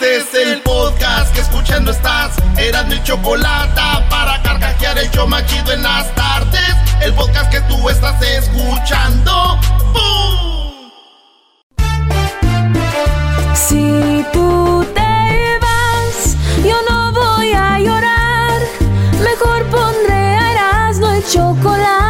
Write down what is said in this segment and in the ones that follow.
Este es el podcast que escuchando estás. Eran mi chocolate para carcajear el yo machido en las tardes. El podcast que tú estás escuchando. ¡Bum! Si tú te vas, yo no voy a llorar. Mejor pondré a Erasmo y chocolate, el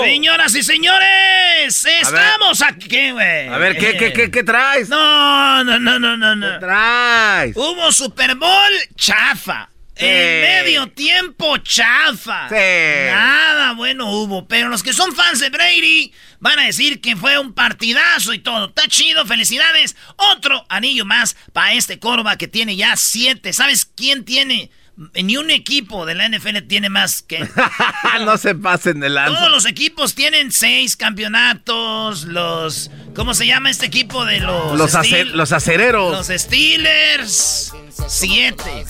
Señoras y señores, estamos aquí, güey. A ver, ¿qué, qué, qué, qué traes? No, no, no, no, no, no. traes? Hubo Super Bowl chafa. Sí. En medio tiempo chafa. Sí. Nada bueno hubo. Pero los que son fans de Brady van a decir que fue un partidazo y todo. Está chido, felicidades. Otro anillo más para este Corva que tiene ya siete. ¿Sabes quién tiene? Ni un equipo de la NFL tiene más que. no se pasen de lanza. Todos los equipos tienen seis campeonatos. Los. ¿Cómo se llama este equipo de los. Los, Steel- ace- los acereros. Los Steelers. Siete.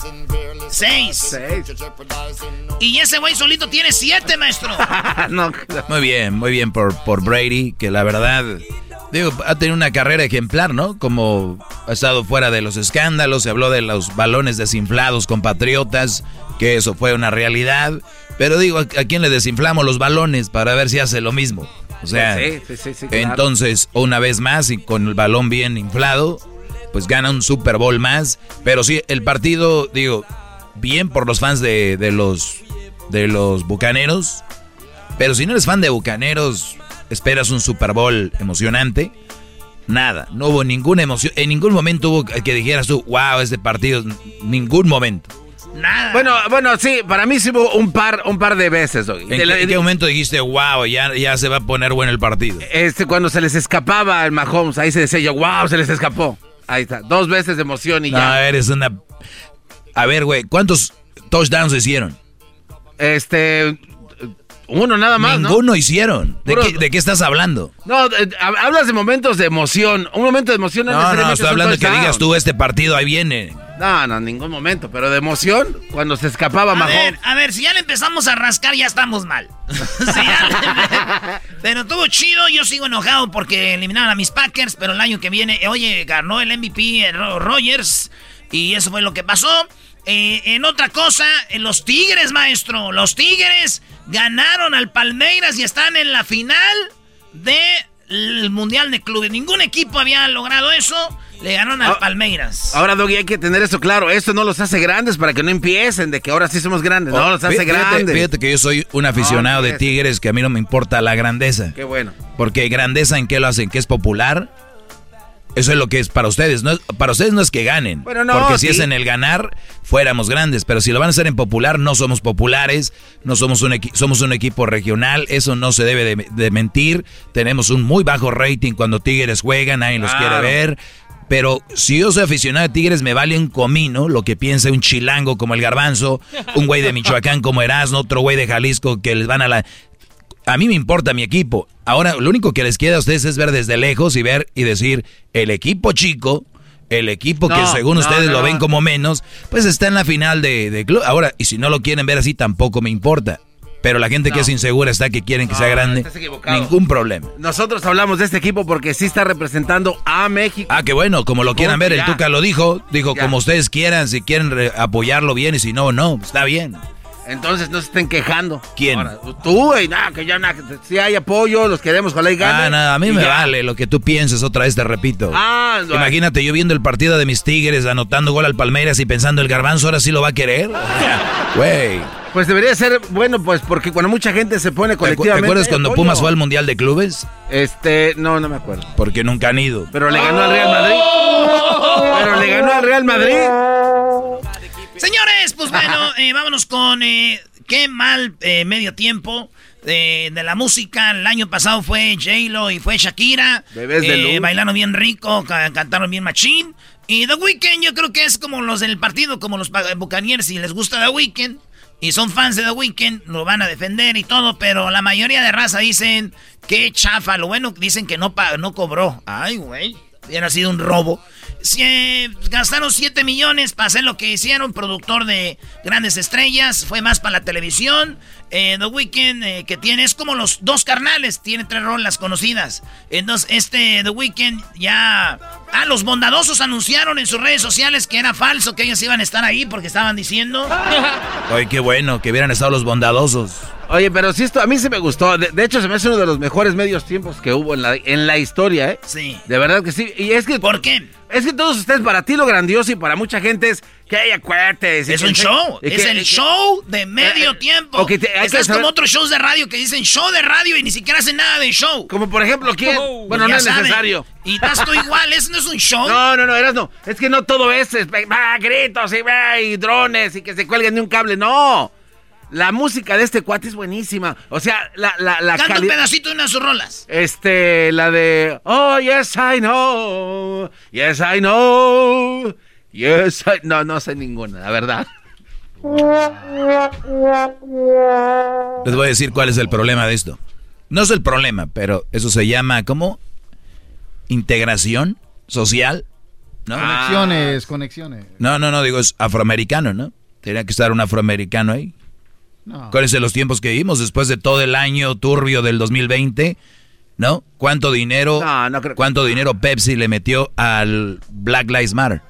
Seis. Seis. Y ese güey solito tiene siete, maestro. no, Muy bien, muy bien por, por Brady, que la verdad, digo, ha tenido una carrera ejemplar, ¿no? Como ha estado fuera de los escándalos, se habló de los balones desinflados con Patriotas, que eso fue una realidad. Pero digo, ¿a, a quién le desinflamos los balones para ver si hace lo mismo? O sea, Sí, sí, sí, sí, claro. entonces, una vez más, y con el balón bien inflado, pues gana un Super Bowl más. Pero sí, el partido, digo, bien por los fans de, de los, de los Bucaneros. Pero si no eres fan de Bucaneros, esperas un Super Bowl emocionante. Nada, no hubo ninguna emoción. En ningún momento hubo que dijeras tú, wow, este partido. Ningún momento. Nada. Bueno, bueno, sí, para mí sí hubo un par, un par de veces, Doggy. ¿En, qué, en qué momento dijiste, wow, ya, ya se va a poner bueno el partido? Este, cuando se les escapaba al Mahomes, ahí se decía yo, wow, se les escapó. Ahí está, dos veces de emoción y No, ya. eres una. A ver, güey, ¿cuántos touchdowns hicieron? Este, uno nada más, ¿no? Ninguno hicieron. ¿De Puro- qué, de qué estás hablando? No, eh, hab- hablas de momentos de emoción. Un momento de emoción no, No, no, estoy es un hablando de que digas tú, este partido ahí viene. No, no, ningún momento, pero de emoción, cuando se escapaba A Mahomes. ver, a ver, si ya le empezamos a rascar, ya estamos mal. Si ya le- pero estuvo chido, yo sigo enojado porque eliminaron a mis Packers, pero el año que viene, eh, oye, ganó el MVP eh, Ro- Rogers y eso fue lo que pasó. Eh, en otra cosa, los Tigres, maestro, los Tigres ganaron al Palmeiras y están en la final del Mundial de Clubes. Ningún equipo había logrado eso, le ganaron al Ah, Palmeiras. Ahora, Doggy, hay que tener eso claro. Esto no los hace grandes para que no empiecen de que ahora sí somos grandes. No, los hace Oh, Fíjate- grandes. Fíjate que yo soy un aficionado de. Tigres que a mí no me importa la grandeza. Qué bueno. Porque grandeza en qué lo hacen, que es popular. Eso es lo que es para ustedes. No, es- para ustedes no es que ganen. Bueno, no, porque si sí. es en el ganar, fuéramos grandes. Pero si lo van a hacer en popular, no somos populares. No somos un, somos un equipo regional. Eso no se debe de, de mentir. Tenemos un muy bajo rating cuando Tigres juegan. Nadie los quiere ver. Pero si yo soy aficionado de Tigres, me vale un comino lo que piense un chilango como el Garbanzo, un güey de Michoacán como Erasmo, otro güey de Jalisco que les van a la... a mí me importa mi equipo. Ahora, lo único que les queda a ustedes es ver desde lejos y ver y decir, el equipo chico, el equipo que según ustedes lo ven como menos, pues está en la final de, de club. Ahora, y si no lo quieren ver así, tampoco me importa. Pero la gente que es insegura está que quieren que sea grande. Ningún problema. Nosotros hablamos de este equipo porque sí está representando a México. Ah, qué bueno, como lo quieran ver. El Tuca lo dijo. Dijo, como ustedes quieran, si quieren apoyarlo bien y si no, no. Está bien. Entonces no se estén quejando. ¿Quién? tú, güey, nada, que ya nada, si hay apoyo, los queremos, ojalá y gane. Ah, nada, a mí me vale lo que tú pienses, otra vez te repito. Ah, Imagínate yo viendo el partido de mis Tigres, anotando gol al Palmeiras y pensando, el garbanzo ahora sí lo va a querer. Güey. Pues debería ser bueno, pues porque cuando mucha gente se pone colectivamente. ¿Te acuerdas cuando Pumas fue al Mundial de Clubes? Este, no, no me acuerdo. Porque nunca han ido. Pero le ganó al Real Madrid. Pero le ganó al Real Madrid. Pues bueno, eh, vámonos con eh, qué mal eh, medio tiempo de, la música. El año pasado fue J-Lo y fue Shakira. Bebés de Bailaron bien rico, cantaron bien machín. Y The Weeknd yo creo que es como los del partido, como los Buccaneers. Si les gusta The Weeknd, y son fans de The Weeknd, lo van a defender y todo, pero la mayoría de raza dicen que chafa. Lo bueno dicen que no, no cobró. Ay, güey, hubiera sido un robo. Gastaron 7 millones para hacer lo que hicieron, productor de grandes estrellas, fue más para la televisión. Eh, The Weeknd, eh, que tiene, es como los dos carnales, tiene tres rolas conocidas. Entonces, este The Weeknd ya. Ah, los bondadosos anunciaron en sus redes sociales que era falso, que ellos iban a estar ahí porque estaban diciendo. Ay, qué bueno, que hubieran estado los bondadosos. Oye, pero si esto a mí se me gustó. De, hecho, se me hace uno de los mejores medios tiempos que hubo en la, en la historia, ¿eh? Sí. De verdad que sí. Y es que. ¿Por qué? Es que todos ustedes, para ti lo grandioso y para mucha gente es que hay acuerdes. Es un show. es el show de medio eh, tiempo. es como otros shows de radio que dicen show de radio y ni siquiera hacen nada de show. Como por ejemplo, ¿quién? Oh, bueno, no es necesario. Y das tú igual, eso no es un show. No, no, no, eras no. Es que no todo es, va, gritos y, y drones y que se cuelguen de un cable. No. La música de este cuate es buenísima. O sea, la, la, la Canta un pedacito de unas rolas. Este, la de Oh, yes, I know. Yes, I know. Yes, I... No, no sé ninguna, la verdad. Les voy a decir cuál es el problema de esto. No es el problema, pero eso se llama, ¿cómo? Integración social. ¿no? Conexiones, conexiones. No, no, no, digo, es afroamericano, ¿no? Tenía que estar un afroamericano ahí. ¿Cuáles son los tiempos que vivimos después de todo el año turbio del 2020? ¿No? ¿Cuánto dinero, cuánto dinero Pepsi le metió al Black Lives Matter?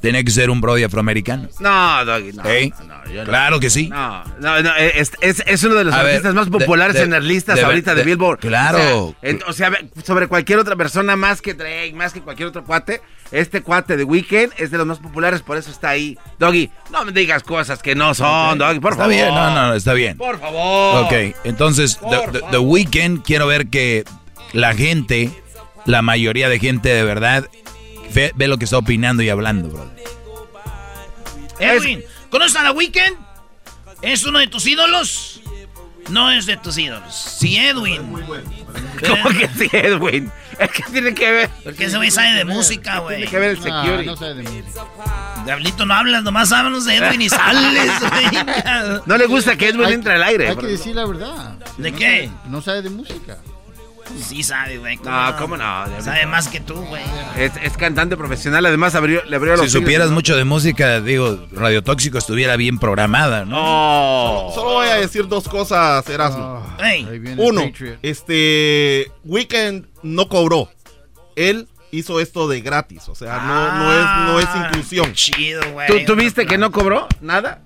Tiene que ser un brody afroamericano. No, Doggy, no. claro que sí. No, no, no es, es, uno de los artistas más populares en las listas ahorita de, Billboard. Claro. O sea, sobre cualquier otra persona más que Drake, más que cualquier otro cuate, este cuate de Weekend es de los más populares, por eso está ahí. Doggy, no me digas cosas que no son, Doggy, por favor. Está bien, no, no, está bien. Por favor. Ok, entonces, the, the Weeknd, quiero ver que la gente, la mayoría de gente de verdad, ve, lo que está opinando y hablando, brother. Edwin, ¿conoces a The Weeknd? ¿Es uno de tus ídolos? No es de tus ídolos. Sí, Edwin. ¿Cómo que sí, Edwin? Es que tiene que ver. Porque ese güey sabe de música, güey. Tiene que ver el security. No, no sabe de música. Diablito, no hablas, nomás háblanos de Edwin y sales, güey. No le gusta que Edwin entre al aire. Hay que decir la verdad. ¿De qué? no sabe de música. Sí sabe, güey. No, ¿cómo no? Sabe más que tú, güey. Es, cantante profesional, además abrió, le abrió los Si supieras mucho de música, digo, Radio Tóxico estuviera bien programada, ¿no? Solo, voy a decir dos cosas, Erasmo. Uno, este Weekend no cobró. Él hizo esto de gratis, o sea, no, no, es, no es ah, inclusión. Chido, güey. ¿Tú, ¿Tú viste que no cobró nada?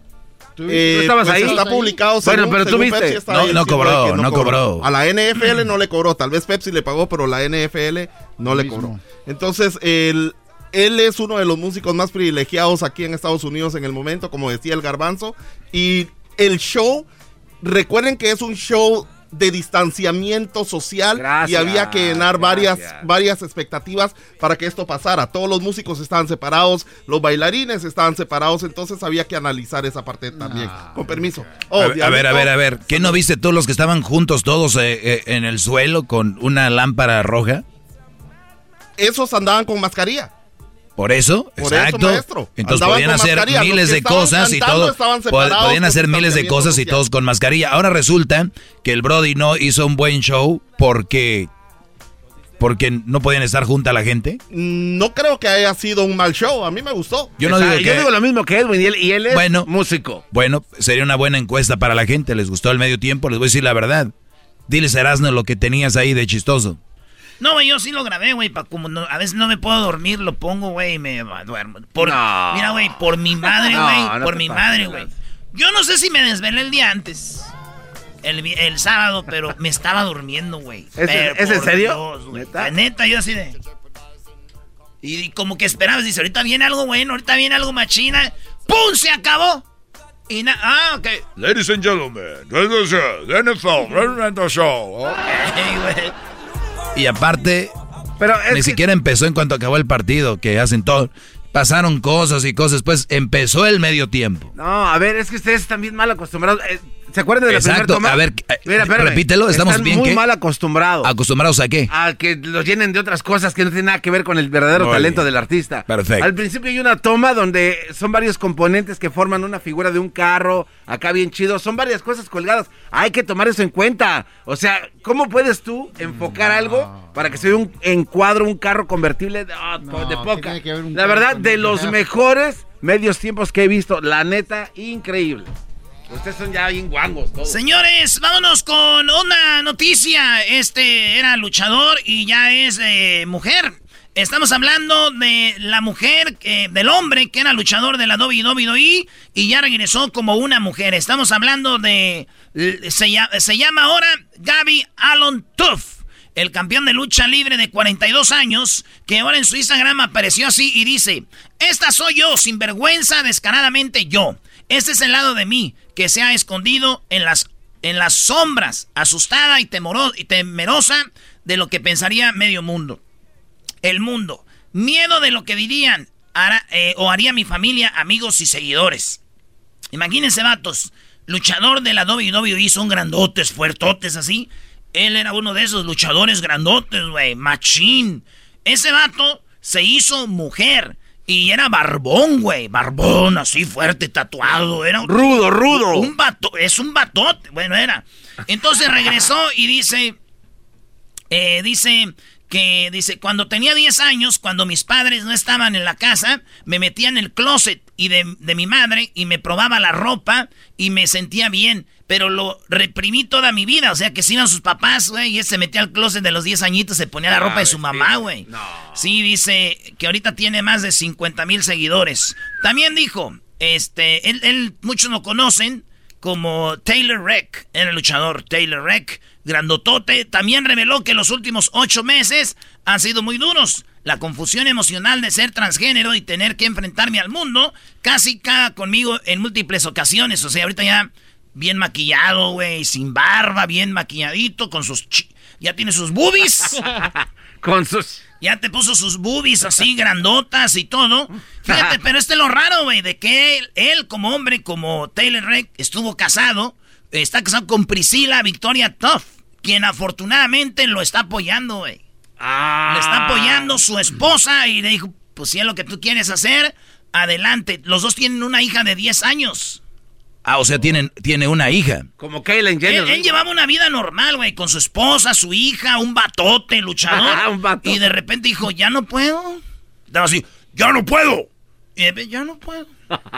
¿Tú, eh, estabas pues ahí? Está publicado. Bueno, pero tú viste. No, no cobró, no, cobró. A la NFL no le cobró. Tal vez Pepsi le pagó, pero la NFL no le cobró. Entonces, él, él es uno de los músicos más privilegiados aquí en Estados Unidos en el momento, como decía el garbanzo. Y el show, recuerden que es un show de distanciamiento social y había que llenar varias, varias expectativas para que esto pasara. Todos los músicos estaban separados, los bailarines estaban separados, entonces había que analizar esa parte también. Con permiso. Oh, a, ver, a ver, a ver, ¿qué no viste tú los que estaban juntos todos eh, eh, en el suelo con una lámpara roja? Esos andaban con mascarilla. Por eso, Por eso, exacto. maestro. Entonces podían hacer miles de cosas y cantando todo. estaban pod- separados Podían hacer miles de cosas y todos con mascarilla. Ahora resulta que el Brody no hizo un buen show porque porque no podían estar junta la gente. No creo que haya sido un mal show. A mí me gustó. Yo no digo yo digo lo mismo que Edwin y él, y él es Bueno. músico. Bueno, sería una buena encuesta para la gente. ¿Les gustó el medio tiempo? Les voy a decir la verdad. Diles, Erasmo, lo que tenías ahí de chistoso. No, güey, yo sí lo grabé, güey, pa- como no- a veces no me puedo dormir, lo pongo, güey, y me va- duermo. Por, No. Mira, güey, por mi madre, güey, no por mi madre, güey. Yo no sé si me desvelé el día antes, el, el sábado, pero me estaba durmiendo, güey. ¿Es es en serio? Dios. ¿Neta? La Neta, yo así de... Y, y como que esperabas, dice, ahorita viene algo bueno, ahorita viene algo machina. ¡Pum! Se acabó. Y na ah, ok. Ladies and gentlemen, this is the NFL Show. Ey, güey. Y aparte, Pero ni que- siquiera empezó en cuanto acabó el partido, que hacen todo. Pasaron cosas y cosas, pues empezó el medio tiempo. No, a ver, es que ustedes están bien mal acostumbrados. ¿Se acuerdan de la primera Exacto, toma? a ver, eh, Mira, espérame. repítelo, ¿estamos Están bien muy qué? mal acostumbrados. ¿Acostumbrados a qué? a que los llenen de otras cosas que no tienen nada que ver con el verdadero Muy talento bien. del artista. Perfecto. Al principio hay una toma donde son varios componentes que forman una figura de un carro, acá bien chido, son varias cosas colgadas. Hay que tomar eso en cuenta. O sea, ¿cómo puedes tú enfocar algo para que se vea un encuadro, un carro convertible de, ah, No, de ¿qué poca? La verdad, de los mejores medios tiempos que he visto, la neta, increíble. Ustedes son ya bien guangos. Señores, vámonos con una noticia. Este era luchador y ya es eh, mujer. Estamos hablando de la mujer, del hombre que era luchador de la WWE y ya regresó como una mujer. Estamos hablando de... Se, se llama ahora Gaby Allen Tuff. El campeón de lucha libre de 42 años, que ahora en su Instagram apareció así y dice, esta soy yo, sin vergüenza, descaradamente yo. Este es el lado de mí, que se ha escondido en las, en las sombras, asustada y, temerosa de lo que pensaría medio mundo. El mundo. Miedo de lo que dirían hará- eh, o haría mi familia, amigos y seguidores. Imagínense, vatos. Luchador de la WWE, son grandotes, fuertotes así. Él era uno de esos luchadores grandotes, güey. Machín. Ese vato se hizo mujer. Y era barbón, güey. Barbón, así fuerte, tatuado. Era un, Rudo, rudo. Un vato, es un batote. Bueno, era. Entonces regresó y dice. eh, dice que dice, cuando tenía 10 años, cuando mis padres no estaban en la casa, me metía en el closet y de, de mi madre y me probaba la ropa y me sentía bien, pero lo reprimí toda mi vida, o sea que si iban sus papás, güey, y él se metía al closet de los 10 añitos, se ponía la ropa de su mamá, güey. Sí, dice que ahorita tiene más de 50 mil seguidores. También dijo, este, él, él- muchos lo conocen como Taylor Reck, era el luchador Taylor Reck, grandotote, también reveló que los últimos ocho meses han sido muy duros. La confusión emocional de ser transgénero y tener que enfrentarme al mundo casi caga conmigo en múltiples ocasiones. O sea, ahorita ya bien maquillado, güey, sin barba, bien maquilladito, con sus... chi- Ya tiene sus boobies. Con sus... Ya te puso sus boobies así grandotas y todo. Fíjate, pero este es lo raro, güey, de que él, él como hombre, como Taylor Reck, estuvo casado, está casado con Priscila Victoria Tuff, quien afortunadamente lo está apoyando, güey. Ah. Le está apoyando su esposa y le dijo, pues si es lo que tú quieres hacer, adelante. Los dos tienen una hija de 10 años. Ah, o sea, tienen, tiene una hija. Como Kaylen Jenner. Él, él llevaba una vida normal, güey, con su esposa, su hija, un batote, luchador. Un batote. Y de repente dijo, ya no puedo. Estaba así, ya no puedo. Y de repente, ya no puedo.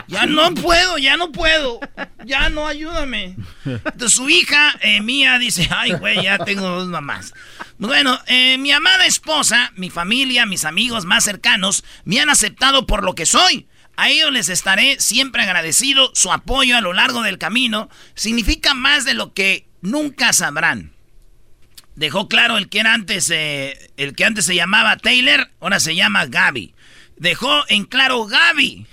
Ya no puedo, ya no puedo. Ya no, ayúdame. Entonces su hija, eh, mía, dice, ay, güey, ya tengo dos mamás. Bueno, eh, mi amada esposa, mi familia, mis amigos más cercanos, me han aceptado por lo que soy. A ellos les estaré siempre agradecido. Su apoyo a lo largo del camino significa más de lo que nunca sabrán. Dejó claro el que antes, eh, el que antes se llamaba Taylor, ahora se llama Gaby. Dejó en claro Gaby.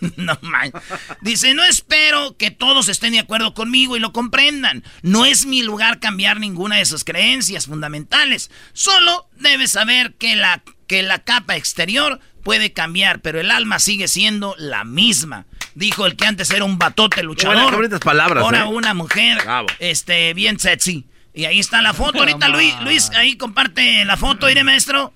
no man. Dice, no espero que todos estén de acuerdo conmigo y lo comprendan. No es mi lugar cambiar ninguna de sus creencias fundamentales. Solo debes saber que la, que la capa exterior puede cambiar, pero el alma sigue siendo la misma. Dijo el que antes era un batote luchador. buenas, palabras, Ahora ¿eh? una mujer, Bravo. este, bien sexy. Y ahí está la foto. Ahorita Luis, Luis, ahí comparte la foto, ¿iré maestro?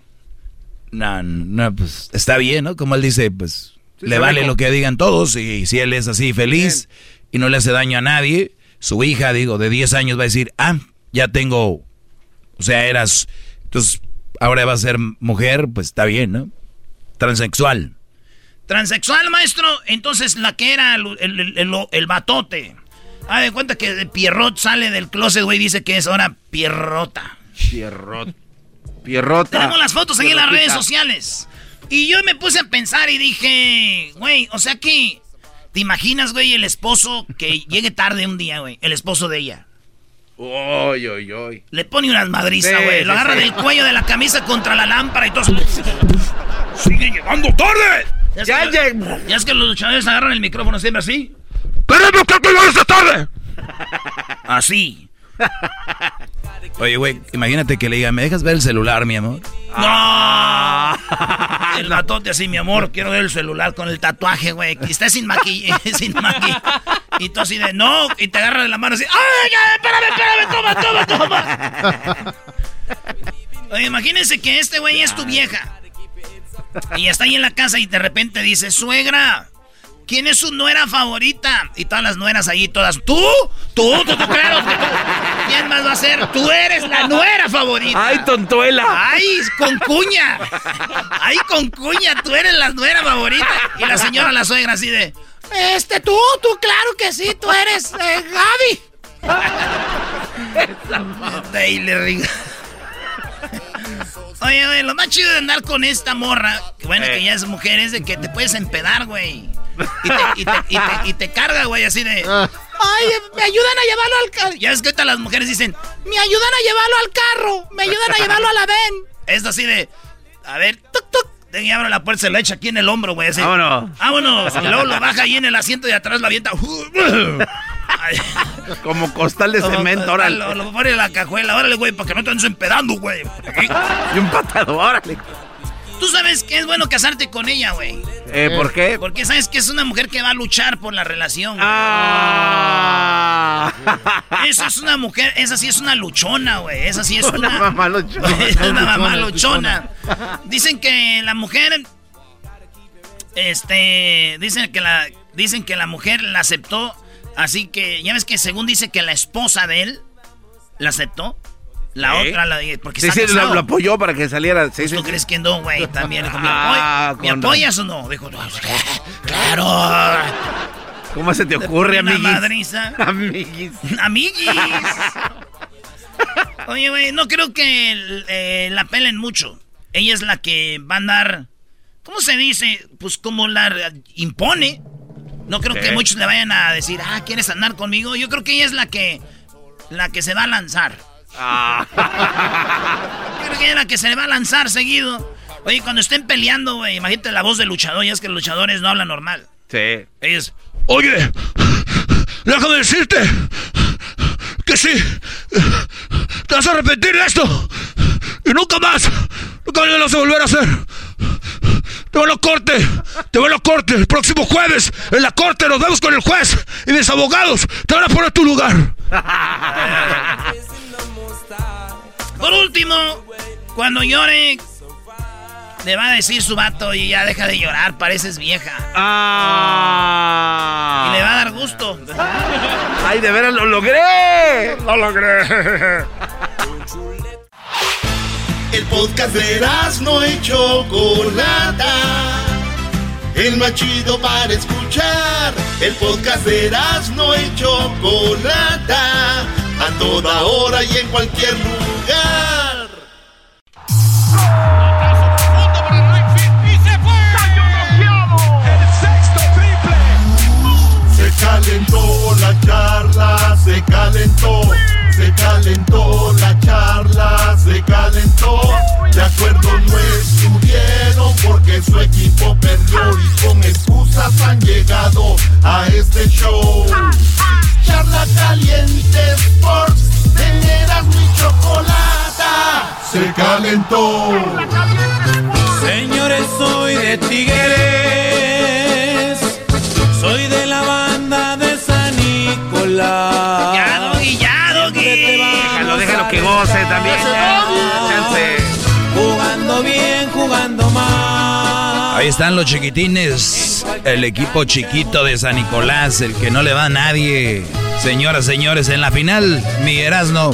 No, no, pues está bien, ¿no? Como él dice, pues Sí, le vale lo que digan todos y si él es así feliz y no le hace daño a nadie, su hija, digo, de 10 años va a decir, ah, ya tengo, o sea, eras, entonces ahora va a ser mujer, pues está bien, ¿no? Transexual. Transexual, maestro. Entonces, la que era el, el, el, el- batote. Ah, de cuenta que Pierrot sale del closet, güey, dice que es ahora Pierrota. Pierrot. Pierrota. Tenemos las fotos ahí en las redes sociales. Y yo me puse a pensar y dije, güey, o sea que, ¿te imaginas, güey, el esposo que llegue tarde un día, güey? El esposo de ella. Uy, uy, uy. Le pone unas madrizas, güey. sí, Lo agarra sí. del cuello de la camisa contra la lámpara y todo. ¡Sigue llegando tarde! Ya, es Ya que, lleg- ya es que los luchadores agarran el micrófono siempre así. ¡Queremos que tú llegues tarde! Así. Oye, güey, imagínate que le diga, ¿me dejas ver el celular, mi amor? ¡No! El batote así, mi amor, quiero ver el celular con el tatuaje, güey. Y está sin maquillaje, sin maquillaje. Y tú así de, no, y te agarra de la mano así, ¡ay, ya, espérame, espérame, toma, toma, toma! Oye, imagínense que este güey es tu vieja. Y está ahí en la casa y de repente dice, suegra, ¿quién es su nuera favorita? Y todas las nueras ahí, todas, ¿tú? ¿Tú? ¿Tú, tú, claro tú? ¿Quién más va a ser? Tú eres la nuera favorita. ¡Ay, tontuela! ¡Ay, con cuña! ¡Ay, con cuña! Tú eres la nuera favorita. Y la señora, la suegra, así de... Este, tú, tú, claro que sí, tú eres eh, Gaby. Ringa. Oye, oye, lo más chido de andar con esta morra, que bueno, que ya es mujer, es de que te puedes empedar, güey. Y te, y te- y te- y te carga, güey, así de... Ay, me ayudan a llevarlo al carro. Ya es que ahorita las mujeres dicen, me ayudan a llevarlo al carro, me ayudan a llevarlo a la ven. Es así de, a ver, tuc, tuc. Y abre la puerta, se lo echa aquí en el hombro, güey. Así. Vámonos. Vámonos. Y luego lo baja ahí en el asiento de atrás, la avienta. Como costal de como- cemento, Lo, órale. lo pone en la cajuela, órale, güey, para que no te andes empedando, güey. Y un patado, órale. Tú sabes que es bueno casarte con ella, güey. Eh, ¿Por qué? Porque sabes que es una mujer que va a luchar por la relación. güey. Ah. Esa es una mujer, esa sí es una luchona, güey. Esa sí es una, Una mamá luchona. Es una mamá luchona. Dicen que la mujer. Este. Dicen que la. Dicen que la mujer la aceptó. Así que. Ya ves que según dice que la esposa de él. La aceptó. La otra la. Porque Sí, está sí, lo, apoyó para que saliera. Sí, sí, ¿Tú crees que no, güey? También ¿me, Ah, apoy- ¿me con apoyas o no? Dijo, "No, claro. ¿Cómo se te ocurre, amiguis? madriza. Amiguis. Amiguis. Oye, güey, no creo que eh, la pelen mucho. Ella es la que va a andar. ¿Cómo se dice? Pues como la impone. No creo que muchos le vayan a decir, ah, ¿quieres andar conmigo? Yo creo que ella es la que. La que se va a lanzar. Ah. Yo creo que ella es la que se va a lanzar seguido. Oye, cuando estén peleando, güey, imagínate la voz del luchador. Ya es que los luchadores no hablan normal. Sí. Ellos. Oye, déjame decirte que sí. Te vas a arrepentir de esto. Y nunca más. Nunca más lo vas a volver a hacer. Te van a corte. Te van a corte. El próximo jueves en la corte nos vemos con el juez y mis abogados. Te van a poner tu lugar. Por último, cuando llore, le va a decir su vato y ya deja de llorar, pareces vieja. Ah. Y le va a dar gusto. ¡Ay, de veras lo logré! ¡Lo logré! El podcast de no y Chocolata. El más chido para escuchar. El podcast de no y Chocolata. A toda hora y en cualquier lugar. Se calentó la charla, se calentó, se calentó la charla, se calentó. De acuerdo no estuvieron porque su equipo perdió y con excusas han llegado a este show. Charla caliente Sports, teneras mi chocolata, se calentó. Señores, soy de Tigres. También. Chance. Jugando bien, jugando Ahí están los chiquitines, el equipo chiquito de San Nicolás, el que no le va a nadie. Señoras, señores, en la final, mi Erasno,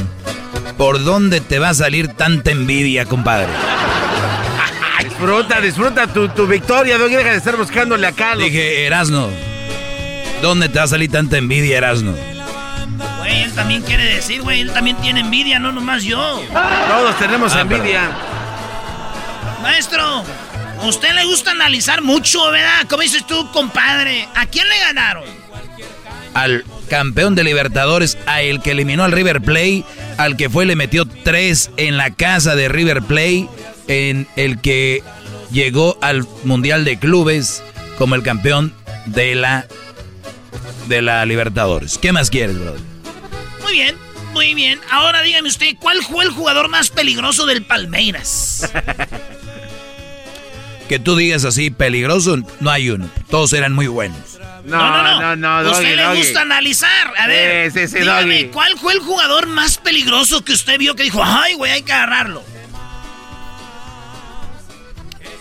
¿por dónde te va a salir tanta envidia, compadre? Disfruta, disfruta tu, tu victoria, Doggy, deja de estar buscándole acá. Dije, Erasno, ¿dónde te va a salir tanta envidia, Erasno? Güey, él también quiere decir, güey, él también tiene envidia, no nomás yo. Todos tenemos Ah, envidia. Maestro, a usted le gusta analizar mucho, ¿verdad? Como dices tú, compadre. ¿A quién le ganaron? Al campeón de Libertadores, a el que eliminó al River Play, al que fue y le metió tres en la casa de River Play, en el que llegó al Mundial de Clubes como el campeón de la de la Libertadores. ¿Qué más quieres, brother? Muy bien, muy bien. Ahora dígame usted, ¿cuál fue el jugador más peligroso del Palmeiras? Que tú digas así, peligroso, no hay uno. Todos eran muy buenos. No, no, no, ¿A usted Doggy, le Doggy. gusta analizar? A ver, Sí, sí, sí, dígame, Doggy. ¿cuál fue el jugador más peligroso que usted vio que dijo, ay, güey, hay que agarrarlo?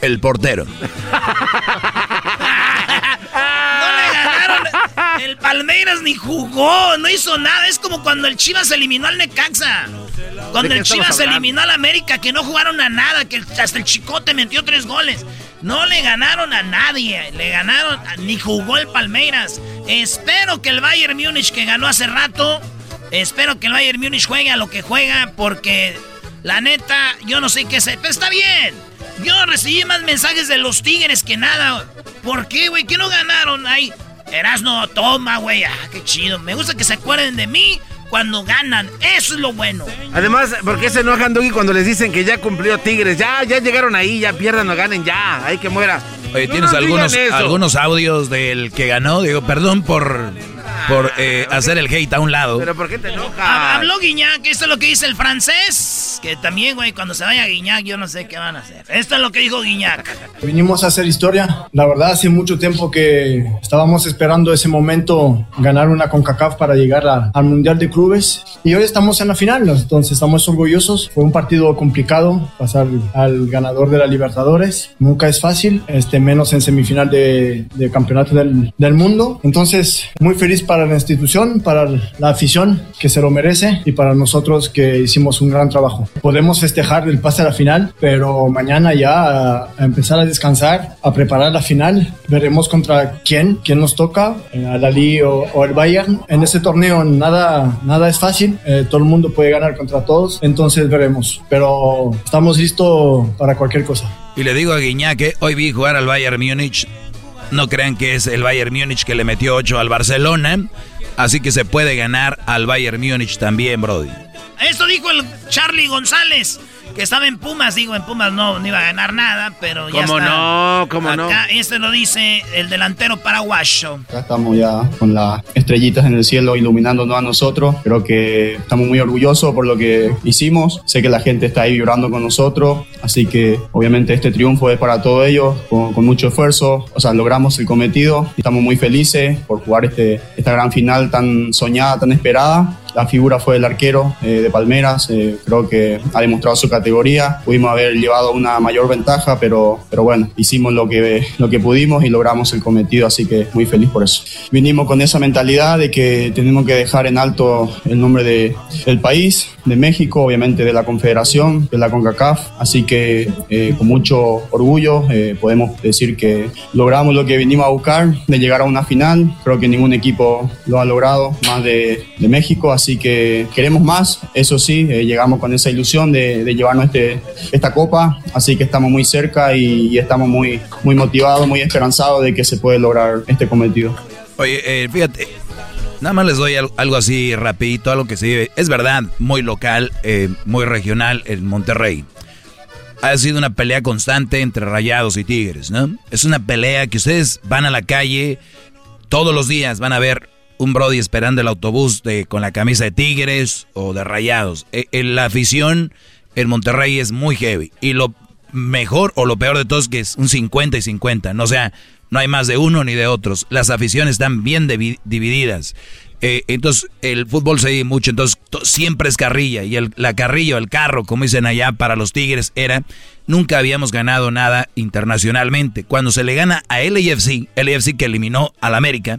El portero. El Palmeiras ni jugó, no hizo nada. Es como cuando el Chivas eliminó al Necaxa. Cuando ¿De qué el Chivas eliminó al América, que no jugaron a nada, que hasta el Chicote metió tres goles. No le ganaron a nadie, le ganaron, a- ni jugó el Palmeiras. Espero que el Bayern Múnich, que ganó hace rato, espero que el Bayern Múnich juegue a lo que juega, porque la neta, yo no sé qué sé, pero está bien. Yo recibí más mensajes de los Tigres que nada. ¿Por qué, güey? ¿Qué no ganaron? Ay, Erasno, toma, güey. Ah, qué chido. Me gusta que se acuerden de mí cuando ganan. Eso es lo bueno. Además, ¿por qué se enojan, Doggy, cuando les dicen que ya cumplió Tigres? Ya, ya llegaron ahí, ya pierdan o ganen, ya. Hay que muera. Oye, No ¿tienes nos algunos, algunos audios del que ganó? Digo, perdón por, por eh, hacer el hate a un lado. Pero ¿por qué te enojas? Habló Guiñac, esto es lo que dice el francés. Que también, güey, cuando se vaya Guiñac, yo no sé qué van a hacer. Esto es lo que dijo Guiñac. Vinimos a hacer historia. La verdad, hace mucho tiempo que estábamos esperando ese momento, ganar una CONCACAF para llegar a- al Mundial de Clubes. Y hoy estamos en la final, entonces estamos orgullosos. Fue un partido complicado, pasar al ganador de la Libertadores. Nunca es fácil, este, menos en semifinal de, de campeonato del, del mundo. Entonces, muy feliz para la institución, para la afición que se lo merece y para nosotros que hicimos un gran trabajo. Podemos festejar el pase a la final, pero mañana ya a, empezar a descansar, a preparar la final. Veremos contra quién, quién nos toca, eh, al Ali o, o el Bayern. En ese torneo nada, nada es fácil, eh, todo el mundo puede ganar contra todos, entonces veremos. Pero estamos listos para cualquier cosa. Y le digo a Guiñac que hoy vi jugar al Bayern Múnich. No crean que es el Bayern Múnich que le metió 8 al Barcelona. Así que se puede ganar al Bayern Múnich también, Brody. Esto dijo el Charlie González, que estaba en Pumas. Digo, en Pumas no, no iba a ganar nada, pero ya ¿Cómo está. no? ¿Cómo no? Acá, este lo dice el delantero paraguayo. Acá estamos ya con las estrellitas en el cielo iluminándonos a nosotros. Creo que estamos muy orgullosos por lo que hicimos. Sé que la gente está ahí vibrando con nosotros. Así que obviamente este triunfo es para todos ellos, con, con mucho esfuerzo. O sea, logramos el cometido. Estamos muy felices por jugar este, esta gran final tan soñada, tan esperada. La figura fue el arquero eh, de Palmeras, eh, creo que ha demostrado su categoría. Pudimos haber llevado una mayor ventaja, pero, pero bueno, hicimos lo que, lo que pudimos y logramos el cometido, así que muy feliz por eso. Vinimos con esa mentalidad de que tenemos que dejar en alto el nombre de, del país, de México, obviamente de la Confederación, de la CONCACAF, así que eh, con mucho orgullo podemos decir que logramos lo que vinimos a buscar, de llegar a una final. Creo que ningún equipo lo ha logrado, más de, México, que queremos más, eso sí, eh, llegamos con esa ilusión de, llevarnos este, esta copa, así que estamos muy cerca y, estamos muy, muy motivados, muy esperanzados de que se puede lograr este cometido. Oye, eh, fíjate, nada más les doy al- algo así rapidito, algo que se vive. Es verdad, muy local, eh, muy regional en Monterrey. Ha sido una pelea constante entre Rayados y Tigres, ¿no? Es una pelea que ustedes van a la calle todos los días, van a ver un Brody esperando el autobús de, con la camisa de Tigres o de Rayados. Eh, eh, la afición en Monterrey es muy heavy. Y lo mejor o lo peor de todo es que es un 50 y 50. No, sea, no hay más de uno ni de otros. Las aficiones están bien divi- divididas. Eh, entonces, el fútbol se vive mucho, entonces to- siempre es carrilla. Y el, la carrilla, el carro, como dicen allá para los Tigres, era, nunca habíamos ganado nada internacionalmente. Cuando se le gana a LAFC, LAFC que eliminó al América,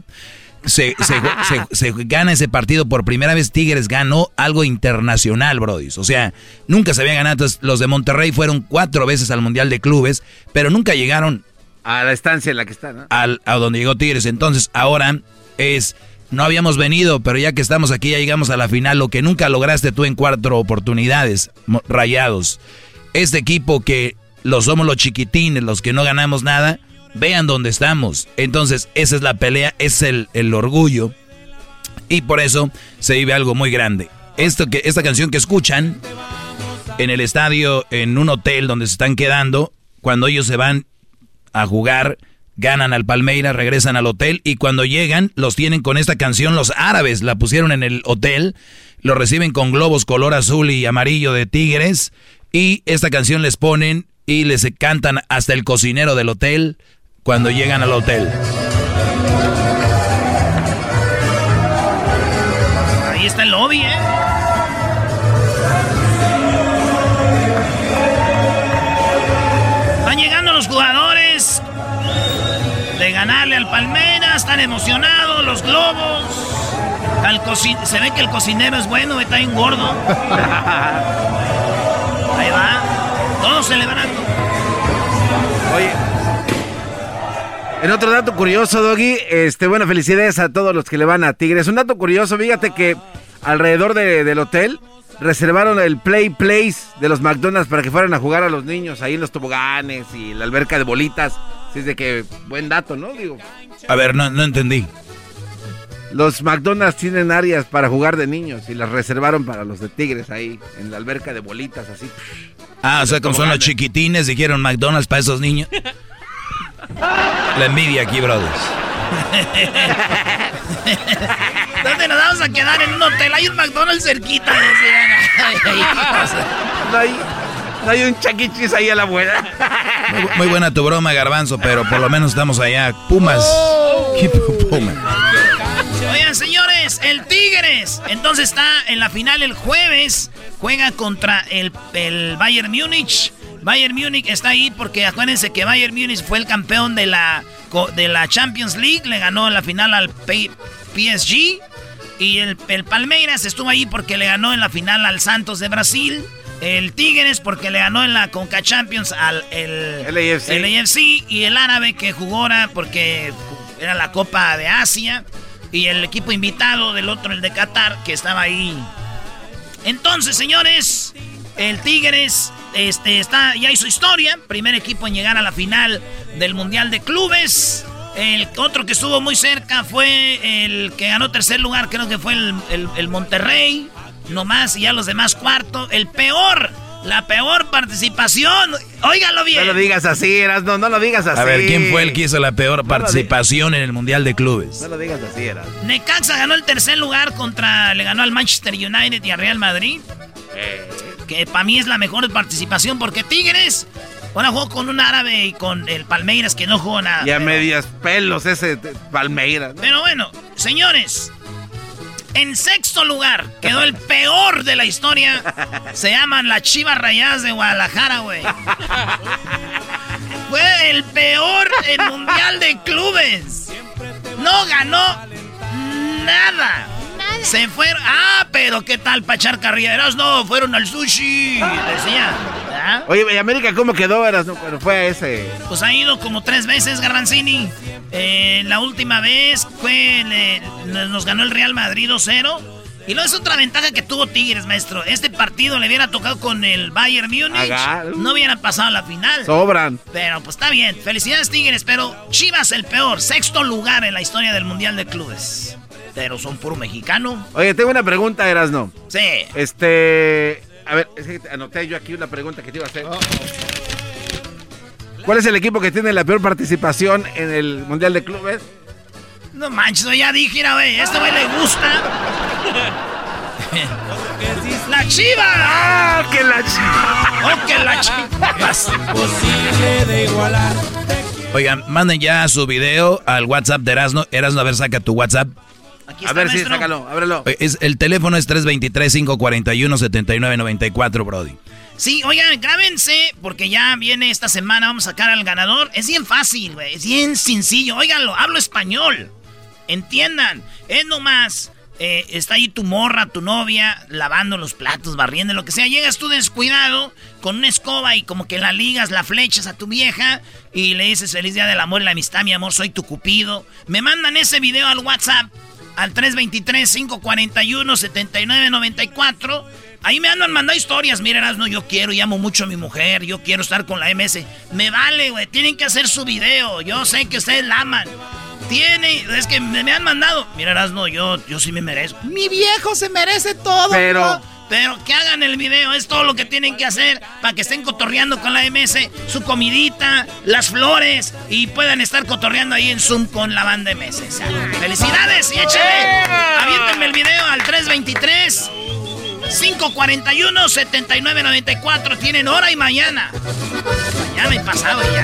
se, se, se- se gana ese partido por primera vez. Tigres ganó algo internacional, Brody. O sea, nunca se había ganado. Entonces, los de Monterrey fueron cuatro veces al Mundial de Clubes, pero nunca llegaron A la estancia en la que está, ¿no? al, a donde llegó Tigres. Entonces, ahora es, no habíamos venido, pero ya que estamos aquí, ya llegamos a la final, lo que nunca lograste tú en cuatro oportunidades, rayados. Este equipo que lo somos los chiquitines, los que no ganamos nada, vean dónde estamos. Entonces, esa es la pelea, es el, el orgullo. Y por eso se vive algo muy grande. Esto que, esta canción que escuchan en el estadio, en un hotel donde se están quedando, cuando ellos se van a jugar, ganan al Palmeiras, regresan al hotel y cuando llegan los tienen con esta canción los árabes, la pusieron en el hotel, lo reciben con globos color azul y amarillo de tigres y esta canción les ponen y les cantan hasta el cocinero del hotel cuando llegan al hotel. Ahí está el lobby, ¿eh? Van llegando los jugadores de ganarle al Palmeiras, están emocionados, los globos. Al coci- se ve que el cocinero es bueno, está bien gordo. Ahí va, todos celebrando. Oye. En otro dato curioso, Doggy, este, bueno, felicidades a todos los que le van a Tigres. Un dato curioso, fíjate que alrededor de- del hotel reservaron el Play Place de los McDonald's para que fueran a jugar a los niños ahí en los toboganes y la alberca de bolitas. Así es de que, buen dato, ¿no? Digo, A ver, no, no entendí. los McDonald's tienen áreas para jugar de niños y las reservaron para los de Tigres ahí, en la alberca de bolitas, así. Ah, o sea, como son los chiquitines, dijeron McDonald's para esos niños. La envidia aquí, brothers. ¿Dónde nos vamos a quedar? En un hotel. Hay un McDonald's cerquita. No hay, no hay un chaquichis ahí a la buena. Muy, bu- muy buena tu broma, Garbanzo, pero por lo menos estamos allá. Pumas. ¿Qué pu- Pumas? Oigan, señores, el Tigres. Entonces está en la final el jueves. Juega contra el, el Bayern Múnich. Bayern Múnich está ahí porque acuérdense que Bayern Múnich fue el campeón de la, de la Champions League. Le ganó en la final al PSG. Y el, el Palmeiras estuvo ahí porque le ganó en la final al Santos de Brasil. El Tigres porque le ganó en la Conca Champions al el, LAFC. el AFC. Y el árabe que jugó ahora porque era la Copa de Asia. Y el equipo invitado del otro, el de Qatar, que estaba ahí. Entonces, señores, el Tigres este, está, ya hizo historia. Primer equipo en llegar a la final del Mundial de Clubes. El otro que estuvo muy cerca fue el que ganó tercer lugar, creo que fue el, el- el Monterrey. Nomás, y ya los demás cuarto. El peor, la peor participación. Óigalo bien. No lo digas así, Eras, no, no lo digas así. A ver, ¿quién fue el que hizo la peor participación en el Mundial de Clubes? No lo digas así, Eras. Necaxa ganó el tercer lugar contra. Le ganó al Manchester United y al Real Madrid. Que para mí es la mejor participación porque Tigres. Ahora jugó con un árabe y con el Palmeiras que no jugó nada. Y a medias pelos ese Palmeiras. ¿no? Pero bueno, señores. En sexto lugar quedó el peor de la historia. Se llaman las Chivas Rayadas de Guadalajara, güey. Fue el peor en Mundial de Clubes. No ganó nada. Se fueron. Ah, pero ¿qué tal para echar carrilleras? No, fueron al sushi. Decía. ¿Ah? Oye, ¿y América cómo quedó, Eras? No, pero fue a ese. Pues ha ido como tres veces Garbanzini. Eh, la última vez fue le- nos ganó el Real Madrid 2-0. Y luego es otra ventaja que tuvo Tigres, maestro. Este partido le hubiera tocado con el Bayern Múnich. No hubiera pasado a la final. Sobran. Pero pues está bien. Felicidades Tigres, pero Chivas el peor. Sexto lugar en la historia del Mundial de Clubes. Pero son puro mexicano. Oye, tengo una pregunta, Erasno. Sí. Este. A ver, es que anoté yo aquí una pregunta que te iba a hacer. ¿Cuál es el equipo que tiene la peor participación en el Mundial de Clubes? No manches, ya dije, mira, güey, a este güey le gusta. ¡La chiva! ¡Ah, que la chiva! ¡Oh, que la chiva! Posible de igualar. Oigan, manden ya su video al WhatsApp de Erasno. Erasno, a ver, saca tu WhatsApp. Aquí A está, ver, sí, sácalo, ábrelo. Oye, Es, el teléfono es 323-541-7994, Brody. Sí, oigan, grábense, porque ya viene esta semana, vamos a sacar al ganador. Es bien fácil, güey, es bien sencillo. Óiganlo, hablo español. Entiendan, es nomás, eh, está ahí tu morra, tu novia, lavando los platos, barriendo, lo que sea. Llegas tú descuidado con una escoba y como que la ligas, la flechas a tu vieja y le dices feliz día del amor y la amistad, mi amor, soy tu cupido. Me mandan ese video al WhatsApp al 323-541-7994. Ahí me andan mandando historias. Miren, no, yo quiero, llamo mucho a mi mujer, yo quiero estar con la MS. Me vale, güey, tienen que hacer su video. Yo sé que ustedes la aman. Tiene, es que me, me han mandado. Mira, no, yo, yo sí me merezco. Mi viejo se merece todo. Pero- ¿no? Pero que hagan el video, es todo lo que tienen que hacer para que estén cotorreando con la MS, su comidita, las flores y puedan estar cotorreando ahí en Zoom con la banda MS. ¡Felicidades! Y échale, aviéntenme el video al 323 541 7994. Tienen hora y mañana. Mañana y pasado ya.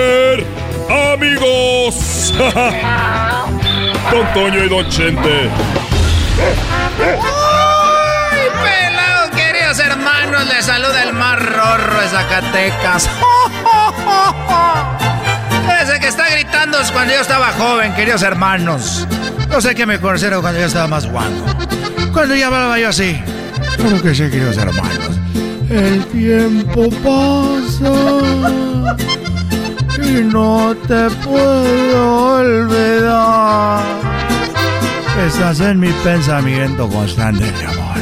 amigos. Don Toño y Don Chente. ¡Ay, pelados, queridos hermanos! Les saluda el más rorro de Zacatecas. Ese que está gritando es cuando yo estaba joven, queridos hermanos. No sé qué me conocieron cuando yo estaba más guango. Cuando ya hablaba yo así. Claro que sí, queridos hermanos. El tiempo pasa y no te puedo olvidar. Estás en mi pensamiento constante, mi amor.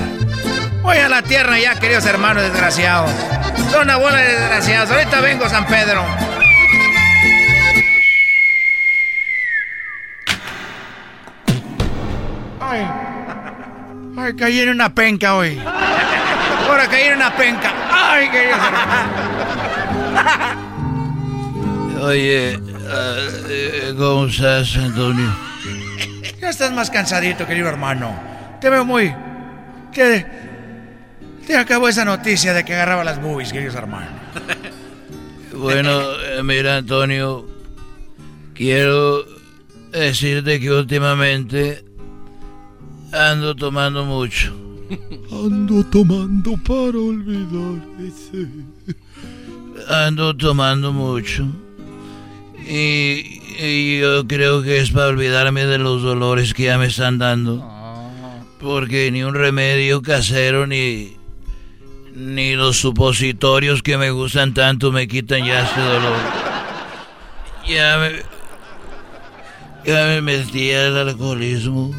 Voy a la tierra ya, queridos hermanos desgraciados. Son una bola de desgraciados. Ahorita vengo, San Pedro. Ay, ay, caí en una penca hoy. Ahora caí en una penca. Ay, queridos hermanos. Oye, eh, ¿cómo estás, Antonio? Ya estás más cansadito, querido hermano. Te veo muy. Te. Te acabó esa noticia de que agarraba las boobies, queridos hermanos. Bueno, eh, mira, Antonio, quiero decirte que últimamente ando tomando mucho. Ando tomando para olvidar ese. Ando tomando mucho. Y, yo creo que es para olvidarme de los dolores que ya me están dando. Porque ni un remedio casero ni, ni los supositorios que me gustan tanto me quitan ya este dolor. Ya me, ya me metí al alcoholismo.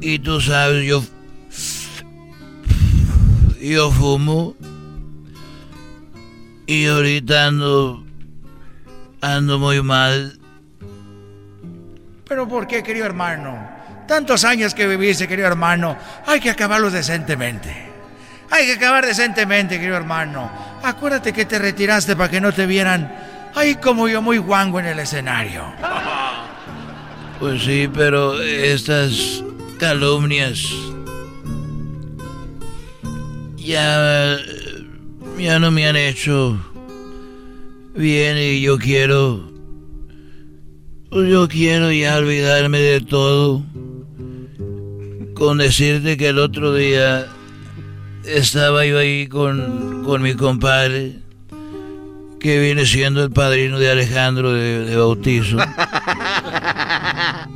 Y tú sabes, yo, yo fumo. Y ahorita ando, ando muy mal. Pero ¿por qué, querido hermano? Tantos años que viviste, querido hermano. Hay que acabarlos decentemente. Hay que acabar decentemente, querido hermano. Acuérdate que te retiraste para que no te vieran ahí como yo muy guango en el escenario. Pues sí, pero estas calumnias ya, ya no me han hecho bien y yo quiero, yo quiero ya olvidarme de todo. Con decirte que el otro día estaba yo ahí con, con mi compadre, que viene siendo el padrino de Alejandro de, de bautizo.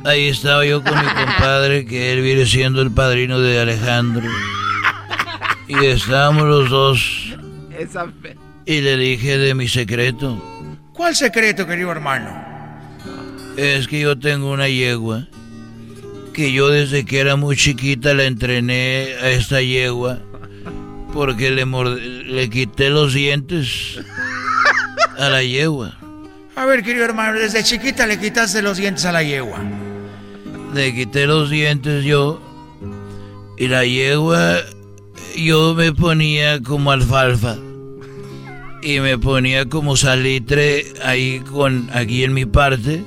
Ahí estaba yo con mi compadre, que él viene siendo el padrino de Alejandro. Y estábamos los dos. Esa fe- Y le dije de mi secreto. ¿Cuál secreto, querido hermano? Es que yo tengo una yegua. Que yo desde que era muy chiquita la entrené a esta yegua. Porque le, le quité los dientes. a la yegua. A ver, querido hermano, desde chiquita le quitaste los dientes a la yegua. Le quité los dientes yo y la yegua yo me ponía como alfalfa y me ponía como salitre ahí con aquí en mi parte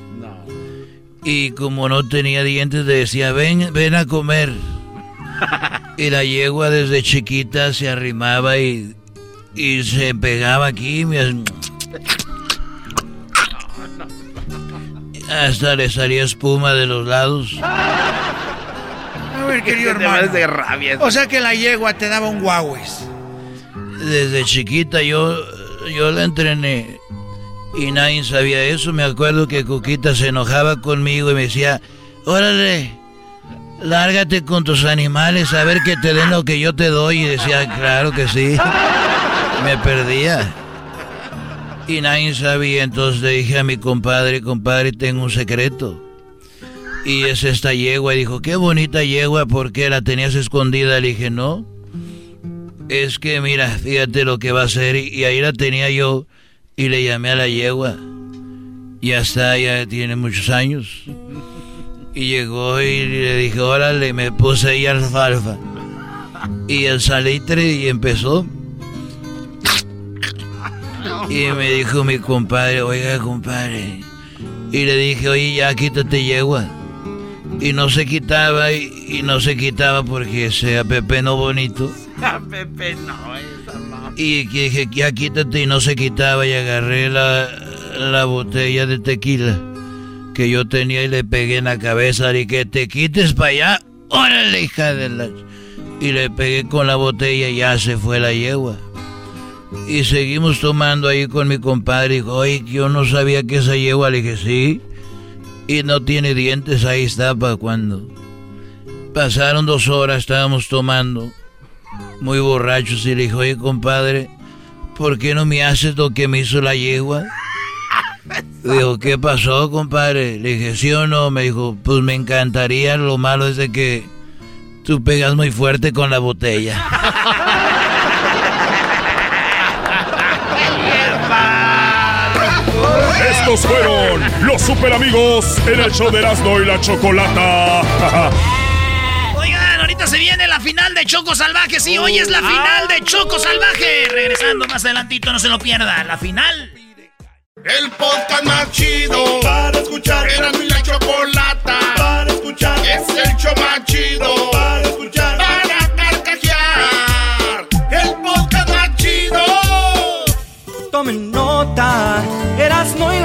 y como no tenía dientes decía ven ven a comer y la yegua desde chiquita se arrimaba y, y se pegaba aquí me- hasta le salía espuma de los lados A ver, querido hermano. de rabia. O sea que la yegua te daba un guaues. Desde chiquita yo, yo la entrené y nadie sabía eso. Me acuerdo que Cuquita se enojaba conmigo y me decía, órale, lárgate con tus animales a ver que te den lo que yo te doy. Y decía, claro que sí. Me perdía. Y nadie sabía, entonces le dije a mi compadre, compadre, tengo un secreto. Y es esta yegua. Y dijo, qué bonita yegua, ¿por qué la tenías escondida? Le dije, no. Es que mira, fíjate lo que va a hacer. Y, ahí la tenía yo y le llamé a la yegua. Ya está, ya tiene muchos años. Y llegó y le dije, órale, me puse ahí alfalfa. Y el salitre y empezó. Y me dijo mi compadre, oiga compadre. Y le dije, oye, ya quítate yegua. Y no se quitaba y, y no se quitaba porque se apepenó bonito. Pepe, no. Y dije, ya quítate y no se quitaba y agarré la, la botella de tequila que yo tenía y le pegué en la cabeza y que te quites para allá. Órale, hija de la... Y le pegué con la botella y ya se fue la yegua. Y seguimos tomando ahí con mi compadre. Dijo, oye, yo no sabía que esa yegua. Le dije, sí. Y no tiene dientes, ahí está para cuando. Pasaron dos horas, estábamos tomando muy borrachos y le dijo, oye compadre, ¿por qué no me haces lo que me hizo la yegua? Dijo, ¿qué pasó, compadre? Le dije, ¿sí o no? Me dijo, pues me encantaría, lo malo es de que tú pegas muy fuerte con la botella. Estos fueron los super amigos en el show de Erasmo y la Chocolata. final de Choco Salvaje. Sí, hoy es la final de Choco Salvaje. Regresando más adelantito, no se lo pierda. La final. El podcast más chido para escuchar. Era mi la chocolata para escuchar. Es el show más chido para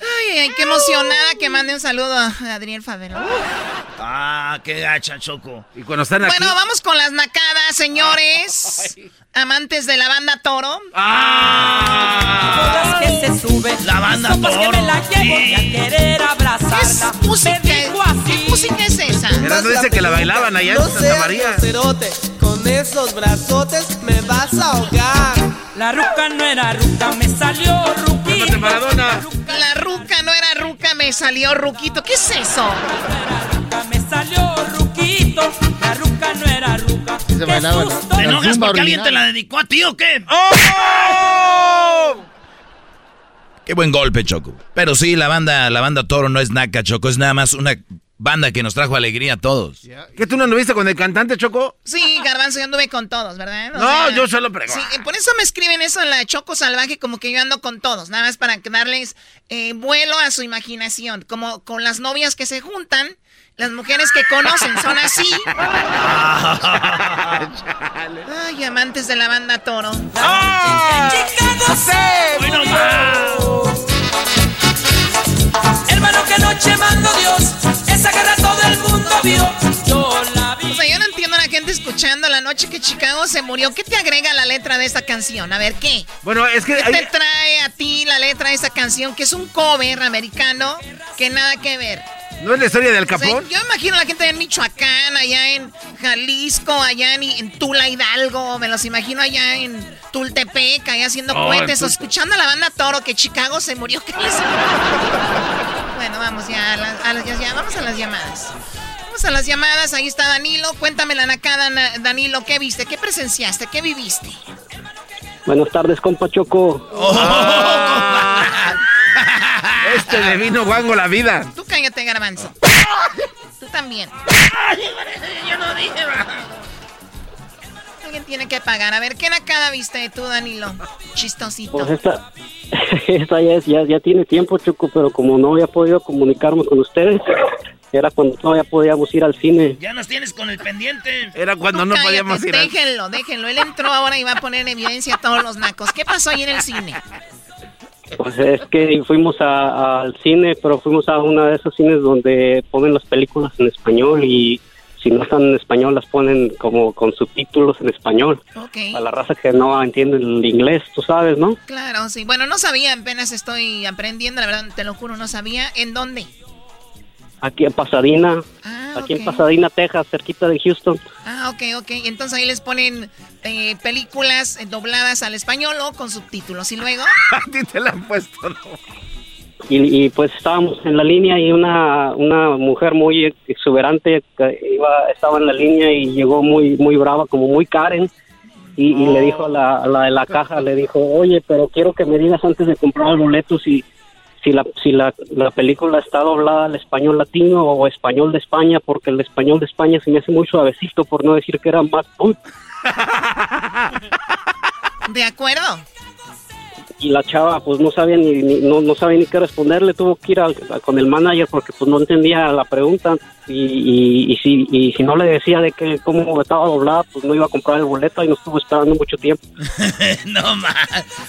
Ay, ay, qué emocionada que mande un saludo a Adriel Favelo. Ah, qué gacha, Choco. Y cuando están aquí... Bueno, vamos con las nacadas, señores. Amantes de la banda Toro. Ah. que se sube. La banda Sopas que Toro, me la llevo sí. y a querer abrazarla. ¿Qué música? Me dijo así. ¿Qué música es esa? Erasmo dice que la bailaban allá en No Santa María. con esos brazotes me vas a ahogar. La ruca no era ruca, me salió Maradona. La ruca no era ruca, me salió ruquito. ¿Qué es eso? Me salió ruquito. La ruca no era ruca. Se bailaba la- ¿Te enojas porque alguien te la dedicó a ti o qué? Qué buen golpe, Choco. Pero sí, la banda, la banda Toro no es naca, Choco. Es nada más una banda que nos trajo alegría a todos. ¿Qué tú no anduviste con el cantante, Choco? Sí, Garbanzo, yo anduve con todos, ¿verdad? O No, yo solo pregunto. Sí, por eso me escriben eso en la Choco Salvaje, como que yo ando con todos, nada más para darles eh, vuelo a su imaginación, como con las novias que se juntan, las mujeres que conocen son así. Ay, amantes de la banda Toro. Más. Hermano, que noche mandó Dios. Esa guerra todo el mundo vio. Yo la vi. O sea, yo no entiendo a la gente escuchando la noche que Chicago se murió. ¿Qué te agrega la letra de esta canción? A ver, ¿qué? Bueno, es que... ¿Qué hay- te trae a ti la letra de esta canción? Que es un cover americano que nada que ver. ¿No es la historia del sea, Capón? yo imagino a la gente en Michoacán, allá en Jalisco, allá en, en Tula Hidalgo, me los imagino allá en Tultepec, allá haciendo Oh, cohetes, o escuchando a la banda Toro, que Chicago se murió. ¿qué les- bueno, vamos ya, a las- a las- ya, ya, vamos a las llamadas. Vamos a las llamadas, ahí está Danilo. Cuéntame la nacada, Na- Danilo, ¿qué viste? ¿Qué presenciaste? ¿Qué viviste? Buenas tardes, compa Choco. Este le vino guango la vida. Tú cállate, garbanzo. Tú también. Yo no dije Alguien tiene que pagar. A ver, ¿qué nacada viste tú, Danilo? Chistosito. Pues esta, esta ya, es- ya, ya tiene tiempo, Choco, pero como no había podido comunicarme con ustedes, era cuando todavía podíamos ir al cine. Ya nos tienes con el pendiente. Era cuando Tú no cállate, podíamos ir. al- Déjenlo, déjenlo. Él entró ahora y va a poner en evidencia a todos los nacos. ¿Qué pasó ahí en el cine? Pues es que fuimos a- al cine, pero fuimos a uno de esos cines donde ponen las películas en español y si no están en español las ponen como con subtítulos en español. Ok. A la raza que no entiende el inglés, tú sabes, ¿no? Claro, sí. Bueno, no sabía, apenas estoy aprendiendo, la verdad, te lo juro, no sabía. ¿En dónde? Aquí en Pasadena, Ah, aquí en Pasadena, Texas, cerquita de Houston. Ah, ok, ok. Entonces ahí les ponen eh, películas eh, dobladas al español o con subtítulos. ¿Y luego? A ti te la han puesto, ¿no? Y, y, pues estábamos en la línea y una, una mujer muy exuberante que iba, estaba en la línea y llegó muy muy brava, como muy Karen. Y, y le dijo a la, a la de la caja, le dijo, oye, pero quiero que me digas antes de comprar el boleto si, si, la, si la, la película está doblada al español latino o español de España, porque el español de España se me hace muy suavecito, por no decir que era más... ¿De acuerdo? Y la chava pues no sabía ni, ni- no, no sabía ni qué responderle tuvo que ir al- a- con el manager porque pues no entendía la pregunta y, y, y si y si no le decía de que cómo estaba doblada pues no iba a comprar el boleto y nos estuvo esperando mucho tiempo no más.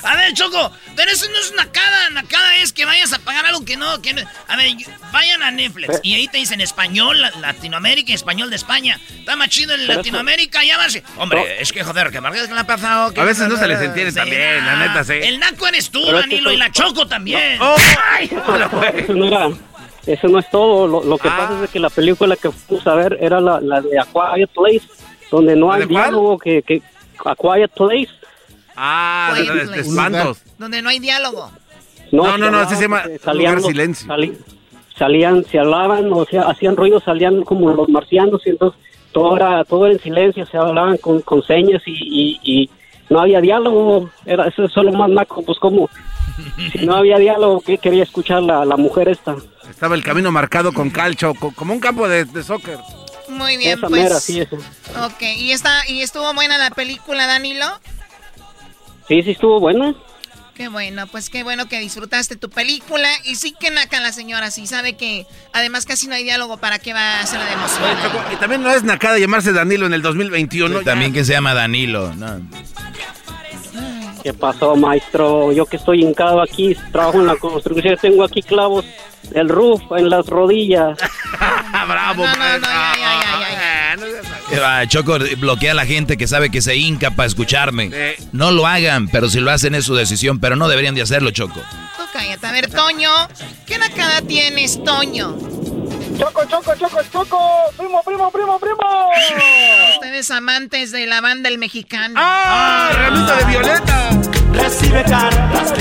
A ver, Choco, pero eso no es nacada. Nacada es que vayas a pagar algo que no. Que no- A ver, vayan a Netflix y ahí te dicen español, la- Latinoamérica y español de España. Está más chido en Latinoamérica, ya vas. Hombre, No. es que joder, que Marqués la ha pasado. que- A veces no se les entiende también, la neta, sí. El naco eres tú, Pero es que Danilo, soy- y la Choco también. Oh, eso no era eso no es todo lo, lo que pasa es que la película que fuimos a ver era la, la de A Quiet Place donde no ¿La hay diálogo que, que A Quiet Place Ah, de, Quiet de- de Place. espantos. Donde no hay diálogo. No, no, no, así hablaban, se llama lugar salían los- silencio. sali- salían, se hablaban, o sea, hacían ruido, salían como los marcianos, y entonces todo era, todo era en silencio, se hablaban con, con señas y, y, y no había diálogo, era eso es solo más naco, pues como, si no había diálogo, ¿qué quería escuchar la, la mujer esta? Estaba el camino marcado con calcho, co- como un campo de, de soccer. Muy bien, Esa pues. mera, sí, eso. Ok, ¿y, está, ¿y estuvo buena la película, Danilo? Sí, sí estuvo buena. Qué bueno, pues qué bueno que disfrutaste tu película. Y sí que naca la señora, sí sabe que además casi no hay diálogo, ¿para qué va a hacer la emoción? Y también no es nacada llamarse Danilo en el 2021. También que se llama Danilo. no. ¿Qué pasó, maestro? Yo que estoy hincado aquí, trabajo en la construcción, tengo aquí clavos, el roof en las rodillas. Bravo, No, no, no, ya, ya, ya, Choco bloquea a la gente que sabe que se hinca para escucharme. Eh. No lo hagan, pero si lo hacen es su decisión, pero no deberían de hacerlo, Choco. Tú cállate. A ver, Toño, ¿qué nacada tienes, Toño? Choco, choco, choco, choco. Primo, primo, primo, primo. Ustedes amantes de la banda El Mexicano. ¡Ah! ¡Ramito de violeta! Recibe cartas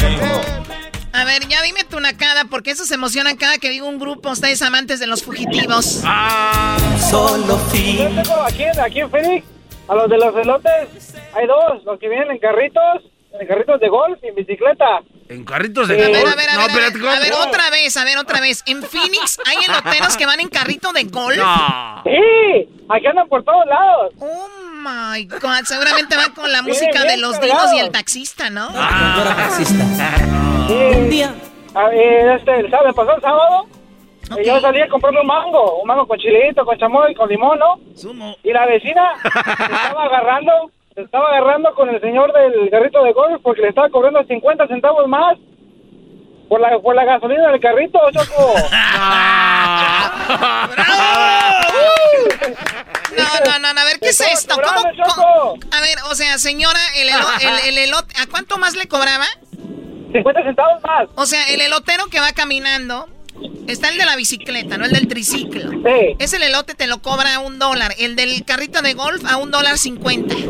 A ver, ya dime tu nacada, porque eso se emocionan cada que digo un grupo. Ustedes amantes de los fugitivos. Ah. Solo fin. Yo tengo aquí, en- aquí en Phoenix, a los de los elotes, hay dos, los que vienen en carritos, en carritos de golf y en bicicleta. En carritos de A ver, golf. a ver, a No, ver, a ver, a ver, otra vez, a ver, otra vez. En Phoenix hay eloteros que van en carrito de golf. No. Sí, aquí andan por todos lados. Oh my god, seguramente van con la música de bien los dinos y el taxista, ¿no? Sí. Un día. este, el sábado, pasó el sábado, y yo salí a comprarme un mango, un mango con chilito, con chamoy, con limón, ¿no? Sumo. Y la vecina se estaba agarrando, se estaba agarrando con el señor del carrito de golf porque le estaba cobrando 50 centavos más por la, por la gasolina del carrito, Choco. No, no, no, no, a ver, ¿qué es esto? ¿Cómo, cómo- A ver, o sea, señora, el, elo- el, el elote, ¿a cuánto más le cobraba? 50 centavos más. O sea, el elotero que va caminando Está el de la bicicleta, no el del triciclo. Sí. Es el elote te lo cobra a un dólar. El del carrito de golf a un dólar cincuenta. Sí.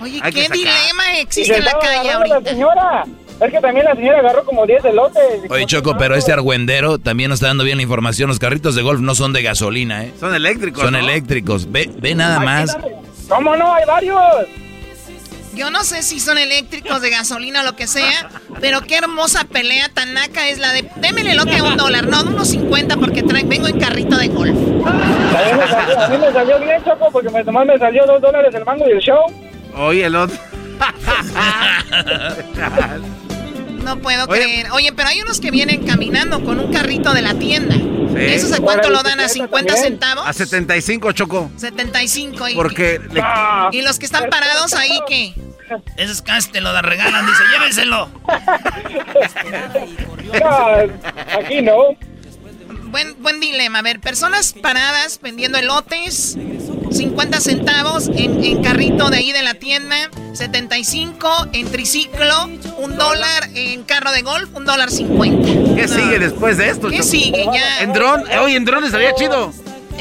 Oye, Hay ¿qué dilema existe en la calle ahorita? La señora. Es que también la señora agarró como 10 elotes. Oye, Choco, pero este argüendero también nos está dando bien la información. Los carritos de golf no son de gasolina, ¿eh? Son eléctricos. Son ¿no? eléctricos. Ve, ve nada más. ¿Cómo no? Hay varios. Yo no sé si son eléctricos de gasolina o lo que sea, pero qué hermosa pelea tan naca es la de. Deme el elote a un dólar, no, de unos 50 porque trae- vengo en carrito de golf. A mí, me salió, a mí me salió bien, Choco, porque me, nomás me salió 2 dólares el mango y el show. Oye, el otro. No puedo Oye. creer. Oye, pero hay unos que vienen caminando con un carrito de la tienda. Sí. ¿Esos a cuánto lo dan? ¿A bicicleta 50 también. centavos? A 75, Choco. 75. Y, Porque le- y los que están parados ahí, ¿qué? Esos casi te lo da- regalan, dice, llévenselo. No, aquí no. Buen, buen dilema. A ver, personas paradas vendiendo elotes, 50 centavos en, en carrito de ahí de la tienda, 75 en triciclo, un dólar en carro de golf, un dólar 50. ¿Qué sigue después de esto, ¿Qué Choco? sigue? Ya. En dron. Eh, Oye, en dron estaría chido.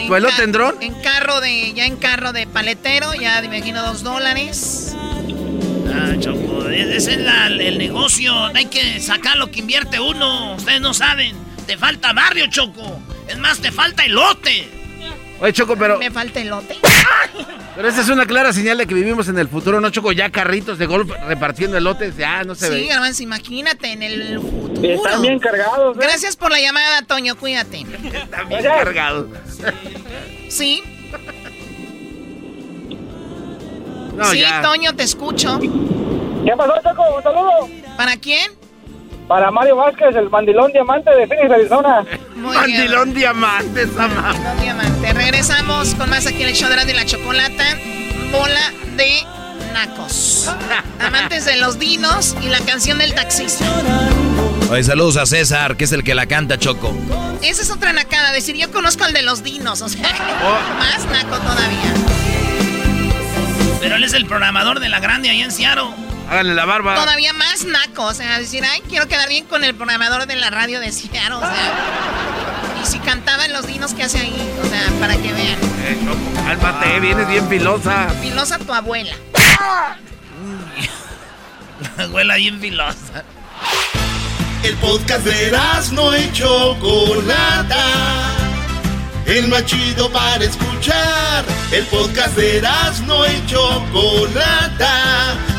¿Tu elote ca- en dron? En carro de, ya en carro de paletero, ya me imagino dos dólares. Ah, Choco, e- ese es la- el negocio. Hay que sacar lo que invierte uno. Ustedes no saben. Te falta barrio, Choco. Es más, te falta elote. Oye, Choco, pero, Me falta elote. pero esa es una clara señal de que vivimos en el futuro, ¿no, Choco? Ya carritos de golf repartiendo elotes, ya no se Sí, ve. Garbanzo, imagínate en el futuro. Están bien cargados. ¿eh? Gracias por la llamada, Toño, cuídate. Están bien cargados. Sí. No, sí, ya. Toño, te escucho. ¿Qué pasó, Choco? Un saludo. ¿Para quién? Para Mario Vázquez, el mandilón diamante de Phoenix, Arizona. Mandilón diamante, esa ma- Mandilón diamante. Regresamos con más aquí en el show de la, de la chocolata. Bola de nacos. Amantes de los dinos y la canción del taxista. Oye, saludos a César, que es el que la canta, Choco. Esa es otra nacada. Decir, yo conozco al de los dinos. O sea, Oh. más naco todavía. Pero él es el programador de la grande allá en Seattle. Háganle la barba. Todavía más naco. O sea, decir, ay, quiero quedar bien con el programador de la radio de Seattle. O sea, y si cantaba en los dinos, ¿qué hace ahí? O sea, para que vean. Eh, Choco, cálmate, vienes bien filosa. Filosa tu abuela. La abuela bien filosa. El podcast de no y Chocolata. El más chido para escuchar. El podcast de no y Chocolata.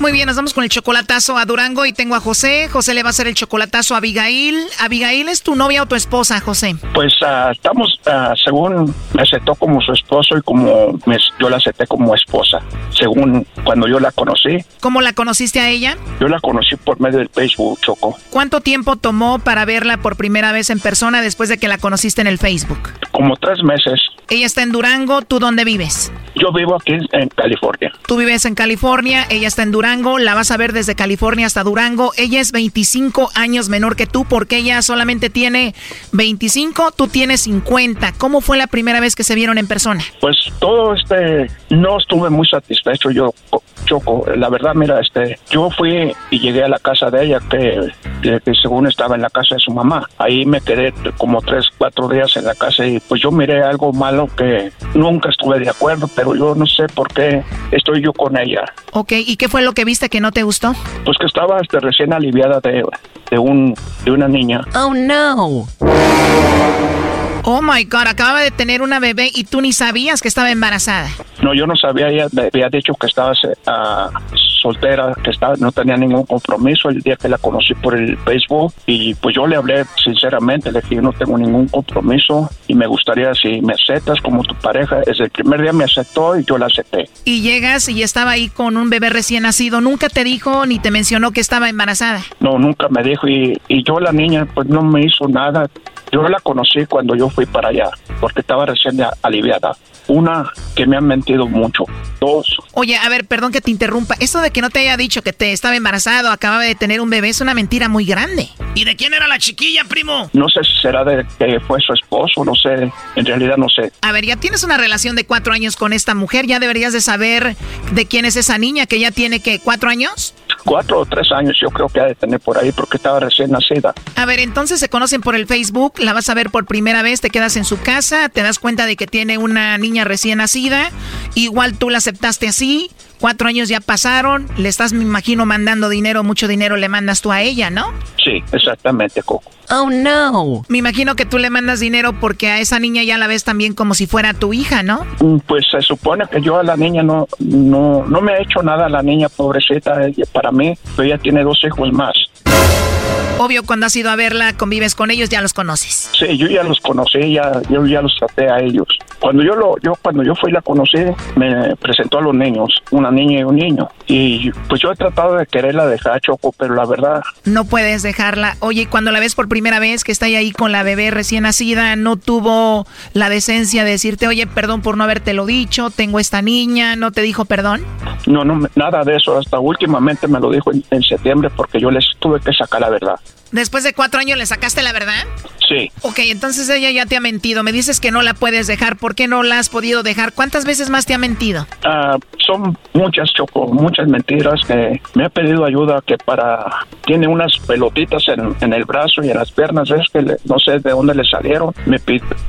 Muy bien, nos vamos con el chocolatazo a Durango y tengo a José. José le va a hacer el chocolatazo a Abigail. Abigail es tu novia o tu esposa, José. Pues ah, estamos, ah, según me aceptó como su esposo y como me- yo la acepté como esposa. Según cuando yo la conocí, ¿Cómo la conociste a ella? yo la conocí por medio del Facebook, Choco. ¿Cuánto tiempo tomó para verla por primera vez en persona después de que la conociste en el Facebook? Como tres meses. Ella está en Durango, ¿tú dónde vives? Yo vivo aquí en California. Tú vives en California, ella está en Durango, la vas a ver desde California hasta Durango. Ella es 25 años menor que tú porque ella solamente tiene 25, tú tienes 50. ¿Cómo fue la primera vez que se vieron en persona? Pues todo este, no estuve muy satisfecho yo, Choco. La verdad, mira, este, yo fui y llegué a la casa de ella, que, que- que según estaba en la casa de su mamá. Ahí me quedé como tres, cuatro días en la casa y pues yo miré algo malo que nunca estuve de acuerdo, pero yo no sé por qué estoy yo con ella. Ok, ¿y qué fue lo que viste que no te gustó? Pues que estaba este, recién aliviada de, de, un, de una niña. Oh no. Oh my God, acababa de tener una bebé y tú ni sabías que estaba embarazada. No, yo no sabía, ella me había dicho que estaba ah, soltera, que estaba, no tenía ningún compromiso el día que la conocí por el Facebook y pues yo le hablé sinceramente, le dije yo no tengo ningún compromiso y me gustaría si me aceptas como tu pareja. Desde el primer día me aceptó y yo la acepté. Y llegas y estaba ahí con un bebé recién nacido, ¿nunca te dijo ni te mencionó que estaba embarazada? No, nunca me dijo y, y yo la niña pues no me hizo nada. Yo la conocí cuando yo fui para allá, porque estaba recién aliviada. Una, que me han mentido mucho. Dos. Oye, a ver, perdón que te interrumpa. Eso de que no te haya dicho que te estaba embarazado, acababa de tener un bebé, es una mentira muy grande. ¿Y de quién era la chiquilla, primo? No sé si será de que fue su esposo, no sé. En realidad no sé. A ver, ya tienes una relación de cuatro años con esta mujer, ya deberías de saber de quién es esa niña que ya tiene que cuatro años. Cuatro o tres años yo creo que ha de tener por ahí porque estaba recién nacida. A ver, entonces se conocen por el Facebook, la vas a ver por primera vez, te quedas en su casa, te das cuenta de que tiene una niña recién nacida, igual tú la aceptaste así, cuatro años ya pasaron, le estás, me imagino, mandando dinero, mucho dinero le mandas tú a ella, ¿no? Sí, exactamente, Coco. Oh, no. Me imagino que tú le mandas dinero porque a esa niña ya la ves también como si fuera tu hija, ¿no? Mm, Pues se supone que yo a la niña no, no, no me ha hecho nada la niña, pobrecita, ella- para mí, pero ella tiene dos hijos más. Obvio, cuando has ido a verla, convives con ellos, ya los conoces. Sí, yo ya los conocí, ya, yo ya los traté a ellos. Cuando yo lo, yo cuando yo fui la conocí, me presentó a los niños, una niña y un niño. Y pues yo he tratado de quererla dejar, Choco, pero la verdad, No puedes dejarla. Oye, cuando la ves por primera vez que está ahí con la bebé recién nacida, no tuvo la decencia de decirte, oye, perdón por no habértelo dicho, tengo esta niña, no te dijo perdón. no, no, nada de eso. Hasta últimamente me lo dijo en, en septiembre porque yo les tuve que sacar la verdad. Después de cuatro años le sacaste la verdad. Sí, Ok, entonces ella ya te ha mentido. Me dices que no la puedes dejar. ¿Por qué no la has podido dejar? ¿Cuántas veces más te ha mentido? Ah, son muchas, Choco, muchas mentiras que me ha pedido ayuda que para... Tiene unas pelotitas en, en el brazo y en las piernas, es que le- no sé de dónde le salieron. Me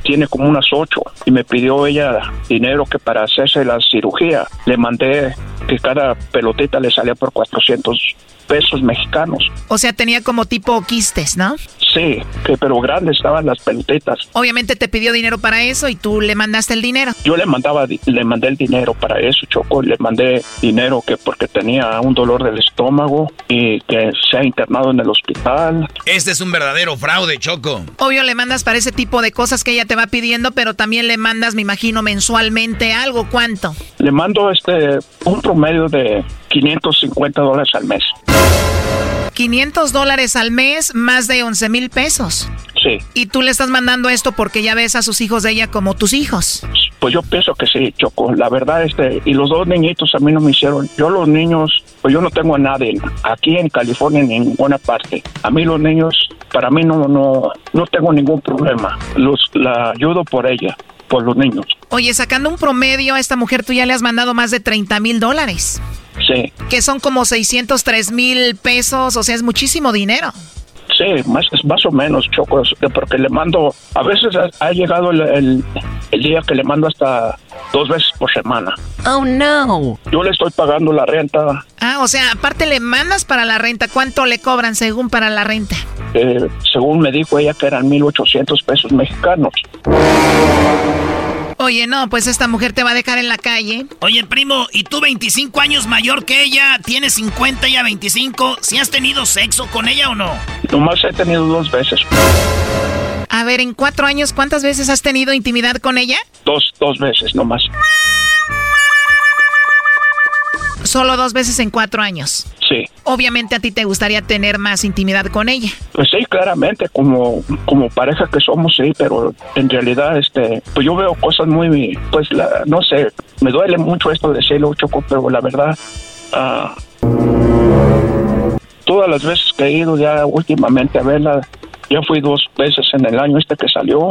tiene como unas ocho y me pidió ella dinero que para hacerse la cirugía. Le mandé que cada pelotita le salía por 400 pesos mexicanos. O sea, tenía como tipo quistes, ¿no? Sí, que pero grandes estaban las pelotitas. Obviamente te pidió dinero para eso y tú le mandaste el dinero. Yo le mandaba, le mandé el dinero para eso, Choco, le mandé dinero que porque tenía un dolor del estómago y que se ha internado en el hospital. Este es un verdadero fraude, Choco. Obvio le mandas para ese tipo de cosas que ella te va pidiendo, pero también le mandas, me imagino, mensualmente algo. ¿Cuánto? Le mando este un promedio de 550 dólares al mes. 500 dólares al mes, más de 11 mil pesos. Sí, Y tú le estás mandando esto porque ya ves a sus hijos de ella como tus hijos. pues yo pienso que sí, Choco. La verdad, este, y los dos niñitos a mí no me hicieron. Yo los niños, pues yo no tengo a nadie aquí en California ni en ninguna parte. A mí los niños, para mí no, no, no tengo ningún problema. Los, la ayudo por ella, por los niños. Oye, sacando un promedio, a esta mujer tú ya le has mandado más de 30 mil dólares. Sí, Que son como 603 mil pesos, o sea, es muchísimo dinero. Sí, más, más o menos, Choco, es- porque le mando, a veces ha, ha llegado el, el- el día que le mando hasta dos veces por semana. Oh, no. Yo le estoy pagando la renta, Ah, o sea, aparte le mandas para la renta. ¿Cuánto le cobran según para la renta? eh, según me dijo ella que eran 1.800 pesos mexicanos. Oye, no, pues esta mujer te va a dejar en la calle. Oye, primo, ¿y tú 25 años mayor que ella? ¿Tienes 50 y ella 25? ¿Si has tenido sexo con ella o no? Nomás he tenido dos veces, A ver, en cuatro años, ¿cuántas veces has tenido intimidad con ella? dos, dos veces nomás. Solo dos veces en cuatro años. Sí, Obviamente a ti te gustaría tener más intimidad con ella. pues sí, claramente, como, como pareja que somos, sí, pero en realidad, este, pues yo veo cosas muy, pues, la, no sé, me duele mucho esto de decirlo, Choco, pero la verdad, ah, todas las veces que he ido ya últimamente a verla, ya fui dos veces en el año este que salió,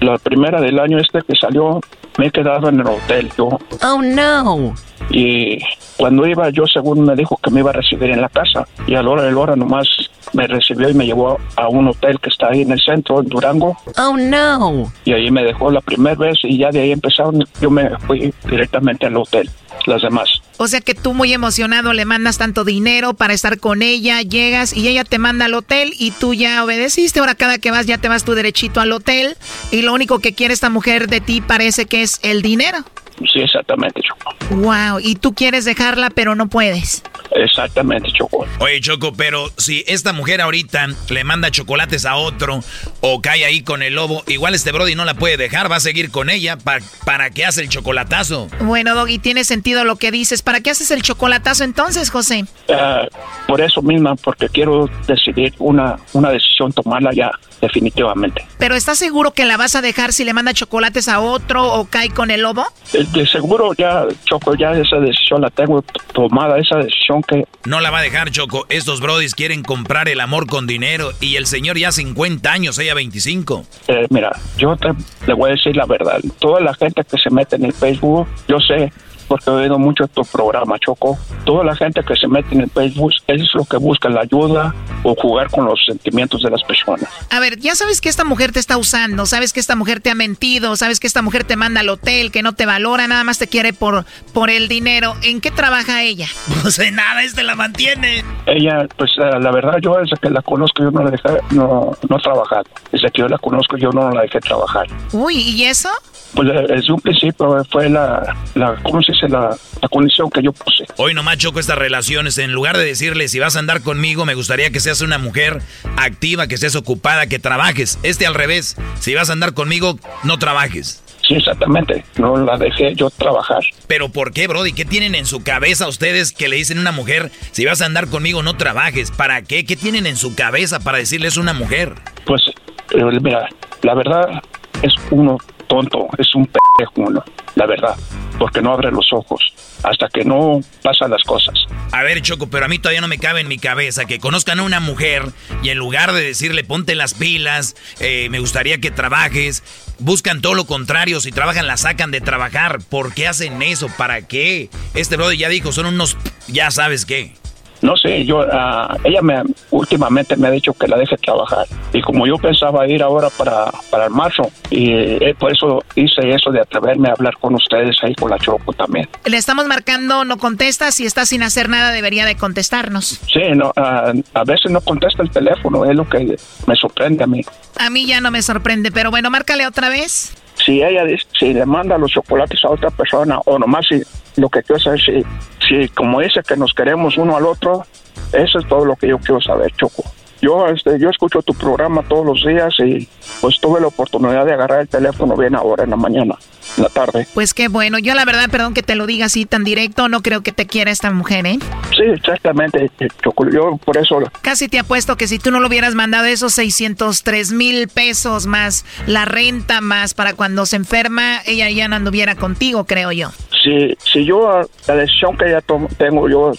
la primera del año este que salió, me he quedado en el hotel, yo, Oh, no. y cuando iba yo según me dijo que me iba a recibir en la casa y a la hora de la hora nomás me recibió y me llevó a un hotel que está ahí en el centro, en Durango. Oh no. Y ahí me dejó la primera vez y ya de ahí empezaron, yo me fui directamente al hotel, las demás. O sea que tú muy emocionado le mandas tanto dinero para estar con ella, llegas y ella te manda al hotel y tú ya obedeciste. Ahora cada que vas ya te vas tú derechito al hotel y lo único que quiere esta mujer de ti parece que es el dinero. Sí, exactamente, Choco. Wow, y tú quieres dejarla pero no puedes. Exactamente, Choco. Oye, Choco, pero si esta mujer ahorita le manda chocolates a otro o cae ahí con el lobo, igual este Brody no la puede dejar, va a seguir con ella. ¿Para, para qué hace el chocolatazo? Bueno, Doggy, tiene sentido lo que dices. ¿Para qué haces el chocolatazo entonces, José? Ah, por eso misma, porque quiero decidir una, una decisión, tomarla ya definitivamente. ¿Pero estás seguro que la vas a dejar si le manda chocolates a otro o cae con el lobo? De, de seguro ya, Choco, ya esa decisión la tengo tomada, esa decisión que... No la va a dejar, Choco. Estos Brodis quieren comprar el amor con dinero y el señor ya 50 años, ella 25. Eh, mira, yo te, le voy a decir la verdad. Toda la gente que se mete en el Facebook, yo sé, porque he oído mucho tu programa, Choco. Toda la gente que se mete en el Facebook, eso es lo que busca, la ayuda o jugar con los sentimientos de las personas. A ver, ya sabes que esta mujer te está usando, sabes que esta mujer te ha mentido, sabes que esta mujer te manda al hotel, que no te valora, nada más te quiere por, por el dinero. ¿En qué trabaja ella? No sé nada, este la mantiene. Ella, pues la verdad, yo desde que la conozco, yo no la dejé, no, no he trabajado. Desde que yo la conozco, yo no la dejé trabajar. Uy, ¿y eso? Pues desde un principio fue la, la ¿cómo se dice? La, la condición que yo puse. Hoy nomás choco estas relaciones. En lugar de decirle si vas a andar conmigo, me gustaría que seas una mujer activa, que estés ocupada, que trabajes. Este al revés. Si vas a andar conmigo, no trabajes. Sí, exactamente. No la dejé yo trabajar. Pero ¿por qué, Brody? ¿Qué tienen en su cabeza ustedes que le dicen a una mujer, si vas a andar conmigo, no trabajes? ¿Para qué? ¿Qué tienen en su cabeza para decirles a una mujer? Pues, eh, mira, la verdad es uno tonto, es un pendejo uno, la verdad, porque no abre los ojos hasta que no pasan las cosas. A ver, Choco, pero a mí todavía no me cabe en mi cabeza que conozcan a una mujer y en lugar de decirle ponte las pilas, eh, me gustaría que trabajes, buscan todo lo contrario. Si trabajan, la sacan de trabajar. ¿Por qué hacen eso? ¿Para qué? Este brother ya dijo, son unos. Ya sabes qué. No sé, yo, ah, ella me últimamente me ha dicho que la deje trabajar. Y como yo pensaba ir ahora para, para el marzo, y eh, por eso hice eso de atreverme a hablar con ustedes ahí con la Choco también. Le estamos marcando, no contesta. Si está sin hacer nada, debería de contestarnos. Sí, no, ah, a veces no contesta el teléfono, es lo que me sorprende a mí. A mí ya no me sorprende, pero bueno, márcale otra vez. Si ella si le manda los chocolates a otra persona, o nomás si lo que quiero saber, si, si como dice que nos queremos uno al otro, eso es todo lo que yo quiero saber, Choco. Yo, este, yo escucho tu programa todos los días y pues tuve la oportunidad de agarrar el teléfono bien ahora en la mañana, en la tarde. Pues qué bueno. Yo la verdad, perdón que te lo diga así tan directo, no creo que te quiera esta mujer, ¿eh? Sí, exactamente, eh. Yo por eso Casi te apuesto que si tú no lo hubieras mandado esos 603 mil pesos más la renta más para cuando se enferma, ella ya no anduviera contigo, creo yo. si, si yo la decisión que ya tengo, yo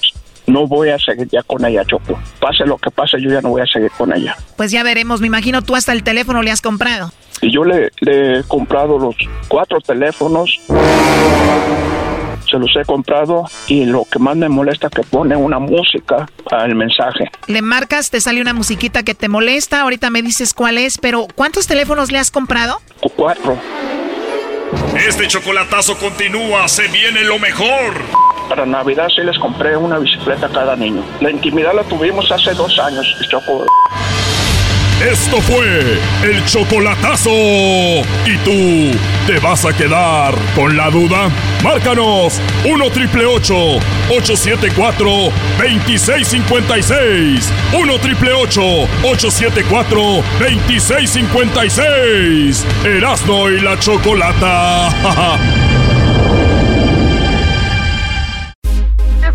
no voy a seguir ya con ella, Choco. Pase lo que pase, yo ya no voy a seguir con ella. Pues ya veremos, me imagino tú hasta el teléfono le has comprado. Y yo le, le he comprado los cuatro teléfonos, se los he comprado y lo que más me molesta es que pone una música al mensaje. Le marcas, te sale una musiquita que te molesta, ahorita me dices cuál es, pero ¿cuántos teléfonos le has comprado? Cu- Cuatro. Este chocolatazo continúa, se viene lo mejor. Para Navidad sí les compré una bicicleta a cada niño. La intimidad la tuvimos hace dos años, Choco. Esto fue el chocolatazo. ¿Y tú te vas a quedar con la duda? Márcanos 1 triple 874 2656. 1 triple 874 2656. Erasno y la chocolata.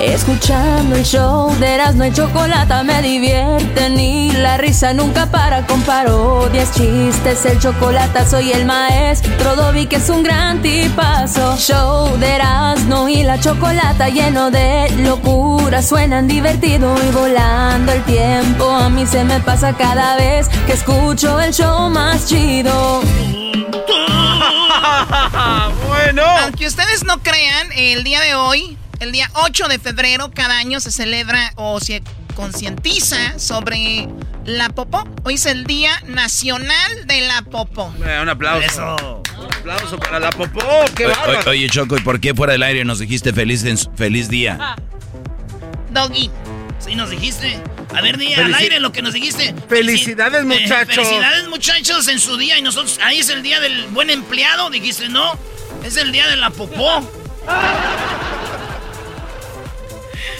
Escuchando el show de Erasmo y Chocolata me divierte ni la risa nunca para con parodias, chistes, el chocolate soy el maestro Dobby que es un gran tipazo. Show de Erasmo y la Chocolata lleno de locura, suenan divertido y volando el tiempo. A mí se me pasa cada vez que escucho el show más chido. bueno. Aunque ustedes no crean, el día de hoy, el día 8 de febrero, cada año se celebra o se concientiza sobre la popó. Hoy es el Día Nacional de la Popó. Eh, un aplauso. Eso. Un aplauso para la popó. ¡Qué Oye, bárbaro! oye, Choco, ¿y por qué fuera del aire nos dijiste feliz, feliz día? Doggy. Sí, nos dijiste. A ver, Felici- al aire lo que nos dijiste. Felicidades, Eh, muchachos. felicidades, muchachos, en su día. Y nosotros, ahí es el día del buen empleado. Dijiste, no. Es el día de la popó.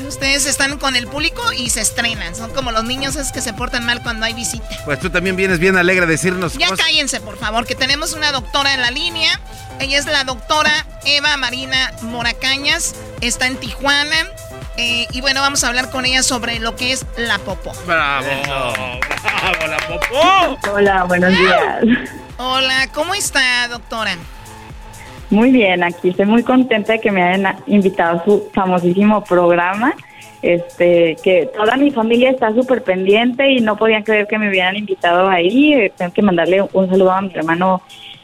Ustedes están con el público y se estrenan. Son como los niños es que se portan mal cuando hay visita. Pues tú también vienes bien alegre a decirnos Ya cosas. cállense, por favor, que tenemos una doctora en la línea. Ella es la doctora Eva Marina Moracañas. Está en Tijuana. Eh, y bueno, vamos a hablar con ella sobre lo que es la popó. ¡Bravo! ¡Bravo, la popó! Hola, buenos días. Hola, ¿cómo está, doctora? Muy bien, aquí estoy muy contenta de que me hayan invitado a su famosísimo programa. Este, que toda mi familia está súper pendiente y no podían creer que me hubieran invitado ahí. Eh, Tengo que mandarle un saludo a mi hermano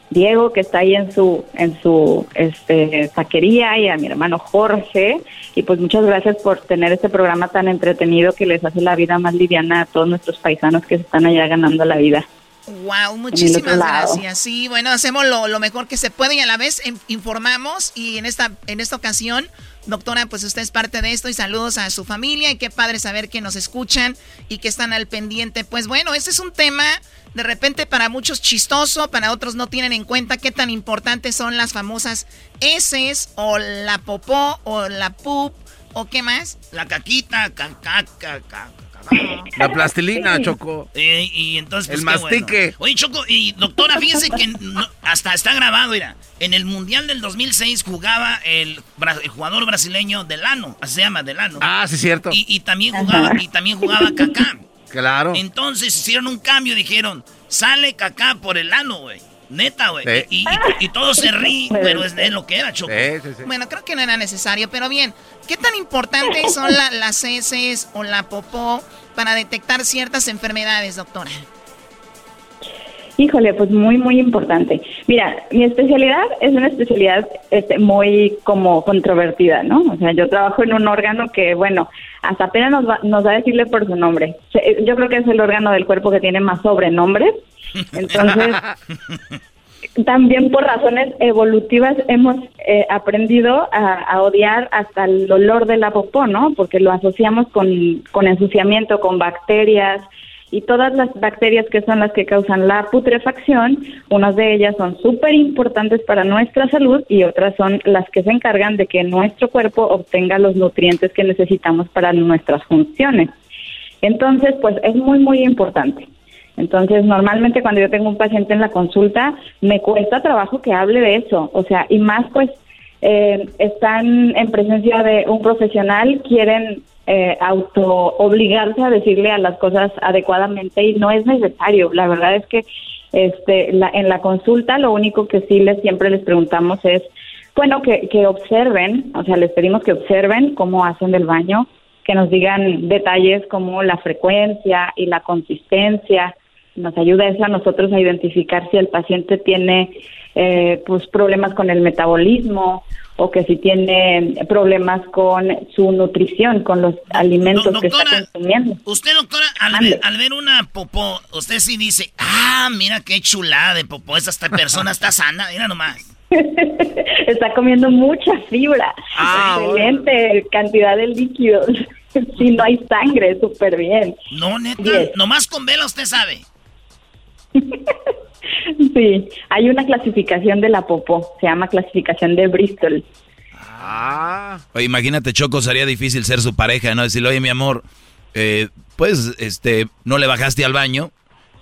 Diego, que está ahí en su, en su este, taquería, y a mi hermano Jorge. Y pues muchas gracias por tener este programa tan entretenido que les hace la vida más liviana a todos nuestros paisanos que se están allá ganando la vida. Wow, muchísimas gracias. Sí, bueno, hacemos lo, lo mejor que se puede y a la vez informamos. Y en esta, en esta ocasión, doctora, pues usted es parte de esto y saludos a su familia. Y qué padre saber que nos escuchan y que están al pendiente. Pues bueno, este es un tema de repente para muchos chistoso, para otros no tienen en cuenta qué tan importantes son las famosas heces o la popó o la pup o qué más. La caquita, caca, caca. La plastilina, Choco. Eh, y entonces, pues, El mastique. bueno. Oye, Choco, y doctora, fíjese que no- hasta está grabado, mira. En el Mundial del 2006 jugaba el, jugador brasileño Delano, así se llama Delano. Ah, sí, cierto. Y, y también jugaba, y también jugaba Kaká. Claro. Entonces hicieron un cambio, dijeron, sale Kaká por el ano, güey. Neta, güey. Sí. Y, y, y todos se ríen, pero es, es lo que era, Choco. Sí, sí, sí. Bueno, creo que no era necesario, pero bien, ¿qué tan importantes son la- las heces o la popó para detectar ciertas enfermedades, doctora? Híjole, pues muy, muy importante. Mira, mi especialidad es una especialidad este, muy como controvertida, ¿no? O sea, yo trabajo en un órgano que, bueno, hasta apenas nos va, nos va a decirle por su nombre. Yo creo que es el órgano del cuerpo que tiene más sobrenombres. Entonces, también por razones evolutivas hemos eh, aprendido a, a odiar hasta el olor de la popó, ¿no? Porque lo asociamos con, con ensuciamiento, con bacterias y todas las bacterias que son las que causan la putrefacción, unas de ellas son súper importantes para nuestra salud y otras son las que se encargan de que nuestro cuerpo obtenga los nutrientes que necesitamos para nuestras funciones. Entonces, pues es muy, muy importante. Entonces, normalmente cuando yo tengo un paciente en la consulta, me cuesta trabajo que hable de eso. O sea, y más pues eh, están en presencia de un profesional, quieren eh, auto obligarse a decirle a las cosas adecuadamente y no es necesario. La verdad es que este, la, en la consulta lo único que sí les siempre les preguntamos es, bueno, que, que observen, o sea, les pedimos que observen cómo hacen del baño, que nos digan detalles como la frecuencia y la consistencia. Nos ayuda eso a nosotros a identificar si el paciente tiene eh, pues problemas con el metabolismo o que si tiene problemas con su nutrición, con los alimentos que está consumiendo. Usted, doctora, al ver, al ver una popó, usted sí dice, ah, mira qué chulada de popó, esta persona está sana, mira nomás. Está comiendo mucha fibra, Ah, excelente cantidad de líquidos. Si no hay sangre, súper bien. No, neta, nomás con vela usted sabe. Sí, hay una clasificación de la popó, se llama clasificación de Bristol. Ah. Oye, imagínate, Choco, sería difícil ser su pareja, ¿no? Decirle, oye, mi amor, eh, pues, este, no le bajaste al baño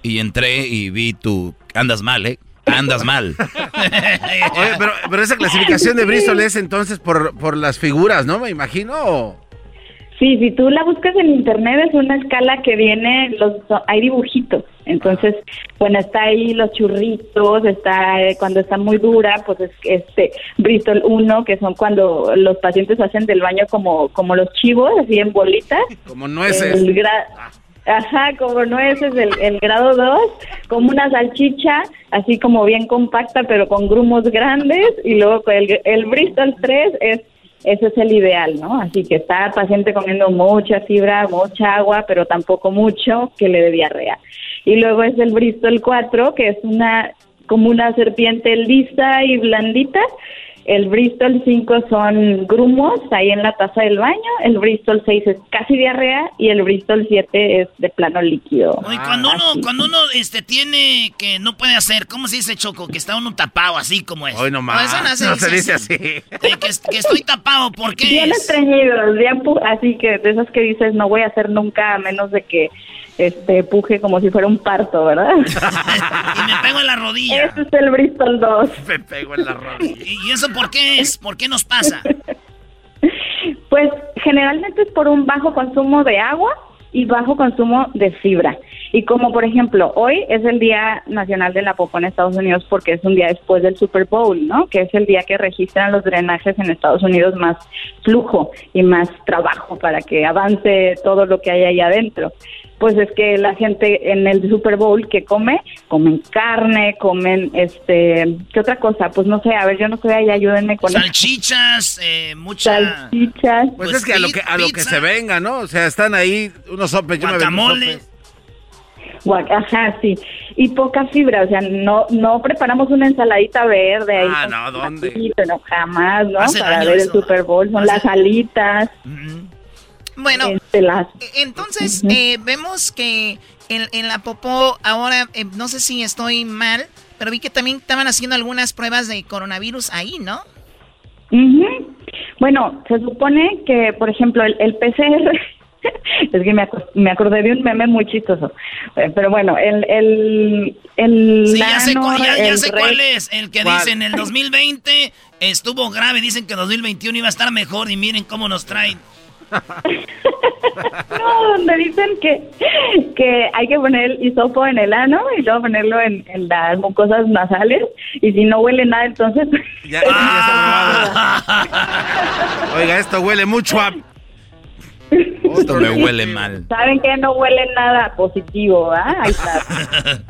y entré y vi tu... Andas mal, ¿eh? Andas mal. Oye, pero, pero esa clasificación de Bristol es entonces por, por las figuras, ¿no? Me imagino. Sí, si tú la buscas en internet es una escala que viene, los hay dibujitos. Entonces, bueno, está ahí los churritos, está eh, cuando está muy dura, pues es este Bristol 1, que son cuando los pacientes hacen del baño como como los chivos, así en bolitas. Como nueces. El gra- Ajá, como nueces, el, el grado 2, como una salchicha, así como bien compacta, pero con grumos grandes, y luego el, el Bristol 3 es ese es el ideal, ¿no? Así que está el paciente comiendo mucha fibra, mucha agua, pero tampoco mucho que le dé diarrea. Y luego es el Bristol 4, que es una como una serpiente lisa y blandita. El Bristol 5 son grumos ahí en la taza del baño. El Bristol 6 es casi diarrea y el Bristol 7 es de plano líquido. Oye, cuando uno, cuando uno este, tiene que no puede hacer, ¿cómo se dice, Choco? Que está uno tapado así como es. Hoy no No, más. eso no se no dice se dice así. que, que estoy tapado, ¿por qué? Bien es? estreñidos, bien pu- así que de esas que dices no voy a hacer nunca a menos de que este puje como si fuera un parto, ¿verdad? Y me pego en la rodilla. Ese es el Bristol 2. Me pego en la rodilla. ¿Y eso por qué es? ¿Por qué nos pasa? Pues generalmente es por un bajo consumo de agua y bajo consumo de fibra. Y como por ejemplo, hoy es el Día Nacional de la Popó en Estados Unidos porque es un día después del Super Bowl, ¿no? Que es el día que registran los drenajes en Estados Unidos más flujo y más trabajo para que avance todo lo que hay ahí adentro. Pues es que la gente en el Super Bowl que come, comen carne, comen este, ¿qué otra cosa? Pues no sé, a ver, yo no sé, ahí ayúdenme con eso. Salchichas, eh, mucha... Salchichas. Pues, es que a lo que, a lo que se venga, ¿no? O sea, están ahí unos sopes. Yo me aventé unos Guacamole. sopes. Guac- Ajá, sí. Y poca fibra, o sea, no no preparamos una ensaladita verde ahí. Ah, no, ¿dónde? No, jamás, ¿no? Hace Para ver eso. el Super Bowl, son las alitas. Bueno, este, las... entonces eh, vemos que en, en la popó ahora, eh, no sé si estoy mal, pero vi que también estaban haciendo algunas pruebas de coronavirus ahí, ¿no? Ujú. Bueno, se supone que, por ejemplo, el, el PCR, es que me, aco- me acordé de un meme muy chistoso, Eh, pero bueno, el... el, el Sí, ya sé, cuál, ya, ya el sé cuál es. El que ¿Cuál? dice en el 2020 estuvo grave. Dicen que 2021 iba a estar mejor y miren cómo nos traen. No, donde dicen que, que hay que poner el hisopo en el ano y luego ponerlo en, en las mucosas nasales y si no huele nada entonces... Ya, ya se Oiga, esto huele mucho a... Esto me huele mal. ¿Saben que no huele nada positivo? ¿ah? Ahí está.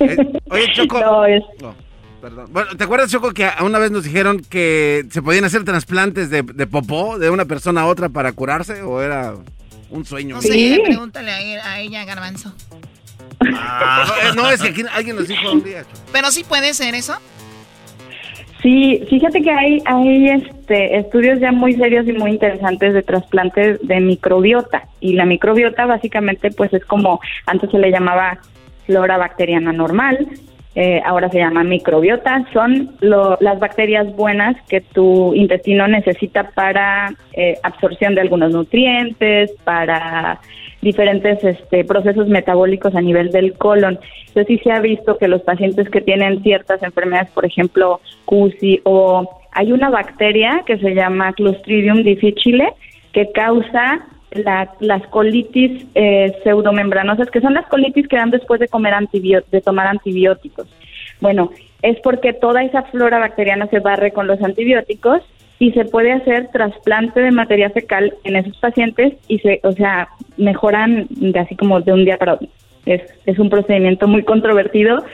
Oye, Choco. No, es... Perdón. Bueno, ¿te acuerdas, Choco, que a- una vez nos dijeron que se podían hacer trasplantes de, de popó de una persona a otra para curarse? ¿O era un sueño? No sé, pregúntale a, ella, Garbanzo. Ah, no, eh, no, es que aquí alguien nos dijo un día. Choco. Pero sí puede ser eso. Sí, fíjate que hay, hay este, estudios ya muy serios y muy interesantes de trasplantes de microbiota. Y la microbiota básicamente pues es como, antes se le llamaba flora bacteriana normal, eh, ahora se llama microbiota. Son lo- las bacterias buenas que tu intestino necesita para eh, absorción de algunos nutrientes, para diferentes este, procesos metabólicos a nivel del colon. Entonces sí se ha visto que los pacientes que tienen ciertas enfermedades, por ejemplo, CUSI o hay una bacteria que se llama Clostridium difficile que causa la- las colitis eh, pseudomembranosas, que son las colitis que dan después de comer de tomar antibióticos. Bueno, es porque toda esa flora bacteriana se barre con los antibióticos y se puede hacer trasplante de materia fecal en esos pacientes y se, o sea, mejoran de así como de un día para otro. Es, es un procedimiento muy controvertido,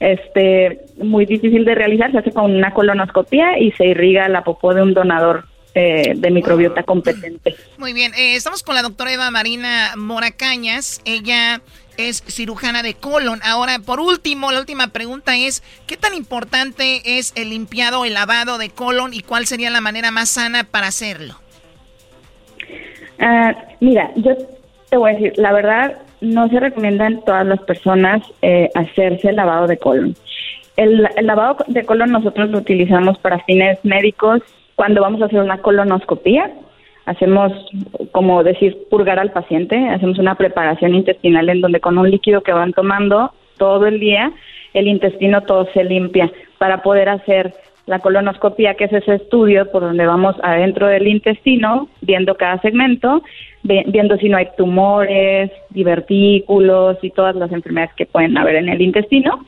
este, muy difícil de realizar, se hace con una colonoscopia y se irriga la popó de un donador eh, de microbiota competente. Muy bien, eh, estamos con la doctora Eva Marina Moracañas. Ella es cirujana de colon. Ahora, por último, la última pregunta es, ¿qué tan importante es el limpiado o el lavado de colon y cuál sería la manera más sana para hacerlo? Ah, mira, yo te voy a decir, la verdad, no se recomienda en todas las personas eh, hacerse el lavado de colon. El, el lavado de colon nosotros lo utilizamos para fines médicos cuando vamos a hacer una colonoscopía. Hacemos, como decir, purgar al paciente, hacemos una preparación intestinal en donde con un líquido que van tomando todo el día, el intestino todo se limpia para poder hacer la colonoscopia, que es ese estudio por donde vamos adentro del intestino, viendo cada segmento, vi- viendo si no hay tumores, divertículos y todas las enfermedades que pueden haber en el intestino.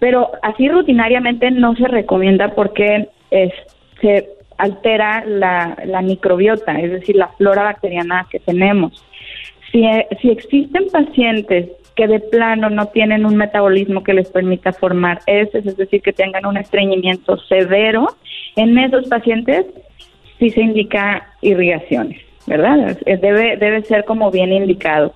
Pero así rutinariamente no se recomienda porque es- se altera la, la microbiota, es decir, la flora bacteriana que tenemos. Si, si existen pacientes que de plano no tienen un metabolismo que les permita formar heces, es decir, que tengan un estreñimiento severo, en esos pacientes sí se indica irrigaciones, ¿verdad? Debe, debe ser como bien indicado.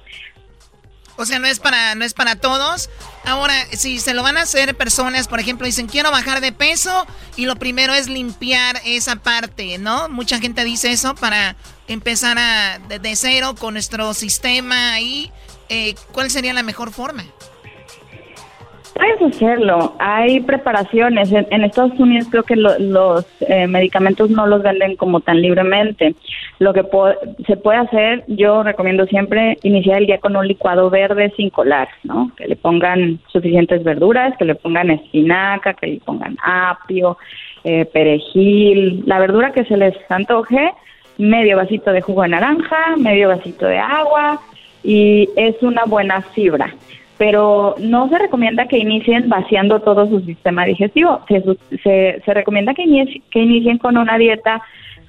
O sea, no es para no es para todos. Ahora, si se lo van a hacer personas, por ejemplo, dicen quiero bajar de peso y lo primero es limpiar esa parte, ¿no? Mucha gente dice eso para empezar a de, cero con nuestro sistema ahí. Eh, ¿Cuál sería la mejor forma? Puedes hacerlo. Hay preparaciones. En, en Estados Unidos creo que lo- los eh, medicamentos no los venden como tan libremente. Lo que po- se puede hacer, yo recomiendo siempre iniciar el día con un licuado verde sin colar, ¿no? Que le pongan suficientes verduras, que le pongan espinaca, que le pongan apio, eh, perejil, la verdura que se les antoje, medio vasito de jugo de naranja, medio vasito de agua y es una buena fibra pero no se recomienda que inicien vaciando todo su sistema digestivo. Se, se, se recomienda que, inici- que inicien con una dieta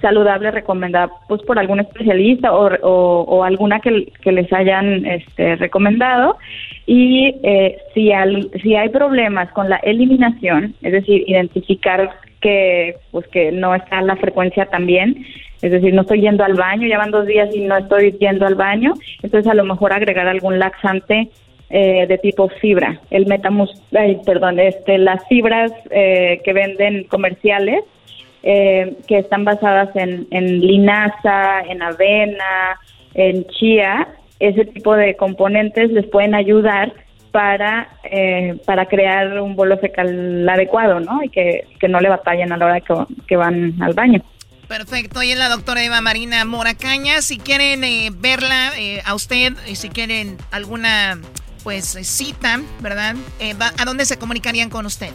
saludable recomendada pues por algún especialista o, o- alguna que, que les hayan este, recomendado y eh, si, al- si hay problemas con la eliminación, es decir, identificar que pues que no está la frecuencia tan bien, es decir, no estoy yendo al baño, ya van dos días y no estoy yendo al baño, entonces a lo mejor agregar algún laxante eh, de tipo fibra, el metamus, ay, perdón, este, las fibras eh, que venden comerciales, eh, que están basadas en, en linaza, en avena, en chía, ese tipo de componentes les pueden ayudar para, eh, para crear un bolo fecal adecuado, ¿no? Y que, que no le batallen a la hora que, que van al baño. Perfecto, y es la doctora Eva Marina Moracaña. Si quieren eh, verla eh, a usted, y si quieren alguna pues eh, cita, ¿verdad? Eh, va- ¿A dónde se comunicarían con usted?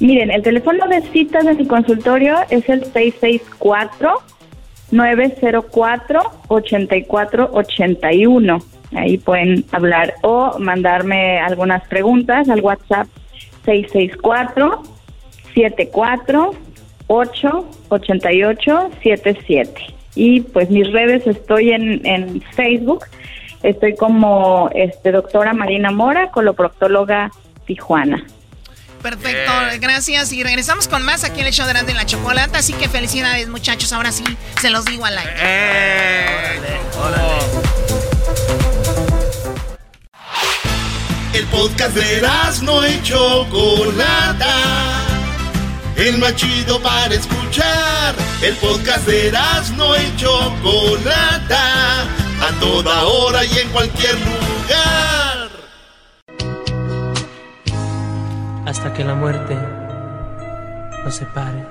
Miren, el teléfono de citas de mi consultorio es el 664-904-8481. Ahí pueden hablar o mandarme algunas preguntas al WhatsApp 664-74-888-77. Y pues mis redes estoy en, en Facebook, estoy como este doctora Marina Mora, coloproctóloga Tijuana. Perfecto, gracias. Y regresamos con más aquí en el show de Grande la Chocolata. Así que felicidades, muchachos. Ahora sí, se los digo al aire. El podcast de no y Chocolata. El más chido para escuchar. El podcast de no y Chocolata. A toda hora y en cualquier lugar. Hasta que la muerte nos separe.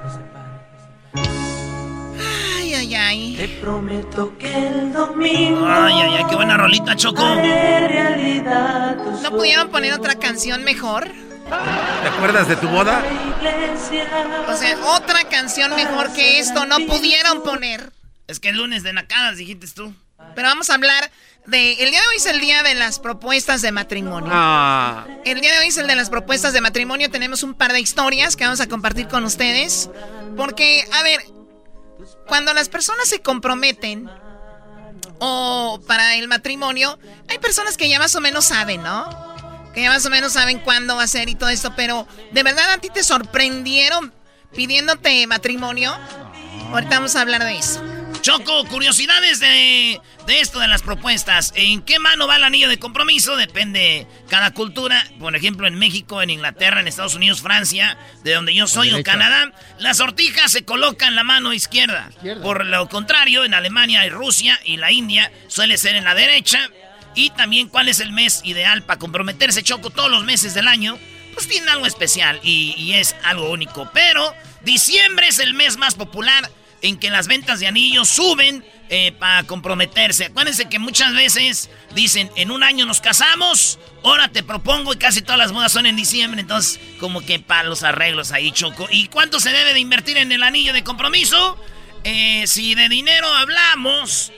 Ay, ay, ay. Te prometo que el domingo. Ay, ay, ay, qué buena rolita, Choco. ¿No pudieron poner otra canción mejor? ¿Te acuerdas de tu boda? O sea, otra canción mejor que esto no pudieron poner. Es que el lunes de nacadas, dijiste tú. Pero vamos a hablar de... El día de hoy es el día de las propuestas de matrimonio. Ah. El día de hoy es el de las propuestas de matrimonio. Tenemos un par de historias que vamos a compartir con ustedes. Porque, a ver, cuando las personas se comprometen o para el matrimonio, hay personas que ya más o menos saben, ¿no? Que ya más o menos saben cuándo va a ser y todo esto. Pero, ¿de verdad a ti te sorprendieron pidiéndote matrimonio? Ahorita vamos a hablar de eso. Choco, curiosidades de, de esto, de las propuestas. ¿En qué mano va el anillo de compromiso? Depende cada cultura. Por ejemplo, en México, en Inglaterra, en Estados Unidos, Francia, de donde yo soy, o Canadá, la sortija se coloca en la mano izquierda. Por lo contrario, en Alemania y Rusia y la India suele ser en la derecha. Y también cuál es el mes ideal para comprometerse, Choco, todos los meses del año. Pues tiene algo especial y, y es algo único. Pero diciembre es el mes más popular en que las ventas de anillos suben eh, para comprometerse. Acuérdense que muchas veces dicen, en un año nos casamos, ahora te propongo y casi todas las bodas son en diciembre, entonces como que para los arreglos ahí choco. ¿Y cuánto se debe de invertir en el anillo de compromiso? Eh, si de dinero hablamos,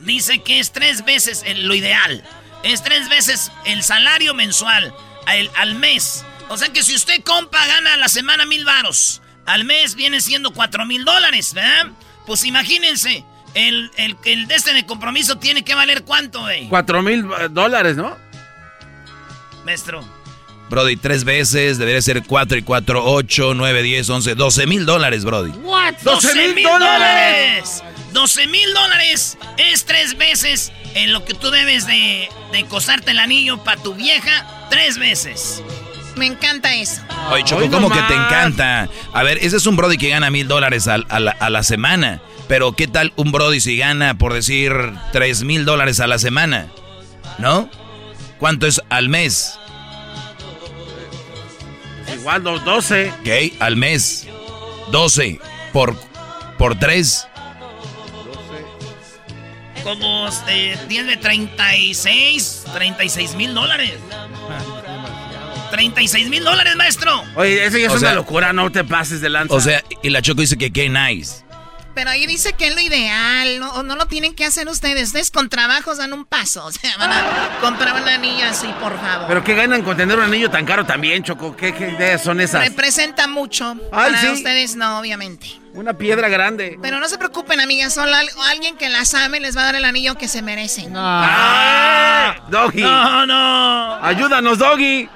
dice que es tres veces lo ideal. Es tres veces el salario mensual al, al mes. O sea que si usted compa gana la semana mil varos al mes viene siendo 4 mil dólares, ¿verdad? Pues imagínense, el, el, el de este de compromiso tiene que valer cuánto, güey. 4 mil dólares, ¿no? Maestro. Brody, tres veces, debería ser 4 y 4, 8, 9, 10, 11, 12 mil dólares, Brody. ¿What? 12 mil dólares. 12 mil dólares es tres veces en lo que tú debes de, de cosarte el anillo para tu vieja, tres veces. Me encanta eso. Oye, Choco, ¿cómo que te encanta? A ver, ese es un Brody que gana mil dólares a, a, la, a, la, semana. Pero, ¿qué tal un Brody si gana, por decir, tres mil dólares a la semana? ¿No? ¿Cuánto es al mes? Igual, 12. Ok, al mes. 12 por, por 3. Como eh, 10 de 36, 36 mil dólares. 36 mil dólares, maestro. Oye, eso ya es o una sea, locura, no te pases de lanza. O sea, y la Choco dice que qué nice. Pero ahí dice que es lo ideal, no, no lo tienen que hacer ustedes. Ustedes con trabajos dan un paso. O sea, van a comprar un anillo así, por favor. Pero ¿qué ganan con tener un anillo tan caro también, Choco? ¿Qué, qué ideas son esas? Representa mucho. Ay, Para ¿sí? ustedes no, obviamente. Una piedra grande. Pero no se preocupen, amigas. Solo alguien que las ame les va a dar el anillo que se merecen. No. ¡Ah! ¡Doggy! ¡No, no! ¡Ayúdanos, Doggy!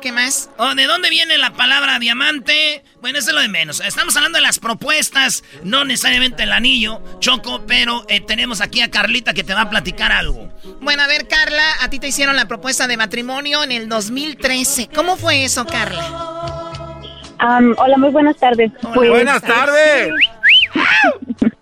¿Qué más? Oh, ¿De dónde viene la palabra diamante? Bueno, eso es lo de menos. Estamos hablando de las propuestas, no necesariamente el anillo, Choco, pero eh, tenemos aquí a Carlita que te va a platicar algo. Bueno, a ver, Carla, a ti te hicieron la propuesta de matrimonio en el 2013. ¿Cómo fue eso, Carla? Um, hola, muy buenas tardes. Hola, pues, buenas tardes.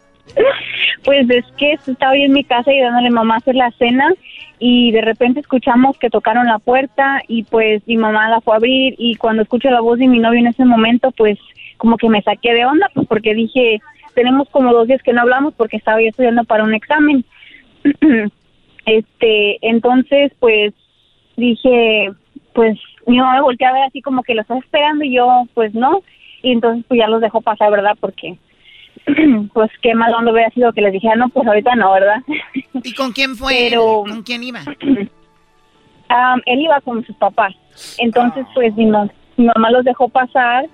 pues es que estaba yo en mi casa ayudándole a mamá a hacer la cena y de repente escuchamos que tocaron la puerta y pues mi mamá la fue a abrir y cuando escucho la voz de mi novio en ese momento pues como que me saqué de onda pues porque dije tenemos como dos días que no hablamos porque estaba yo estudiando para un examen este entonces pues dije pues mi mamá me volteó a ver así como que lo estás esperando y yo pues no. Y entonces pues ya los dejó pasar verdad porque pues qué mal onda hubiera sido que les dijera, no, pues ahorita no, ¿verdad? ¿Y con quién fue? Pero, ¿Con quién iba? Um, él iba con sus papás. Entonces, pues mi, mi, mamá los dejó pasar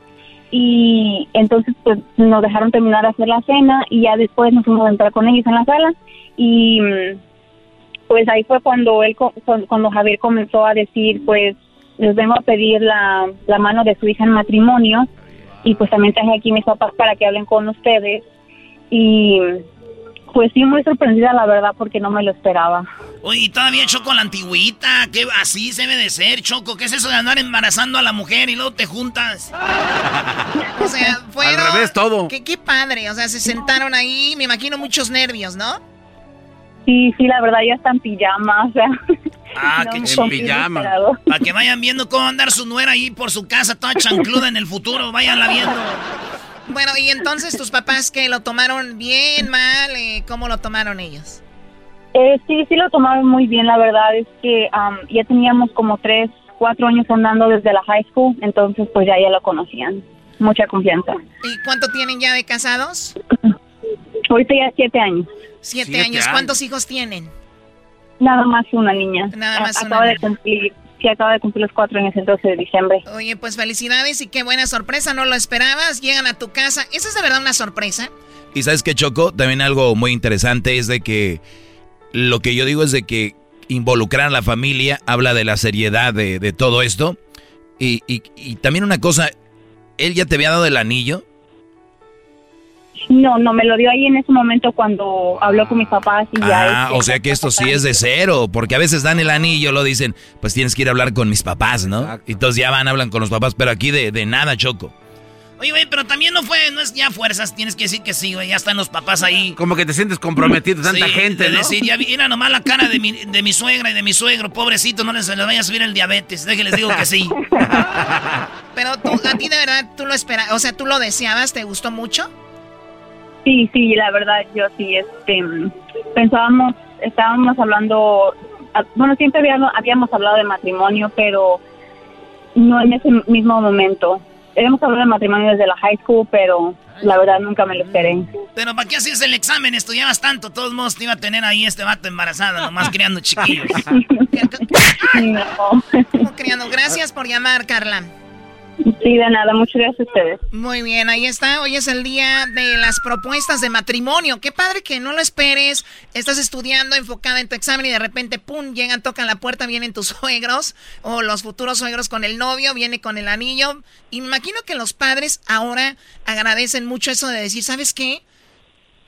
y entonces pues nos dejaron terminar de hacer la cena y ya después nos fuimos a entrar con ellos en la sala y pues ahí fue cuando él cuando Javier comenzó a decir pues les vengo a pedir la, la mano de su hija en matrimonio y pues también traje aquí mis papás para que hablen con ustedes y pues sí muy sorprendida la verdad porque no me lo esperaba. Oye, todavía Choco la antigüita, que así se debe de ser, Choco, ¿qué es eso de andar embarazando a la mujer y luego te juntas? o sea, fueron... Al revés todo. Qué, qué padre, o sea, se sentaron ahí, me imagino muchos nervios, ¿no? Sí, sí, la verdad ya está en pijama, o sea... Ah, no, que en pijama. Para que vayan viendo cómo andar su nuera ahí por su casa, toda chancluda en el futuro, váyanla viendo. Bueno, y entonces tus papás que lo tomaron bien, mal, eh, ¿cómo lo tomaron ellos? Eh, sí, sí lo tomaron muy bien, la verdad es que um, ya teníamos como tres, cuatro años andando desde la high school, entonces pues ya ya lo conocían, mucha confianza. ¿Y cuánto tienen ya de casados? Ahorita ya siete años. Siete, siete años. años, ¿cuántos hijos tienen? Nada más una niña. Nada más acaba una de cumplir, sí, acaba de cumplir los cuatro años el 12 de diciembre. Oye, pues felicidades y qué buena sorpresa, no lo esperabas, llegan a tu casa. ¿Esa es de verdad una sorpresa? Y sabes que Choco, también algo muy interesante es de que lo que yo digo es de que involucrar a la familia habla de la seriedad de, de todo esto. Y, y, y también una cosa, él ya te había dado el anillo. No, no, me lo dio ahí en ese momento cuando habló con mis papás y ya. Ah, este, o sea que esto sí es de cero, porque a veces dan el anillo, lo dicen, pues tienes que ir a hablar con mis papás, ¿no? Y entonces ya van, hablan con los papás, pero aquí de, de nada, Choco. Oye, güey, pero también no fue, no es ya fuerzas, tienes que decir que sí, güey, ya están los papás ahí. Como que te sientes comprometido, tanta Sí, gente, de ¿no? decir, ya era nomás la cara de mi, de mi suegra y de mi suegro, pobrecito, no les, les vaya a subir el diabetes, déjenles digo que sí. Pero tú, a ti de verdad, tú lo esperabas, o sea, tú lo deseabas, ¿te gustó mucho? Sí, sí, la verdad, yo sí, este, pensábamos, estábamos hablando, ah, bueno, siempre habíamos, habíamos hablado de matrimonio, pero no en ese mismo momento. Habíamos hablado de matrimonio desde la high school, pero la verdad nunca me lo esperé. Pero ¿para qué hacías el examen? Estudiabas tanto, todos modos te iba a tener ahí este vato embarazado, nomás criando chiquillos. ¿Cómo criando? Gracias por llamar, Carla. Sí, de nada, muchas gracias a ustedes. Muy bien, ahí está. Hoy es el día de las propuestas de matrimonio. Qué padre que no lo esperes. Estás estudiando, enfocada en tu examen y de repente, pum, llegan, tocan la puerta, vienen tus suegros o los futuros suegros con el novio, viene con el anillo. Imagino que los padres ahora agradecen mucho eso de decir, ¿sabes qué?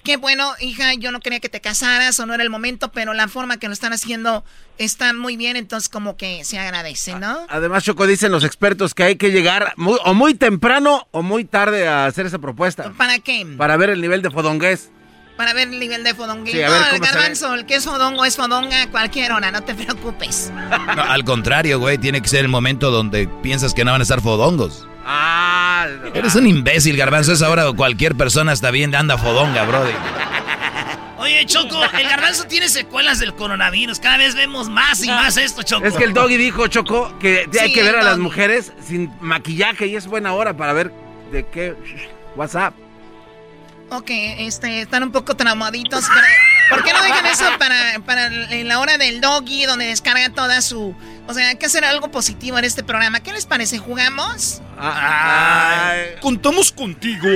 Qué bueno, hija, yo no quería que te casaras o no era el momento, pero la forma que lo están haciendo está muy bien, entonces como que se agradece, ¿no? Además, Choco, dicen los expertos que hay que llegar muy- o muy temprano o muy tarde a hacer esa propuesta. ¿Para qué? Para ver el nivel de fodongués. Para ver el nivel de. Sí, ver no, el garbanzo, el que es fodongo es fodonga a cualquier hora, no te preocupes. No, al contrario, güey, tiene que ser el momento donde piensas que no van a estar fodongos. Ah, Eres un imbécil, garbanzo. Es ahora cualquier persona está bien, anda fodonga, brody. Oye, Choco, el garbanzo tiene secuelas del coronavirus. Cada vez vemos más y más esto, Choco. Es que el doggy dijo, Choco, que hay que ver a las mujeres sin maquillaje y es buena hora para ver de qué. WhatsApp. Ok, este, están un poco traumaditos. pero- ¿Por qué no dejan eso para, para la hora del doggy, donde descarga toda su... O sea, hay que hacer algo positivo en este programa. ¿Qué les parece? ¿Jugamos? ¿Contamos contigo?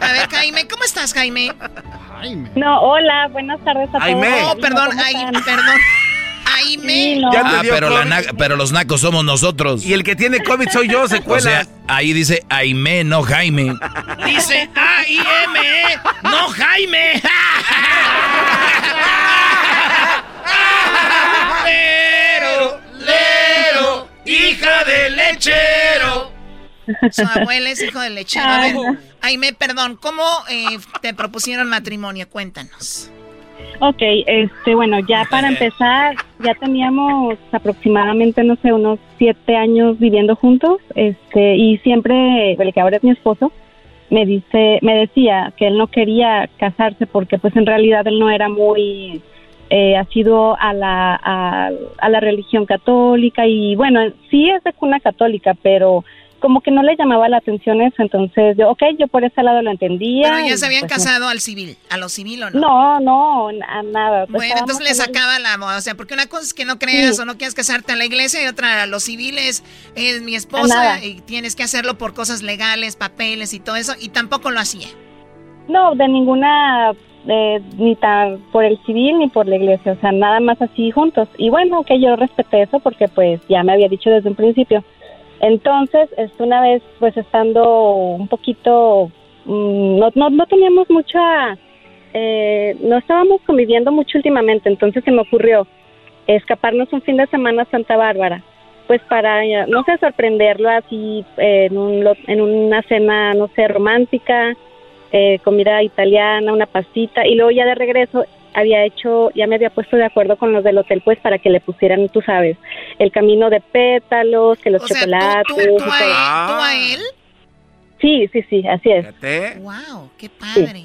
A ver, Jaime, ¿cómo estás, Jaime? No, hola, buenas tardes a Jaime. todos. Oh, perdón, Jaime. Ah, pero, la na- pero los nacos somos nosotros. Y el que tiene COVID soy yo, O secuelas. sea, ahí dice Aime, no Jaime. Dice A-I-M-E, no Jaime. Lero, lero, hija de lechero. Su abuela es hijo del lechero. A ver, Jaime, perdón, ¿cómo eh, te propusieron matrimonio? Cuéntanos. Ok, este, bueno, ya para empezar, ya teníamos aproximadamente, no sé, unos siete años viviendo juntos, este, y siempre, el que ahora es mi esposo, me dice, me decía que él no quería casarse porque, pues, en realidad él no era muy eh, asiduo a la, a, a la religión católica y, bueno, sí es de cuna católica, pero como que no le llamaba la atención eso, entonces yo, ok, yo por ese lado lo entendía. Pero ya se habían pues, no. casado al civil, a lo civil o no. No, no, a nada. Bueno, Estábamos entonces le sacaba la moda. O sea, porque una cosa es que no creas Sí. o no quieras casarte a la iglesia y otra a los civiles. Es mi esposa y tienes que hacerlo por cosas legales, papeles y todo eso. Y tampoco lo hacía. No, de ninguna, eh, ni tan por el civil ni por la iglesia, o sea, nada más así juntos. Y bueno, que yo respeté eso porque pues ya me había dicho desde un principio. Entonces, una vez pues estando un poquito, mm, no, no, no teníamos mucha, eh, no estábamos conviviendo mucho últimamente, entonces se me ocurrió escaparnos un fin de semana a Santa Bárbara, pues para, eh, no sé, sorprenderlo así eh, en, un, en una cena, no sé, romántica, eh, comida italiana, una pastita, y luego ya de regreso había hecho, ya me había puesto de acuerdo con los del hotel, pues para que le pusieran, tú sabes, el camino de pétalos, que los O sea, tú, chocolates. tú, a todo. él, tú a él. Sí, sí, sí, así es. Wow, qué padre.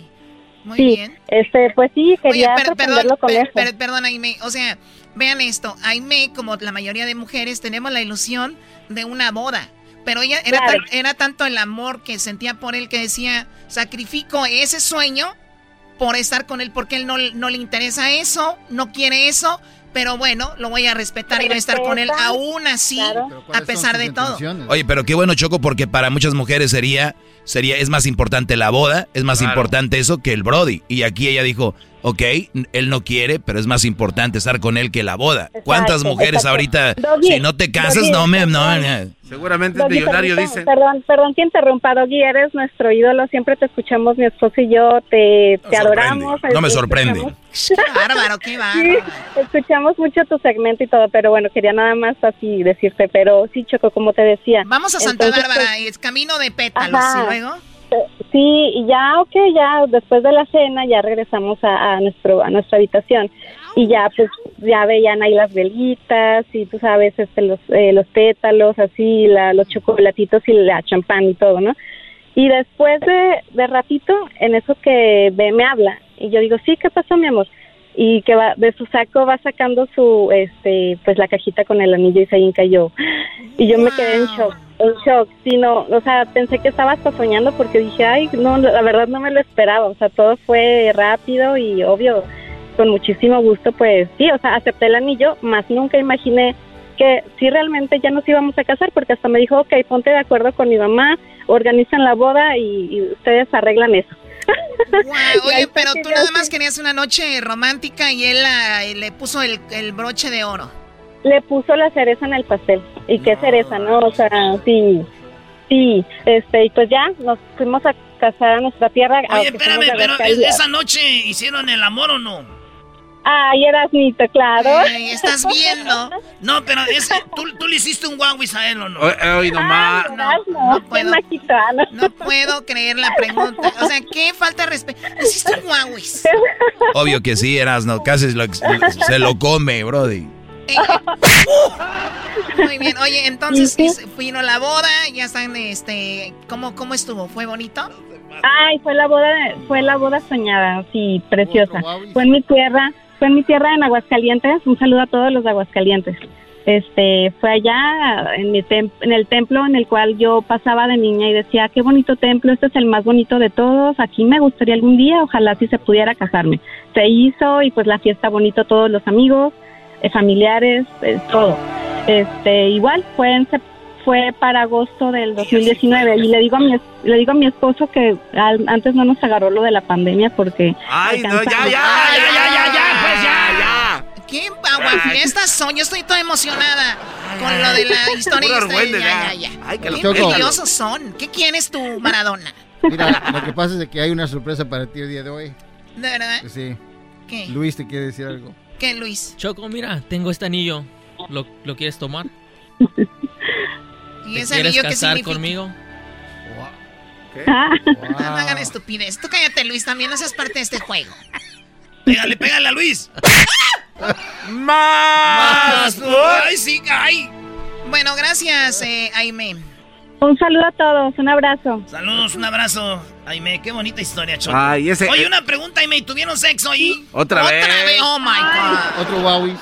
Muy sí, bien. este, pues sí, Oye, quería sorprenderlo perdón, con per- per- perdón, Aime. O sea, vean esto. Aime, como la mayoría de mujeres, tenemos la ilusión de una boda. Pero ella era, Claro. tan- era tanto el amor que sentía por él que decía, sacrifico ese sueño por estar con él porque él no, no le interesa eso, no quiere eso. Pero bueno, lo voy a respetar y voy a estar con él aún así, a pesar de todo. Oye, pero qué bueno, Choco, porque para muchas mujeres sería, sería, es más importante la boda, es más Claro. importante eso que el Brody. Y aquí ella dijo, ok, él no quiere, pero es más importante estar con él que la boda. ¿Cuántas mujeres exacto. ahorita, Doggy, si no te casas, Doggy, no me... No, me- Seguramente es Doggy, millonario, perdón, dicen. Perdón, perdón que interrumpa, Doggy, eres nuestro ídolo, siempre te escuchamos mi esposo y yo, te, te adoramos. No me escuchamos- sorprende. Bárbaro, qué Sí, bárbaro. escuchamos mucho tu segmento y todo, pero bueno, quería nada más así decirte, pero sí, Choco, como te decía. Vamos a Santa Entonces, Bárbara, pues, es camino de pétalos, Ajá. y luego... Sí, y ya, ok, ya después de la cena ya regresamos a, a nuestro a nuestra habitación. Y ya pues ya veían ahí las velitas y tú sabes este los eh, los pétalos así la, los chocolatitos y la champán y todo, ¿no? Y después de, de ratito en eso que ve, me habla. Y yo digo sí qué pasó mi amor y que va de su saco va sacando su este pues la cajita con el anillo y se hinca yo. Y yo me quedé en shock en shock sí no o sea pensé que estaba hasta soñando porque dije ay no la verdad no me lo esperaba o sea todo fue rápido y obvio con muchísimo gusto pues sí o sea acepté el anillo más nunca imaginé que sí realmente ya nos íbamos a casar porque hasta me dijo ok ponte de acuerdo con mi mamá organizan la boda y, y ustedes arreglan eso ahí oye, pero tú nada más querías una noche romántica y él le puso el, el broche de oro. Le puso la cereza en el pastel. ¿Y qué cereza, no? O sea, sí, sí, este, y pues ya nos fuimos a casar a nuestra tierra. Oye, espérame, pero esa noche hicieron el amor o no? Ay, Erasnito, claro. Ay, estás viendo. No, pero es, ¿tú, tú le hiciste un guauis a él o no? Nomás. Ay, Erasmo, no puedo. No creer la pregunta. O sea, qué falta de respeto. Hiciste un guauis. Obvio que sí, Erasno, casi lo- se lo come, brody. Muy bien. Oye, entonces es- vino la boda, ya están, este, ¿cómo, cómo estuvo? ¿Fue bonito? Ay, fue la boda, fue la boda soñada, sí, preciosa. Fue en mi tierra, fue en mi tierra en Aguascalientes. Un saludo a todos los de Aguascalientes. Este, fue allá en, mi tem- en el templo en el cual yo pasaba de niña y decía, qué bonito templo, este es el más bonito de todos, aquí me gustaría algún día, ojalá si se pudiera casarme. Se hizo y pues la fiesta bonito, todos los amigos, familiares, eh, todo. Este, igual fue en sep- fue para agosto del 2019 y le digo a mi es- le digo a mi esposo que al- antes no nos agarró lo de la pandemia porque Ay, no, ya, alcanzamos. ya, ya, ya, ya, ya, pues ya, ya. ¿Qué aguafiestas son? Yo estoy toda emocionada con lo de la historia. Ya, ya. ya, ya. Ay, que envidiosos son. ¿Qué quieres tú, Maradona? Mira, lo que pasa es que hay una sorpresa para ti el día de hoy. ¿De verdad? Pues sí. ¿Qué? Luis te quiere decir algo. ¿Qué, Luis? Choco, mira, tengo este anillo. ¿Lo, lo quieres tomar? ¿Y ¿Te ese quieres anillo qué casar significa? conmigo? No, no hagan estupidez. Tú cállate, Luis, también no seas parte de este juego. Pégale, pégale a Luis. Más. Ay, sí, ay. Bueno, gracias, eh, Aime. Un saludo a todos, un abrazo. Saludos, un abrazo. Aime, qué bonita historia, Choco. Ay, ese- Oye, una pregunta, Aime, ¿tuvieron sexo ahí? Otra vez. Otra vez, oh my God. Otro Huawei.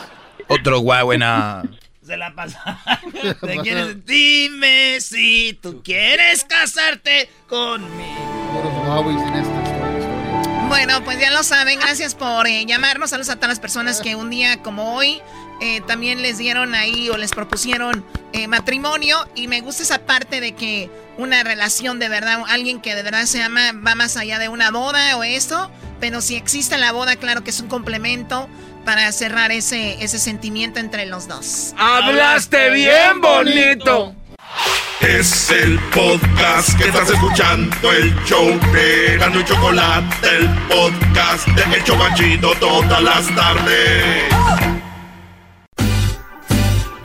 Otro guauena. Se la pasa. ¿Te quieres? Dime si tú quieres casarte conmigo. Huawei. Bueno, pues ya lo saben. Gracias por eh, llamarnos. Saludos a todas las personas que un día como hoy eh, también les dieron ahí o les propusieron eh, matrimonio. Y me gusta esa parte de que una relación de verdad, alguien que de verdad se ama, va más allá de una boda o esto. Pero si existe la boda, claro que es un complemento para cerrar ese, ese sentimiento entre los dos. Hablaste bien bonito. Es el podcast que estás escuchando, el show de Gano y Chocolate, el podcast de El Chocachito todas las tardes.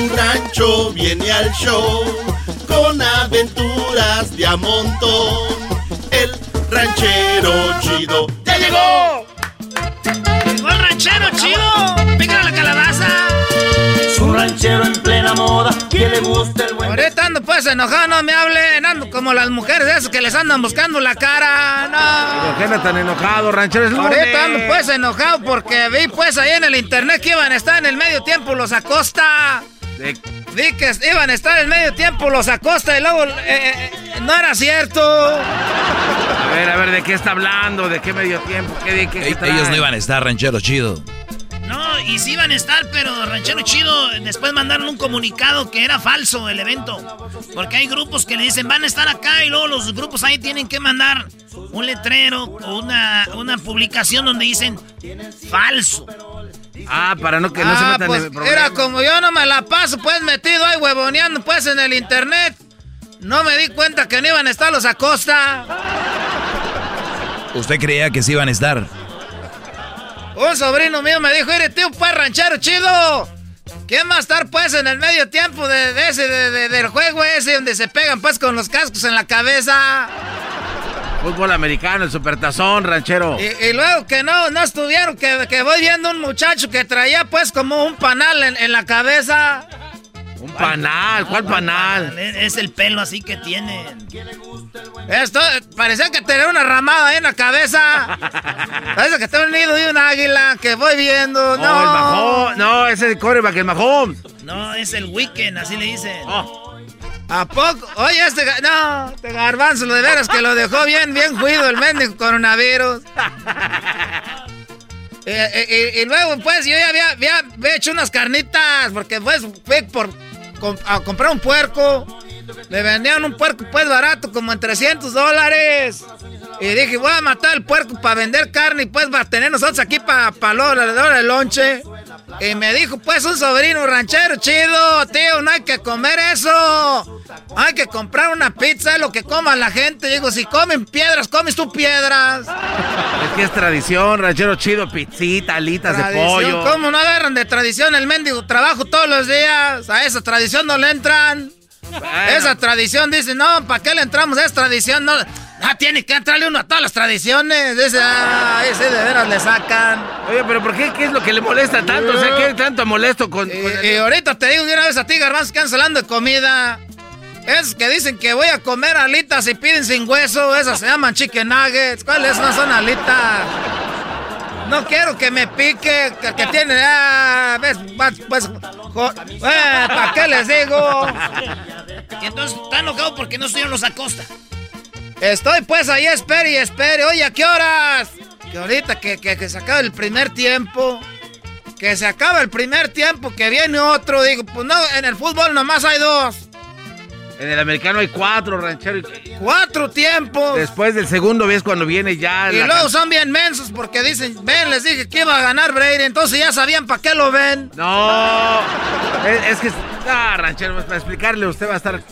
Su rancho viene al show con aventuras de a montón. El ranchero chido ya llegó. ¡Llegó el ranchero chido! ¡Venga la calabaza! Su ranchero en plena moda, que le gusta el buen... Ahorita ando pues enojado, no me hablen, ando como las mujeres esas que les andan buscando la cara, no. ¿Por qué no tan enojado, ranchero? Es lunes. Ahorita ando pues enojado porque vi pues ahí en el internet que iban a estar en el medio tiempo los Acosta. De- Vi que iban a estar en el medio tiempo los Acosta y luego eh, eh, no era cierto. A ver, a ver, ¿de qué está hablando? ¿De qué medio tiempo? ¿Qué, qué, qué ellos no iban a estar ranchero chido. No, y sí iban a estar, pero Ranchero Chido después mandaron un comunicado que era falso el evento. Porque hay grupos que le dicen van a estar acá y luego los grupos ahí tienen que mandar un letrero o una, una publicación donde dicen falso. Ah, para no que no se ah, metan pues en el problema. era como yo no me la paso pues metido ahí huevoneando pues en el internet. No me di cuenta que no iban a estar los Acosta. ¿Usted creía que sí iban a estar? Un sobrino mío me dijo, mire tío, pues ranchero chido. ¿Quién va a estar pues en el medio tiempo de, de ese, de- de- del juego ese donde se pegan pues con los cascos en la cabeza? Fútbol americano, el supertazón, ranchero. Y, y luego que no, no estuvieron, que, que voy viendo un muchacho que traía pues como un panal en, en la cabeza. Un panal, ¿cuál panal? Es el pelo así que tiene. Esto parecía que tenía una ramada ahí en la cabeza. Parece que tenía un nido de un águila que voy viendo. No, el Mahomes. No, ese es el coreback, el Mahomes. No, es el weekend, así le dicen. ¿A poco? Oye, este... No, este garbanzo, lo de veras que lo dejó bien, bien juido el mendigo coronavirus. Eh, eh, y luego, pues, yo ya había, hecho unas carnitas, porque, pues, fui por, a comprar un puerco. Le vendían un puerco, pues, barato, como en 300 dólares. Y dije, voy a matar el puerco para vender carne y, pues, para tener nosotros aquí para pa la hora del lonche. Y me dijo, pues, un sobrino ranchero chido, tío, no hay que comer eso. Hay que comprar una pizza, es lo que coma la gente. Digo, si comen piedras, comes tú piedras. Es que es tradición, ranchero chido, pizzita, alitas de pollo. ¿Cómo no agarran de tradición el mendigo trabajo todos los días? A esa tradición no le entran. Esa tradición dice, no, ¿para qué le entramos a esa tradición? No, ah, tiene que entrarle uno a todas las tradiciones. Dice, ah, ese de veras le sacan. Oye, pero ¿por qué? ¿Qué es lo que le molesta tanto? O sea, ¿qué tanto molesto con...? con el- Y ahorita te digo de una vez a ti, garbanzo, de comida. Es que dicen que voy a comer alitas y piden sin hueso. Esas se llaman chicken nuggets. ¿Cuáles no son alitas? No quiero que me pique, que, que tiene... Ah, ves, pues... eh, ¿Para qué les digo? Y entonces está enojado porque no estuvieron los Acosta. Estoy pues ahí, espere y espere. Oye, ¿a qué horas? Que ahorita que, que, que se acaba el primer tiempo. Que se acaba el primer tiempo, que viene otro. Digo, pues no, en el fútbol nomás hay dos. En el americano hay cuatro, ranchero. Cuatro tiempos. Después del segundo ves cuando viene ya... Y la luego son bien mensos porque dicen, ven, les dije que iba a ganar Brady, entonces ya sabían para qué lo ven. No, es, es que... Ah, ranchero, pues, para explicarle, usted va a estar...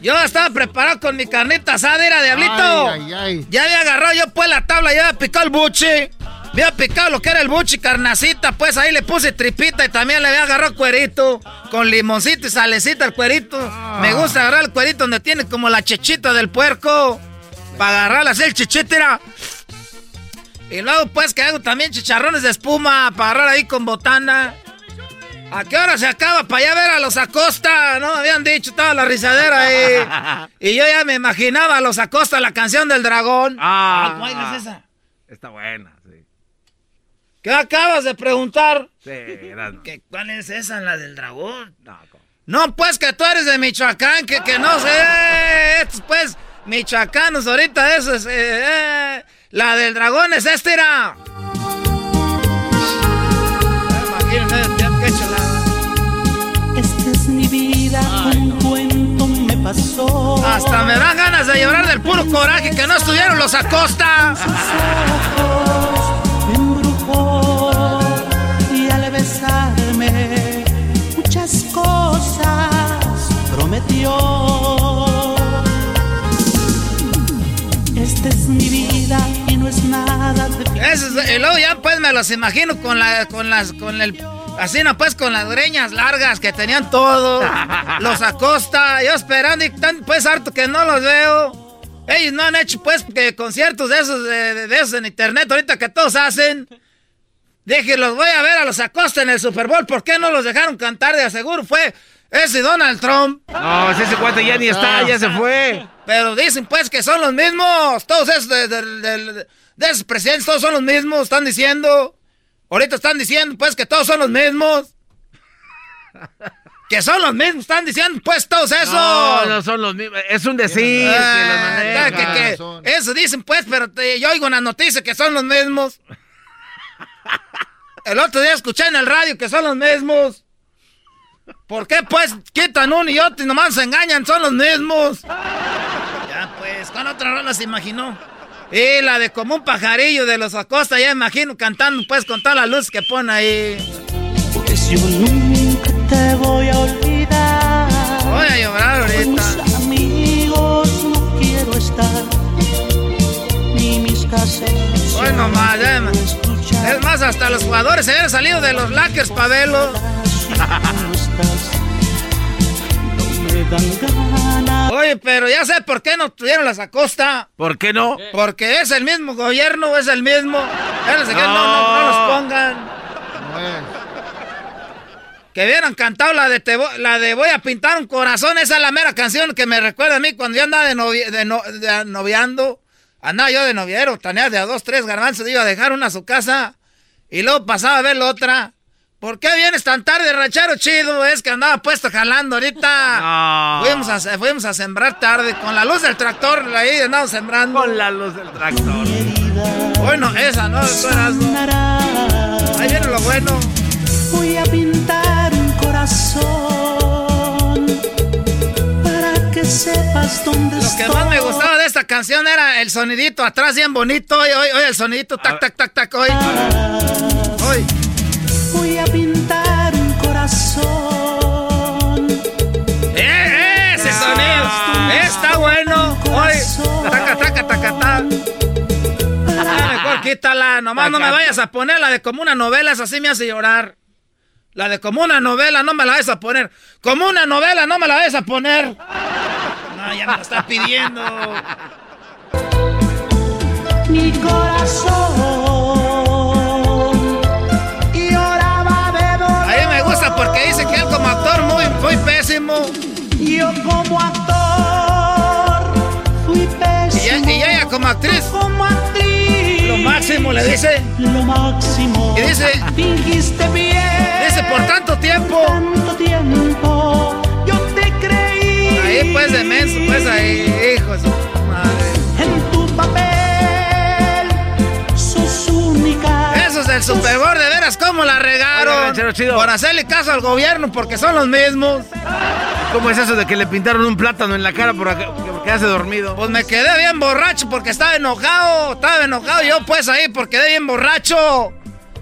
Yo estaba preparado con mi carnita asada, era diablito. Ay, ay, ay. Ya había agarrado yo pues la tabla, ya había picado el buchi. Había picado lo que era el buchi, carnacita, pues ahí le puse tripita y también le había agarrado cuerito. Con limoncito y salecita el cuerito. Me gusta agarrar el cuerito donde tiene como la chechita del puerco. Para agarrarla así el chichitera. Y luego pues que hago también chicharrones de espuma para agarrar ahí con botana. ¿A qué hora se acaba? Para allá ver a los Acosta, ¿no? Habían dicho, estaba la risadera ahí. y yo ya me imaginaba a los Acosta, la canción del dragón. Ah, ¿Cuál es esa? Está buena, sí. ¿Qué acabas de preguntar? Sí, era- ¿Qué, ¿Cuál es esa, la del dragón? No, ¿cómo? No, pues que tú eres de Michoacán, que, que no sé. Estos, pues, michoacanos, ahorita eso es. eh, eh, la del dragón es esta, era. Esta Hasta me dan ganas de llorar del puro coraje que no estuvieron los Acosta. y al besarme muchas cosas prometió. Esta es mi vida y no es nada de es- y luego ya pues me los imagino con la, con las, con el, así no pues con las greñas largas que tenían todo, los Acosta, yo esperando y tan pues harto que no los veo. Ellos no han hecho pues que conciertos de esos, de, de- esos en internet ahorita que todos hacen. Dije, los voy a ver a los Acosta en el Super Bowl. ¿Por qué no los dejaron cantar de aseguro? Fue ese Donald Trump. No, si ese cuate ya ni está, ya se fue. Pero dicen pues que son los mismos. Todos esos de, de- de- de esos presidentes, todos son los mismos. Están diciendo. Ahorita están diciendo pues que todos son los mismos. Que son los mismos, están diciendo pues todos esos. No, no son los mismos. Es un decir que Ah, maneja. que- que- eso dicen pues, pero te- yo oigo en las noticias que son los mismos. El otro día escuché en el radio que son los mismos. ¿Por qué pues quitan uno y otro y nomás se engañan? Son los mismos. Ya pues, con otra rola se imaginó. Y la de como un pajarillo de los Acosta, ya imagino cantando pues con toda la luz que pone ahí. Pues yo nunca te voy a olvidar. Voy a llorar Con ahorita. mis amigos no quiero estar. Ni mis caseros. Hoy nomás, ya Es más, hasta los jugadores se habían salido de los Lakers Oye, pero ya sé por qué no tuvieron las Acosta. ¿Por qué no? Porque es el mismo gobierno, es el mismo. No, no, no, no los pongan. Que hubieran cantado la de, te la de Voy a pintar un corazón. Esa es la mera canción que me recuerda a mí cuando yo andaba de, novi- de no- de noviando. Andaba yo de noviero, tenía de a dos, tres garbanzos. Iba a dejar una a su casa y luego pasaba a ver la otra. ¿Por qué vienes tan tarde, ranchero chido? Es que andaba puesto jalando ahorita. Fuimos, a, se- fuimos a sembrar tarde. Con la luz del tractor, ahí andamos sembrando. Con la luz del tractor. Bueno, esa, ¿no? Ahí viene lo bueno. Voy a pintar un corazón para que sepas dónde Lo que más me gustaba de esta canción era el sonidito atrás bien bonito. Oye, oye, oye, el sonidito, tac, tac, tac, tac, oye. Oye. Quítala. Nomás no me vayas a poner la de como una novela. Esa sí me hace llorar. La de como una novela no me la vayas a poner. Como una novela no me la vayas a poner. No, ya me lo está pidiendo. Mi corazón lloraba de dolor. A mí me gusta porque dice que él como actor muy, muy pésimo. Yo como actor fui Y, pésimo. y ella como actriz. Como actriz. Máximo le dice. Lo máximo. Y dice. Fingiste bien. Dice por tanto tiempo. Tanto tiempo. Yo te creí. Ahí pues de menso, pues ahí, hijo de su madre. En tu papel única. Esos del Super Bowl, de veras, ¿cómo la regaron? Por hacerle caso al gobierno, porque son los mismos. ¿Cómo es eso de que le pintaron un plátano en la cara por acá- porque hace dormido? Pues me quedé bien borracho porque estaba enojado. Estaba enojado yo, pues ahí, porque quedé bien borracho.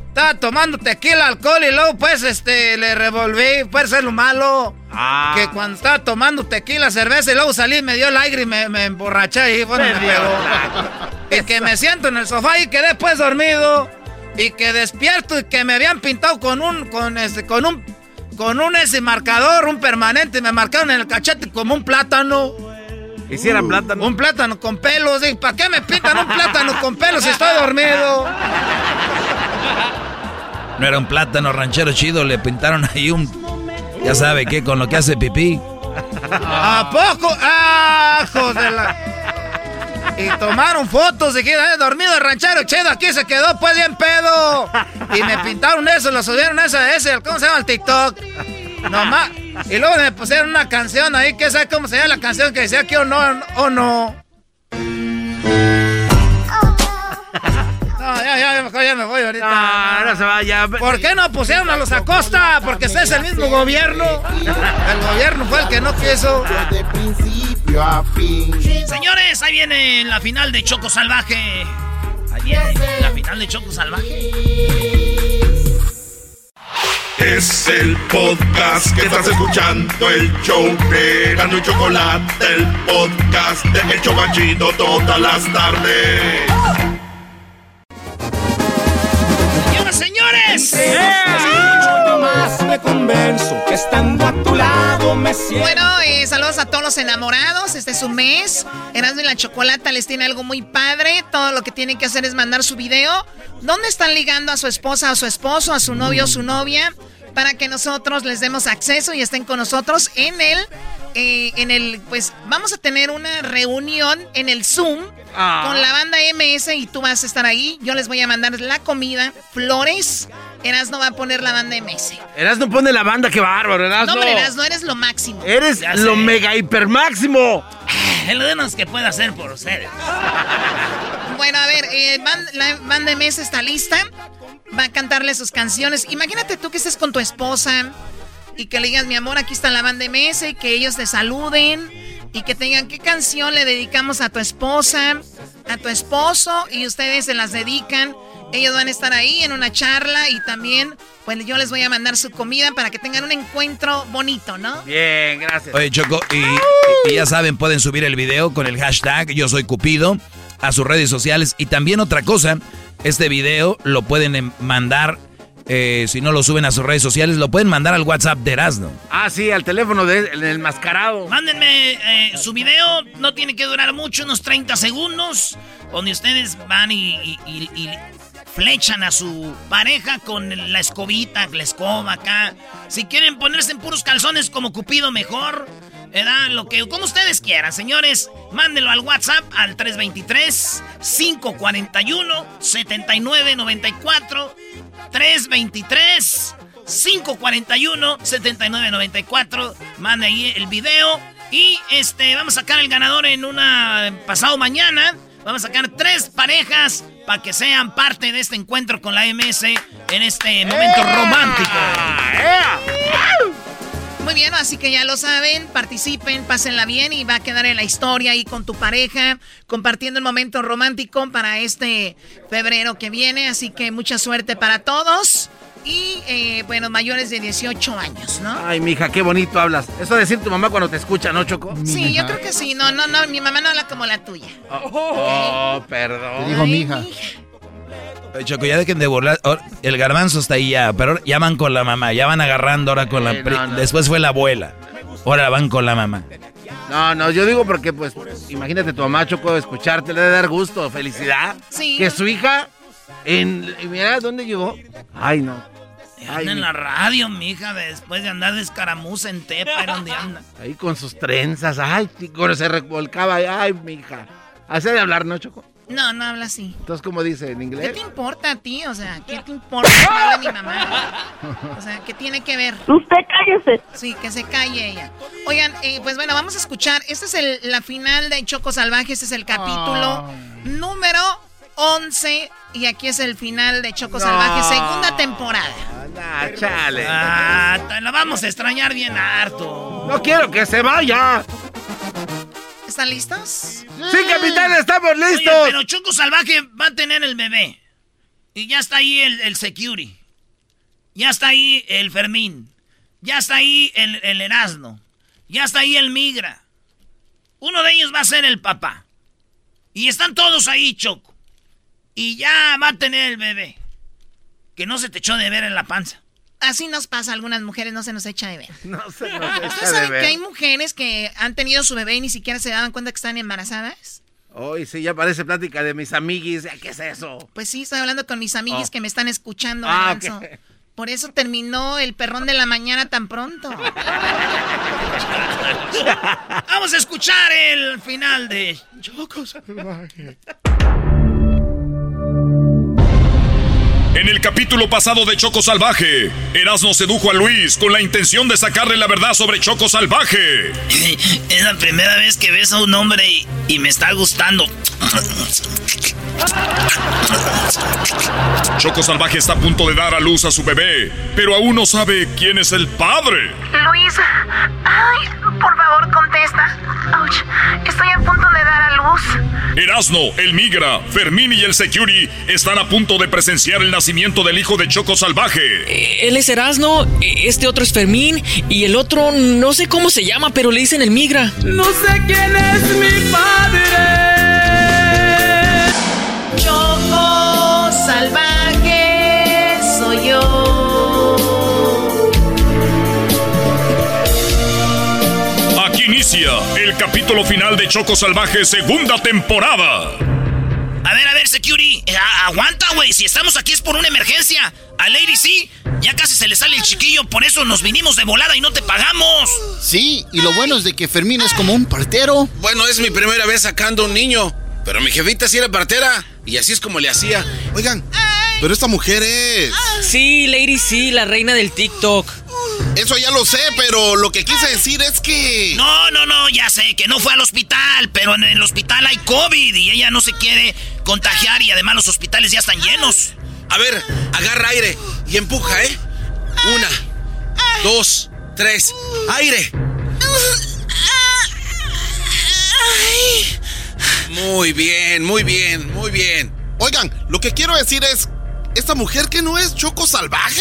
Estaba tomando tequila, alcohol y luego, pues, este, le revolví. Puede ser lo malo. Ah. Que cuando estaba tomando tequila, cerveza y luego salí, me dio el aire y me, me emborraché ahí. Bueno, me Me pegó. Y que me siento en el sofá y quedé pues dormido. Y que despierto y que me habían pintado con un, con este, con un, con un ese marcador, un permanente. Me marcaron en el cachete como un plátano. Hiciera plátano. Un plátano con pelos. ¿para qué me pintan un plátano con pelos si estoy dormido? No era un plátano ranchero chido, le pintaron ahí un. Ya sabe qué, con lo que hace pipí. ¿A poco? ¡Ah, hijos de la... Y tomaron fotos de que "Eh, dormido el ranchero chido aquí se quedó pues bien pedo. Y me pintaron eso, lo subieron ese, ese, ¿cómo se llama el TikTok? Nomás. Y luego me pusieron una canción ahí, que sabe cómo se llama la canción que decía que o no, o no. No, ya, ya, mejor ya me voy ahorita. No, no se vaya. ¿Por qué no pusieron a los Acosta? Porque ese es el mismo gobierno. El gobierno fue el que no quiso. De principio a fin. Señores, ahí viene la final de Choco Salvaje. Ahí viene la final de Choco Salvaje. Es el podcast que estás escuchando, el show de Gano y Chocolate, el podcast de El Chocachito todas las tardes. Señoras, señores. Más me convenzo que estando a tu lado me siento. Bueno, eh, saludos a todos los enamorados. Este es su mes. Erasmo y la Chocolata les tiene algo muy padre. Todo lo que tienen que hacer es mandar su video. ¿Dónde están ligando a su esposa, a su esposo, a su novio o su novia? Para que nosotros les demos acceso y estén con nosotros en el. eh, en el. Pues vamos a tener una reunión en el Zoom Ah. con la banda MS y tú vas a estar ahí. Yo les voy a mandar la comida, flores. Erasmo va a poner la banda MS. Erasno pone la banda, qué bárbaro, Erasno. No, hombre, Erasmo, eres lo máximo. Eres Ya lo sé. mega hiper máximo. El menos que pueda hacer por ustedes. Bueno, a ver, eh, la banda MS está lista. Va a cantarle sus canciones. Imagínate tú que estés con tu esposa y que le digas, mi amor, aquí está la banda MS, y que ellos te saluden y que te digan qué canción le dedicamos a tu esposa, a tu esposo y ustedes se las dedican. Ellos van a estar ahí en una charla y también, pues yo les voy a mandar su comida para que tengan un encuentro bonito, ¿no? Bien, gracias. Oye, Choco, y, y ya saben, pueden subir el video con el hashtag Yo Soy Cupido a sus redes sociales. Y también otra cosa, este video lo pueden em- mandar, eh, si no lo suben a sus redes sociales, lo pueden mandar al WhatsApp de Erasmo. Ah, sí, al teléfono del el mascarado. Mándenme eh, su video, no tiene que durar mucho, unos 30 segundos, donde ustedes van y, y- y- y flechan a su pareja con la escobita, la escoba acá. Si quieren ponerse en puros calzones como Cupido, mejor. ¿Verdad? Lo que, como ustedes quieran, señores, mándenlo al WhatsApp al 323-541-7994. 323-541-7994. Mande ahí el video. Y este, vamos a sacar el ganador en una. pasado mañana. Vamos a sacar tres parejas para que sean parte de este encuentro con la MS en este momento romántico. Muy bien, así que ya lo saben, participen, pásenla bien y va a quedar en la historia ahí con tu pareja, compartiendo el momento romántico para este febrero que viene, así que mucha suerte para todos y eh, bueno, mayores de 18 años, ¿no? Ay, mija, qué bonito hablas. Eso de decir tu mamá cuando te escucha, ¿no, Choco? Sí, yo creo que sí, no, no, no, mi mamá no habla como la tuya. Oh, perdón. Te dijo mi hija. Oye, Choco, ya dejen de burlar. Ahora, El garbanzo está ahí ya, pero ahora ya van con la mamá, ya van agarrando ahora con la... No, no. Después fue la abuela, ahora van con la mamá. No, no, yo digo porque, pues, imagínate tu mamá, Choco, escucharte, le debe dar gusto, felicidad. Sí. Que su hija, en, mira, ¿dónde llegó? Ay, no. Ay, Anda en mi- la radio, mija, después de andar de escaramuza en Tepa, ¿era donde anda? Ahí con sus trenzas, ay, cuando se revolcaba, ay, mija. Hace de hablar, ¿no, Choco? No, no habla así. Entonces, ¿cómo dice en ¿Qué inglés? te importa a ti? O sea, ¿qué te importa que hable mi mamá? O sea, ¿qué tiene que ver? Usted cállese. Sí, que se calle ella. Oigan, eh, pues bueno, vamos a escuchar. Esta es el- la final de Choco Salvaje. Este es el capítulo número 11. Y aquí es el final de Choco No. Salvaje, segunda temporada. Ah, chale. Ah, la vamos a extrañar bien harto. No quiero que se vaya. ¿Están listos? Sí, capitán, estamos Oye, listos. pero Choco Salvaje va a tener el bebé. Y ya está ahí el, el Security. Ya está ahí el Fermín. Ya está ahí el, el Erasmo. Ya está ahí el Migra. Uno de ellos va a ser el papá. Y están todos ahí, Choco. Y ya va a tener el bebé. Que no se te echó de ver en la panza. Así nos pasa a algunas mujeres, no se nos echa de ver. No se nos echa ¿Ustedes de saben ver. que hay mujeres que han tenido su bebé y ni siquiera se daban cuenta que están embarazadas? Hoy sí, ya parece plática de mis amiguis. ¿Qué es eso? Pues sí, estoy hablando con mis amiguis Oh. que me están escuchando, Ah. Por eso terminó el perrón de la mañana tan pronto. Vamos a escuchar el final de Choco En el capítulo pasado de Choco Salvaje, Erasmo sedujo a Luis con la intención de sacarle la verdad sobre Choco Salvaje. Es la primera vez que ves a un hombre y, y me está gustando. Choco Salvaje está a punto de dar a luz a su bebé, pero aún no sabe quién es el padre. Luis, ay, por favor contesta. Ouch, estoy a punto de dar a luz. Erasmo, el Migra, Fermín y el Security están a punto de presenciar el nacimiento del hijo de Choco Salvaje. Eh, él es Erasno, eh, este otro es Fermín y el otro no sé cómo se llama, pero le dicen el migra. No sé quién es mi padre. Choco Salvaje soy yo. Aquí inicia el capítulo final de Choco Salvaje, segunda temporada. A ver, a ver, security. eh, a- aguanta, güey. Si estamos aquí es por una emergencia. A Lady sí, ya casi se le sale el chiquillo. Por eso nos vinimos de volada y no te pagamos. Sí, y lo bueno es de que Fermín es como un partero. Bueno, es mi primera vez sacando un niño. Pero mi jefita sí era partera. Y así es como le hacía. Oigan, pero esta mujer es... Sí, Lady sí, la reina del TikTok. Eso ya lo sé, pero lo que quise decir es que... No, no, no, ya sé que no fue al hospital, pero en el hospital hay COVID y ella no se quiere contagiar y además los hospitales ya están llenos. A ver, agarra aire y empuja, ¿eh? Una, dos, tres. ¡Aire! Muy bien, muy bien, muy bien. Oigan, lo que quiero decir es... ¿Esta mujer que no es Choco Salvaje?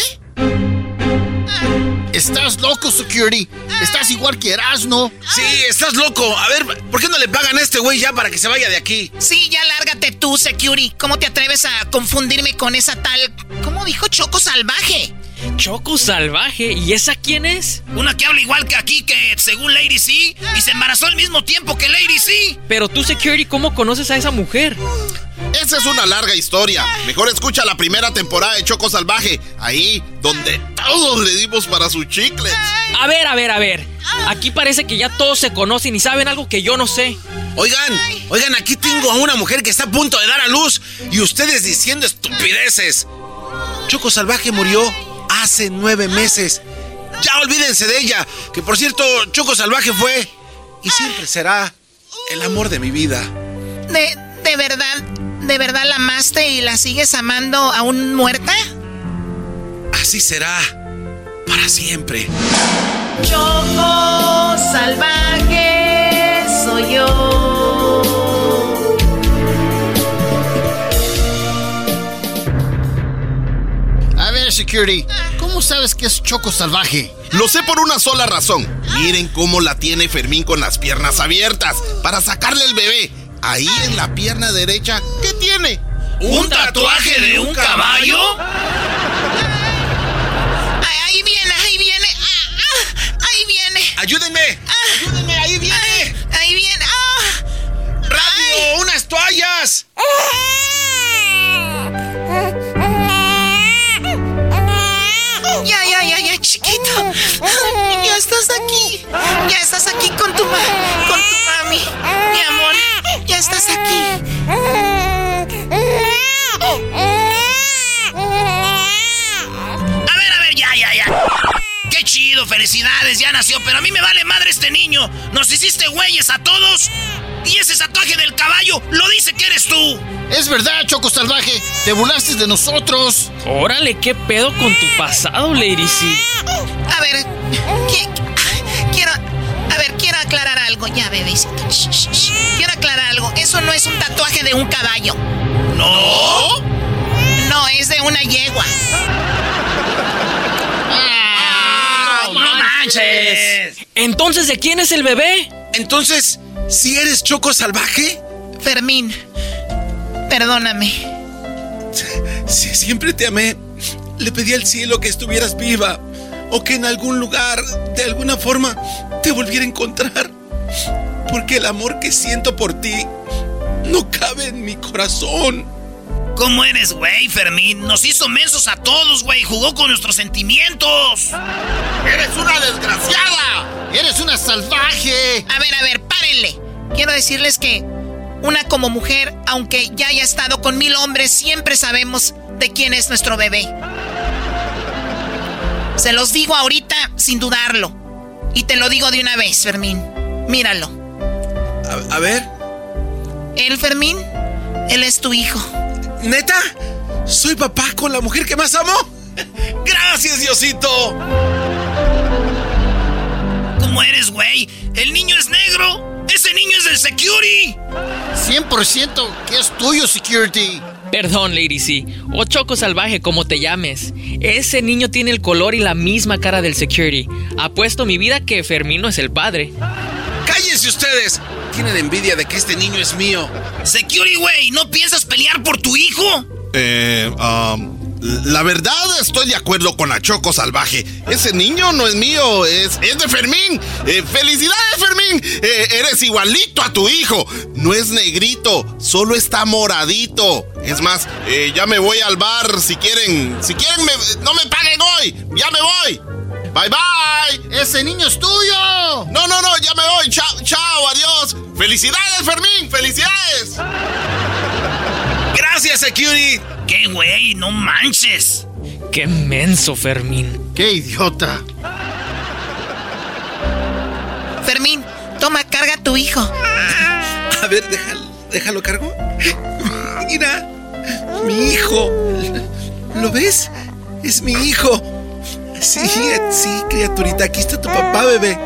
Estás loco, Security. Estás igual que Erasno. Sí, estás loco. A ver, ¿por qué no le pagan a este güey ya para que se vaya de aquí? Sí, ya lárgate tú, Security. ¿Cómo te atreves a confundirme con esa tal... ¿Cómo dijo Choco Salvaje? Choco salvaje. ¿Y esa quién es? Una que habla igual que aquí, que según Lady C, y se embarazó al mismo tiempo que Lady C. Pero tú, Security, ¿cómo conoces a esa mujer? Esa es una larga historia. Mejor escucha la primera temporada de Choco Salvaje. Ahí donde todos le dimos para sus chicles. A ver, a ver, a ver. Aquí parece que ya todos se conocen y saben algo que yo no sé. Oigan, oigan, aquí tengo a una mujer que está a punto de dar a luz y ustedes diciendo estupideces. Choco Salvaje murió hace nueve meses. Ya olvídense de ella, que por cierto, Choco Salvaje fue y siempre será el amor de mi vida. ¿De, de verdad, de verdad la amaste y la sigues amando aún muerta? Así será para siempre. Choco salvaje soy yo. Security. ¿Cómo sabes que es Choco Salvaje? Lo sé por una sola razón. Miren cómo la tiene Fermín con las piernas abiertas para sacarle el bebé. Ahí en la pierna derecha, ¿qué tiene? ¿Un tatuaje de un caballo? Ay, ahí viene, ahí viene. Ah, ah, ahí viene. ¡Ayúdenme! ¡Ayúdenme! ¡Ahí viene! Ahí viene. Ah. ¡Rápido! ¡Unas toallas! Ya, estás aquí. Ya estás aquí con tu ma con tu mami. Mi amor, ya estás aquí. A ver, a ver, ya, ya, ya. Qué chido, felicidades, ya nació, pero a mí me vale madre este niño. Nos hiciste güeyes a todos. Y ese tatuaje del caballo lo dice que eres tú. Es verdad, Choco Salvaje. Te burlaste de nosotros. Órale, ¿qué pedo con tu pasado, Lady C? A ver, qui- quiero, a ver, quiero aclarar algo. Ya, shh. Quiero aclarar algo. Eso no es un tatuaje de un caballo. ¿No? No, es de una yegua. ¡No manches! Entonces, ¿de quién es el bebé? Entonces, ¿si eres Choco Salvaje? Fermín, perdóname. Si siempre te amé, le pedí al cielo que estuvieras viva o que en algún lugar, de alguna forma, te volviera a encontrar. Porque el amor que siento por ti no cabe en mi corazón. ¿Cómo eres, güey, Fermín? Nos hizo mensos a todos, güey. Jugó con nuestros sentimientos. ¡Eres una desgraciada! ¡Eres una salvaje! A ver, a ver, párenle. Quiero decirles que una como mujer, aunque ya haya estado con mil hombres, siempre sabemos de quién es nuestro bebé. Se los digo ahorita sin dudarlo. Y te lo digo de una vez, Fermín. Míralo. A, a ver, Él, Fermín, él es tu hijo. ¿Neta? ¿Soy papá con la mujer que más amo? ¡Gracias, Diosito! ¿Cómo eres, güey? El niño es negro. Ese niño es del security. 100% que es tuyo, Security. Perdón, Lady C. O Choco Salvaje, como te llames. Ese niño tiene el color y la misma cara del security. Apuesto mi vida que Fermino es el padre. ¡Cállense ustedes! Tienen envidia de que este niño es mío. Security, güey, ¿no piensas pelear por tu hijo? Eh, um, La verdad estoy de acuerdo con la Choco Salvaje. Ese niño no es mío, es, es de Fermín. Eh, ¡Felicidades, Fermín! Eh, eres igualito a tu hijo. No es negrito, solo está moradito. Es más, eh, ya me voy al bar. Si quieren, si quieren, me- no me paguen hoy. Ya me voy. Bye bye. Ese niño es tuyo. No, no, no, ya me voy. Chao, chao, adiós. ¡Felicidades, Fermín! ¡Felicidades! Gracias, Security. ¡Qué güey! ¡No manches! ¡Qué menso, Fermín! ¡Qué idiota! Fermín, toma, carga a tu hijo. A ver, déjalo, déjalo cargo. Mira, mi hijo. ¿Lo ves? Es mi hijo. Sí, sí, criaturita, aquí está tu papá, bebé.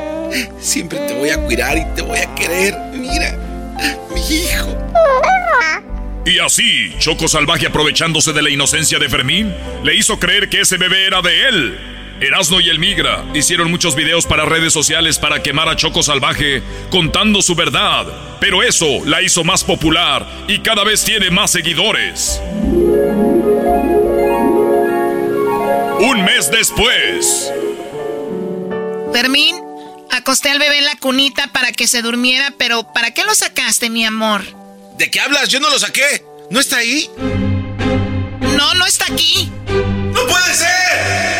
Siempre te voy a cuidar y te voy a querer. Mira, mi hijo. Y así, Choco Salvaje aprovechándose de la inocencia de Fermín, le hizo creer que ese bebé era de él. Erasno y el Migra hicieron muchos videos para redes sociales para quemar a Choco Salvaje contando su verdad, pero eso la hizo más popular y cada vez tiene más seguidores. Un mes después, Fermín, acosté al bebé en la cunita para que se durmiera, pero ¿para qué lo sacaste, mi amor? ¿De qué hablas? Yo no lo saqué. ¿No está ahí? No, no está aquí. ¡No puede ser!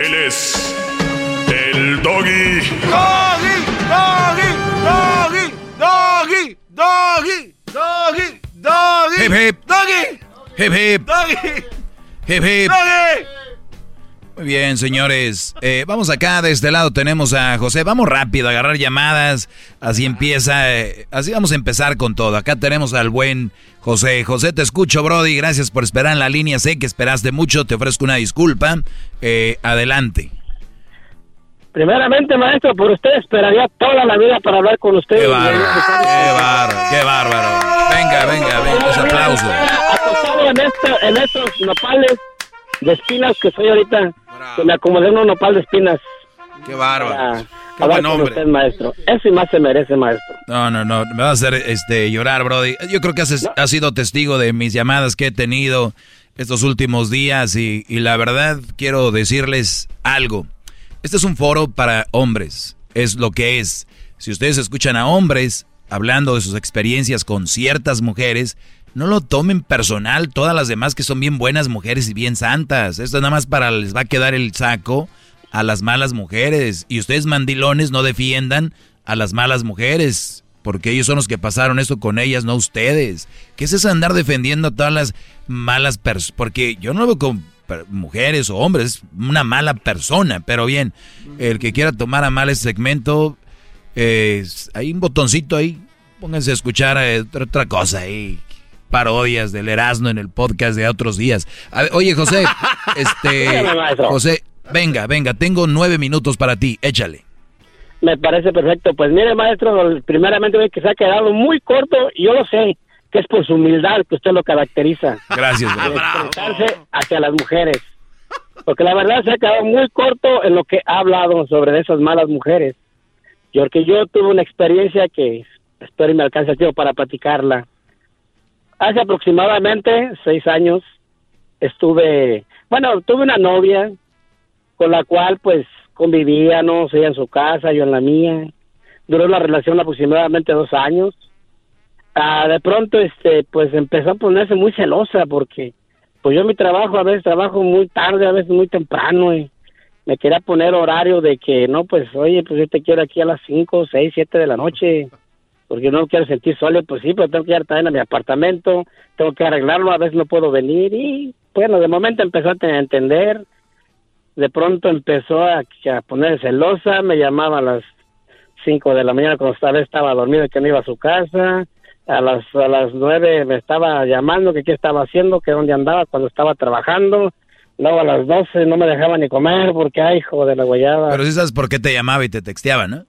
Él es el doggy. Doggy, doggy, doggy, doggy, doggy, doggy, doggy. Hip, hip. Doggy, Hip, hip. doggy, Hip, hip. doggy. Muy bien, señores. Eh, vamos acá, de este lado tenemos a José. Vamos rápido a agarrar llamadas. Así empieza. eh, así vamos a empezar con todo. Acá tenemos al buen José. José, te escucho, Brody. Gracias por esperar en la línea. Sé que esperaste mucho. Te ofrezco una disculpa. Eh, adelante. Primeramente, maestro, por usted esperaría toda la vida para hablar con usted. Qué bárbaro. Qué bárbaro. Qué bárbaro. Venga, venga, venga. Los aplausos. Acostado en, esto- en estos nopales de espinas que soy ahorita, que me acomodé en un nopal de espinas. Qué bárbaro. Para Qué buen hombre. usted, maestro. Eso y más se merece, maestro. No, no, no, me va a hacer este, llorar, Brody. Yo creo que has, has sido testigo de mis llamadas que he tenido estos últimos días y, y la verdad quiero decirles algo. Este es un foro para hombres, es lo que es. Si ustedes escuchan a hombres hablando de sus experiencias con ciertas mujeres, no lo tomen personal, todas las demás que son bien buenas mujeres y bien santas. Esto nada más para les va a quedar el saco a las malas mujeres. Y ustedes mandilones no defiendan a las malas mujeres, porque ellos son los que pasaron esto con ellas, no ustedes. ¿Qué es eso andar defendiendo a todas las malas personas? Porque yo no lo veo con mujeres o hombres, es una mala persona, pero bien, el que quiera tomar a mal ese segmento, eh, hay un botoncito ahí, pónganse a escuchar eh, otra, cosa ahí. Parodias del Erasmo en el podcast de otros días. A ver, oye, José, este. José, venga, venga, tengo nueve minutos para ti, échale. Me parece perfecto. Pues mire, maestro, primeramente ve que se ha quedado muy corto y yo lo sé, que es por su humildad que usted lo caracteriza. Gracias, expresarse hacia las mujeres. Porque la verdad se ha quedado muy corto en lo que ha hablado sobre esas malas mujeres. Porque yo tuve una experiencia que espero y me alcance el tiempo para platicarla. Hace aproximadamente seis años estuve, bueno, tuve una novia con la cual pues convivíamos, ella en su casa, yo en la mía. Duró la relación aproximadamente dos años. Ah, de pronto, este, pues empezó a ponerse muy celosa porque, pues yo mi trabajo a veces trabajo muy tarde, a veces muy temprano y, me quería poner horario de que no, pues oye, pues yo te quiero aquí a las 5, 6, 7 de la noche, porque no quiero sentir solo, pues sí, pero tengo que ir también a mi apartamento, tengo que arreglarlo, a veces no puedo venir y bueno, de momento empezó a entender, de pronto empezó a, a poner celosa, me llamaba a las 5 de la mañana cuando estaba, estaba dormido que no iba a su casa, a las a las 9 me estaba llamando que qué estaba haciendo, que dónde andaba cuando estaba trabajando, luego a las 12 no me dejaba ni comer porque ay, hijo de la guayaba. Pero sí sabes por qué te llamaba y te texteaba, ¿no?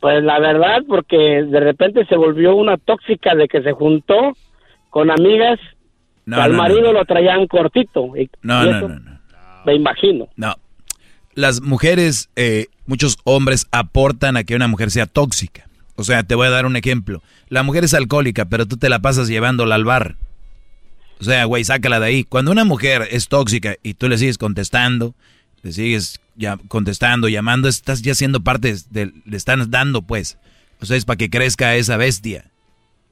Pues la verdad, porque de repente se volvió una tóxica de que se juntó con amigas No, al no, no, marido lo traían cortito. Y, No, y no, eso no, no. Me imagino. No. Las mujeres, eh, muchos hombres aportan a que una mujer sea tóxica. O sea, te voy a dar un ejemplo. La mujer es alcohólica, pero tú te la pasas llevándola al bar. O sea, güey, sácala de ahí. Cuando una mujer es tóxica y tú le sigues contestando, le sigues ya contestando, llamando, estás ya siendo parte de, le están dando, pues. O sea, es para que crezca esa bestia.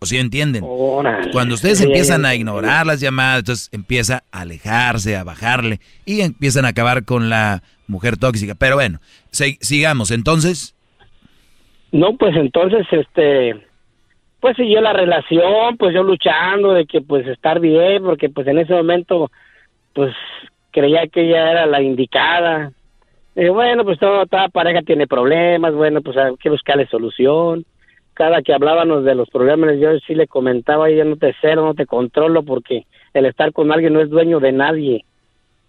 ¿O sí entienden? Órale. Cuando ustedes Sí, empiezan a sí. ignorar las llamadas, entonces empieza a alejarse, a bajarle y empiezan a acabar con la mujer tóxica. Pero bueno, sigamos. Entonces, No, pues entonces, este, pues siguió la relación, pues yo luchando de que pues estar bien, porque pues en ese momento, pues creía que ella era la indicada. Y bueno, pues toda pareja tiene problemas, bueno, pues hay que buscarle solución. Cada que hablábamos de los problemas, yo sí le comentaba, yo no te cero, no te controlo, porque el estar con alguien no es dueño de nadie.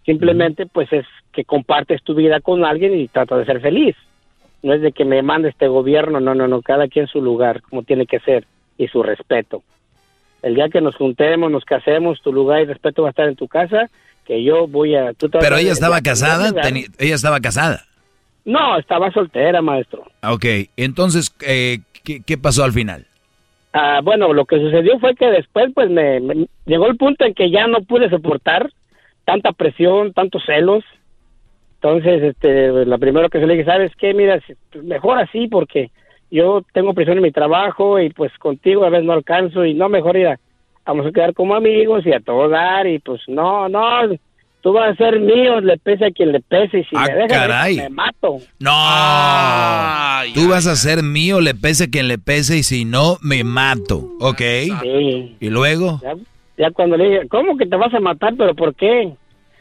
Simplemente, pues es que compartes tu vida con alguien y tratas de ser feliz no es de que me mande este gobierno, no, no, no, cada quien su lugar, como tiene que ser, y su respeto. El día que nos juntemos, nos casemos, tu lugar y respeto va a estar en tu casa, que yo voy a... tú pero ella estaba casada, ella estaba casada. No, estaba soltera, maestro. Ok, entonces, eh, ¿qué, pasó al final? Ah, bueno, lo que sucedió fue que después, pues, me, me- llegó el punto en que ya no pude soportar tanta presión, tantos celos. Entonces, este, la primero que se le dije, ¿sabes qué? Mira, pues, mejor así porque yo tengo presión en mi trabajo y pues contigo a veces no alcanzo y no, mejor ir a, vamos a quedar como amigos y a todo dar y pues no, no, tú vas a ser mío, le pese a quien le pese y si Ah, me dejas caray. me mato. No, tú vas a ser mío, le pese quien le pese y si no, me mato, ¿ok? Sí. Y luego, Ya, ya cuando le dije, ¿cómo que te vas a matar? ¿Pero por qué?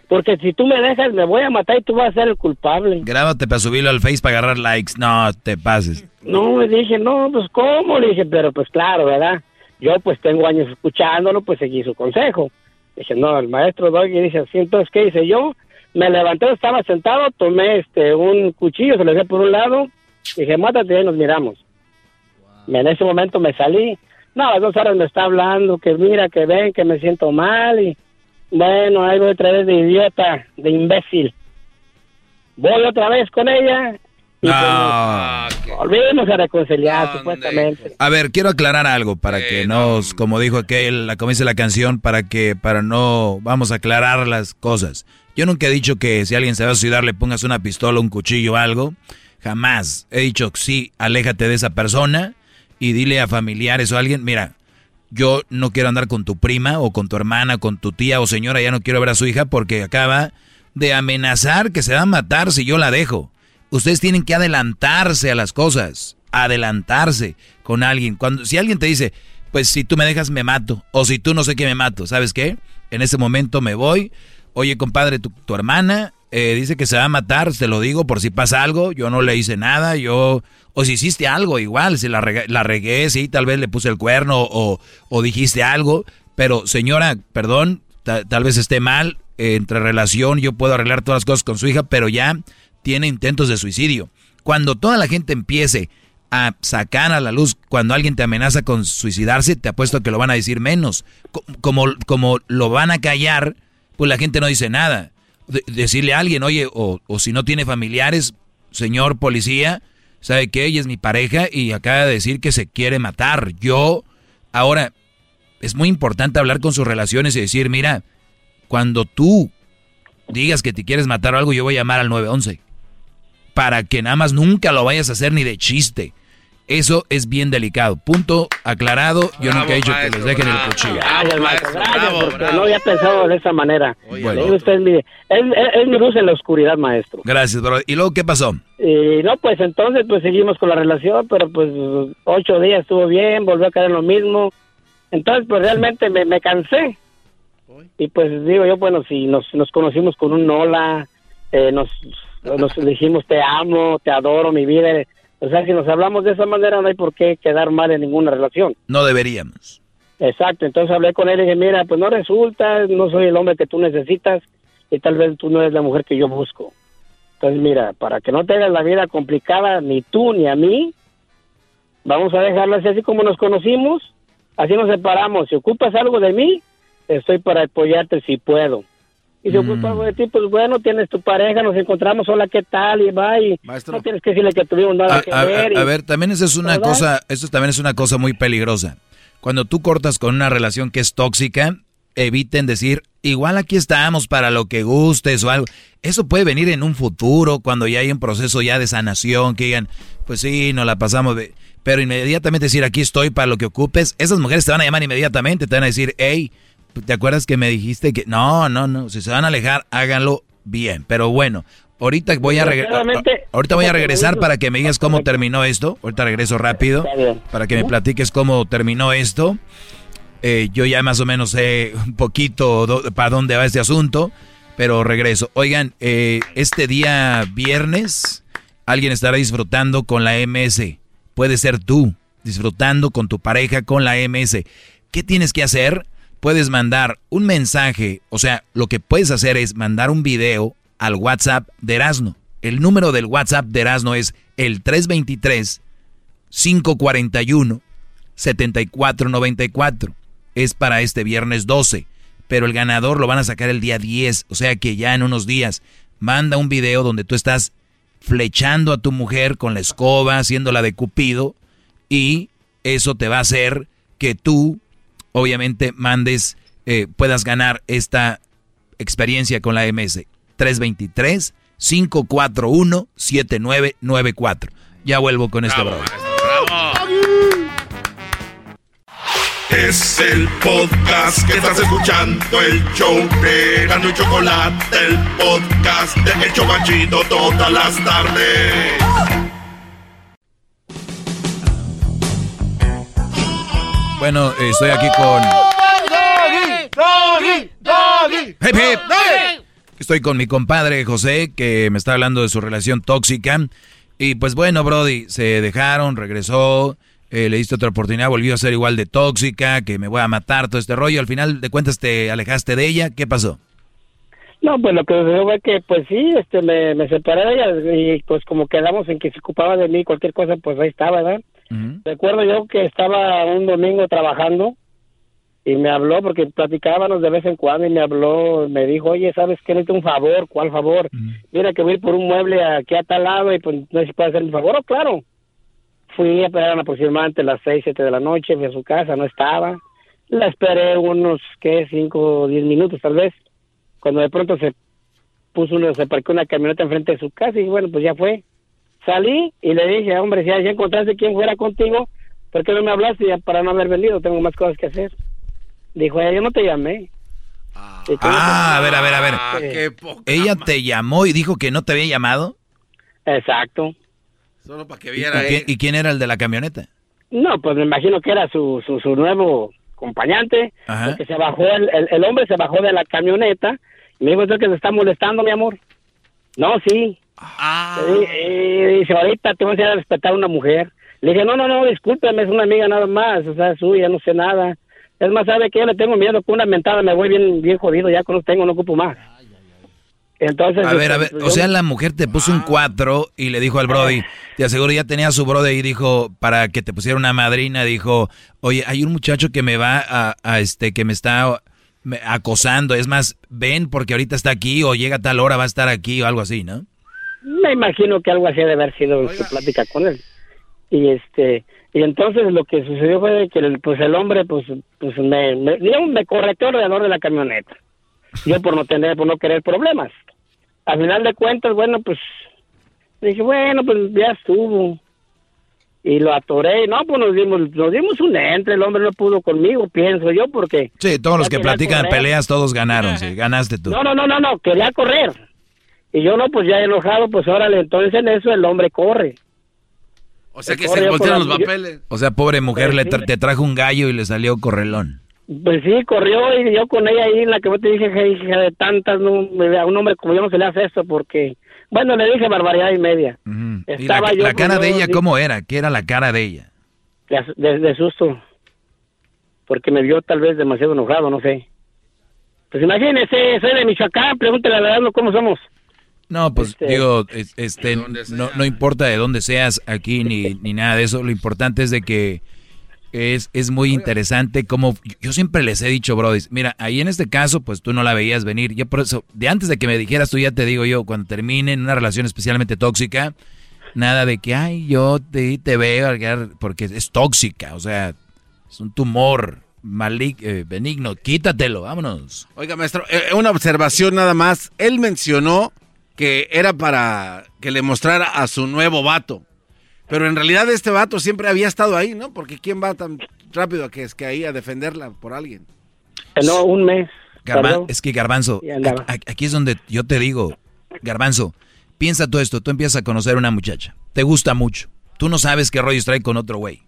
Porque si tú me dejas, me voy a matar y tú vas a ser el culpable. grábate para subirlo al Face para agarrar likes. No, te pases. No, le dije, no, pues ¿cómo? Le dije, pero pues claro, ¿verdad? Yo pues tengo años escuchándolo, pues seguí su consejo. Dije, no, el maestro Doggy dice así, entonces, ¿qué hice yo? Me levanté, estaba sentado, tomé este un cuchillo, se lo dejé por un lado, dije, mátate y nos miramos. En ese momento me salí. No, a las dos horas me está hablando, que mira, que ven, que me siento mal y bueno, ahí voy otra vez de idiota, de imbécil. Voy otra vez con ella pues, nos volvimos a reconciliar, supuestamente. A ver, quiero aclarar algo para que nos, como dijo aquel, la como dice la canción, para que, para no, vamos a aclarar las cosas. Yo nunca he dicho que si alguien se va a suicidar le pongas una pistola, un cuchillo o algo. Jamás. He dicho sí, aléjate de esa persona y dile a familiares o a alguien, mira, yo no quiero andar con tu prima o con tu hermana, con tu tía o señora, ya no quiero ver a su hija porque acaba de amenazar que se va a matar si yo la dejo. Ustedes tienen que adelantarse a las cosas, adelantarse con alguien. Cuando si alguien te dice, pues si tú me dejas me mato o si tú no sé qué me mato, ¿sabes qué? En ese momento me voy. Oye, compadre, tu, hermana eh, dice que se va a matar, te lo digo por si pasa algo, yo no le hice nada, yo... O si hiciste algo, igual, si la regué, la sí, tal vez le puse el cuerno o, o dijiste algo, pero señora, perdón, ta- tal vez esté mal, eh, entre relación, yo puedo arreglar todas las cosas con su hija, pero ya tiene intentos de suicidio. Cuando toda la gente empiece a sacar a la luz, cuando alguien te amenaza con suicidarse, te apuesto que lo van a decir menos. Co- Como, como lo van a callar, pues la gente no dice nada. De- decirle a alguien, oye, o, o si no tiene familiares, señor policía, ¿sabe qué? Ella es mi pareja y acaba de decir que se quiere matar. Yo, ahora, es muy importante hablar con sus relaciones y decir, mira, cuando tú digas que te quieres matar o algo, yo voy a llamar al 911. Para que nada más nunca lo vayas a hacer ni de chiste. Eso es bien delicado. Punto aclarado. Yo nunca he dicho que les dejen el cuchillo. Gracias, maestro, gracias, porque no había pensado de esa manera. Bueno. Usted es mi, es, es- es mi luz en la oscuridad, maestro. Gracias, bro. ¿Y luego qué pasó? Y no, pues entonces pues seguimos con la relación, pero pues ocho días estuvo bien, volvió a caer en lo mismo. Entonces pues realmente me, me cansé. Y pues digo yo, bueno, si nos, nos conocimos con un hola, eh, nos, nos dijimos te amo, te adoro, mi vida. O sea, si nos hablamos de esa manera no hay por qué quedar mal en ninguna relación. No deberíamos. Exacto, entonces hablé con él y dije, mira, pues no resulta, no soy el hombre que tú necesitas y tal vez tú no eres la mujer que yo busco. Entonces, mira, para que no te hagas la vida complicada ni tú ni a mí, vamos a dejarlo así, así como nos conocimos, así nos separamos. Si ocupas algo de mí, estoy para apoyarte si puedo. Y si ocupas algo de ti, pues bueno, tienes tu pareja, nos encontramos, hola, ¿qué tal? Y va, y no tienes que decirle que tuvimos nada A, que a- ver. y- a ver, también eso es una ¿Verdad? cosa, eso también es una cosa muy peligrosa. Cuando tú cortas con una relación que es tóxica, eviten decir, igual aquí estamos para lo que gustes o algo. Eso puede venir en un futuro, cuando ya hay un proceso ya de sanación, que digan, pues sí, nos la pasamos de... Pero inmediatamente decir, aquí estoy para lo que ocupes, esas mujeres te van a llamar inmediatamente, te van a decir, hey, ¿te acuerdas que me dijiste que... No, no, no, si se van a alejar, háganlo bien. Pero bueno, ahorita voy a Ahorita voy a regresar para que me digas cómo terminó esto. Ahorita regreso rápido para que me platiques cómo terminó esto. Eh, yo ya más o menos sé un poquito para dónde va este asunto, pero regreso. Oigan, eh, este día viernes alguien estará disfrutando con la MS. Puede ser tú, disfrutando con tu pareja con la MS. ¿Qué tienes que hacer? Puedes mandar un mensaje, o sea, lo que puedes hacer es mandar un video al WhatsApp de Erasno. El número del WhatsApp de Erasno es el 323 541 7494. Es para este viernes 12, pero el ganador lo van a sacar el día 10, o sea que ya en unos días manda un video donde tú estás flechando a tu mujer con la escoba, haciéndola de cupido y eso te va a hacer que tú obviamente mandes eh, puedas ganar esta experiencia con la MS 323 541 7994. Ya vuelvo con esto, bro. Es el podcast que estás escuchando, el show de Gano y Chocolate, el podcast de El Chobachito todas las tardes. Bueno, eh, estoy aquí con Doggy, doggy. Estoy con mi compadre José, que me está hablando de su relación tóxica. Y pues bueno, Brody, se dejaron, regresó, eh, le diste otra oportunidad, volvió a ser igual de tóxica, que me voy a matar, todo este rollo. Al final de cuentas te alejaste de ella. ¿Qué pasó? No, pues lo que sucedió fue que, pues sí, este, me, me separé de ella y pues como quedamos en que se ocupaba de mí, cualquier cosa, pues ahí estaba, ¿verdad? Recuerdo yo que estaba un domingo trabajando y me habló porque platicábamos de vez en cuando y me habló, me dijo, oye, ¿sabes qué? Necesito un favor, ¿cuál favor? Mira que voy a ir por un mueble aquí a tal lado y pues no sé si puede hacer mi favor, oh, claro. Fui a esperar aproximadamente las seis, siete de la noche, fui a su casa, no estaba. La esperé unos, ¿qué? Cinco diez minutos tal vez. Cuando de pronto se puso uno, se parquó una camioneta enfrente de su casa y bueno, pues ya fue. Salí y le dije, hombre, si ya encontraste quien fuera contigo, ¿por qué no me hablaste ya para no haber venido? Tengo más cosas que hacer. Dijo, "Ay, yo no te llamé. Y tú- Ah, a ver, a ver, a ver. qué Ella te llamó y dijo que no te había llamado. Exacto. Solo para que ¿Y, viera quién- ahí. y quién era el de la camioneta? No, pues me imagino que era su, su, su nuevo acompañante, Ajá. porque se bajó, el, el, el hombre se bajó de la camioneta y me dijo, "¿Es que se está molestando, mi amor? No, sí. Y, y dice, ahorita te voy a enseñar a respetar a una mujer. Le dije, no, no, no, discúlpeme, es una amiga nada más, o sea, suya, no sé nada. Es más, sabe que yo le tengo miedo con una mentada, me voy bien, bien jodido, ya con los tengo, no ocupo más. Entonces, A ver, a ver, este, o sea, la mujer te puso un 4 y le dijo al Brody, te aseguro ya tenía a su Brody y dijo, para que te pusiera una madrina, dijo, oye, hay un muchacho que me va a, a, este, que me está me- acosando, es más, ven porque ahorita está aquí o llega a tal hora, va a estar aquí o algo así, ¿no? Me imagino que algo así de haber sido su plática con él. Y este y entonces lo que sucedió fue que el, pues el hombre pues pues me me, digamos, me correteó alrededor de la camioneta. Yo por no tener por no querer problemas. Al final de cuentas, bueno, pues dije, bueno, pues ya estuvo. y lo atoré. No, pues nos dimos, nos dimos un entre. El hombre no pudo conmigo, pienso yo, porque. Sí, todos los que platican correr. peleas, todos ganaron, sí, ganaste tú. No, no, no, no, no, quería correr. Y yo no, pues ya enojado, pues órale. Entonces en eso el hombre corre. O sea que se voltearon los papeles. O sea, pobre mujer, Pues le sí. tra- te trajo un gallo y le salió correlón. Pues sí, corrió y yo con ella ahí en la que yo te dije, "Hey, hija de tantas, no, a un hombre como yo no se le hace esto porque, bueno, le dije barbaridad y media. Y la, Estaba yo, la pues, cara yo de ella, ¿cómo era? ¿Qué era la cara de ella? De, de- de susto. Porque me vio tal vez demasiado enojado, no sé. Pues imagínese, soy de Michoacán, pregúntale a la cómo somos. No, pues Este- digo, es- este, no, no importa de dónde seas aquí ni, ni nada de eso, lo importante es de que es, es muy interesante como yo siempre les he dicho, Brody, mira, ahí en este caso, pues tú no la veías venir, yo por eso, de antes de que me dijeras tú ya te digo yo, cuando terminen una relación especialmente tóxica, nada de que, ay, yo te, te veo, porque es tóxica, o sea, es un tumor malig, eh, benigno, quítatelo, vámonos. Oiga, maestro, eh, una observación nada más. Él mencionó que era para que le mostrara a su nuevo vato. Pero en realidad este vato siempre había estado ahí, ¿no? Porque ¿quién va tan rápido a que es que ahí a defenderla por alguien? Eh, No, un mes. Garban- es que Garbanzo, aquí es donde yo te digo, Garbanzo, piensa todo esto, tú empiezas a conocer a una muchacha, te gusta mucho, tú no sabes qué rollo trae con otro güey.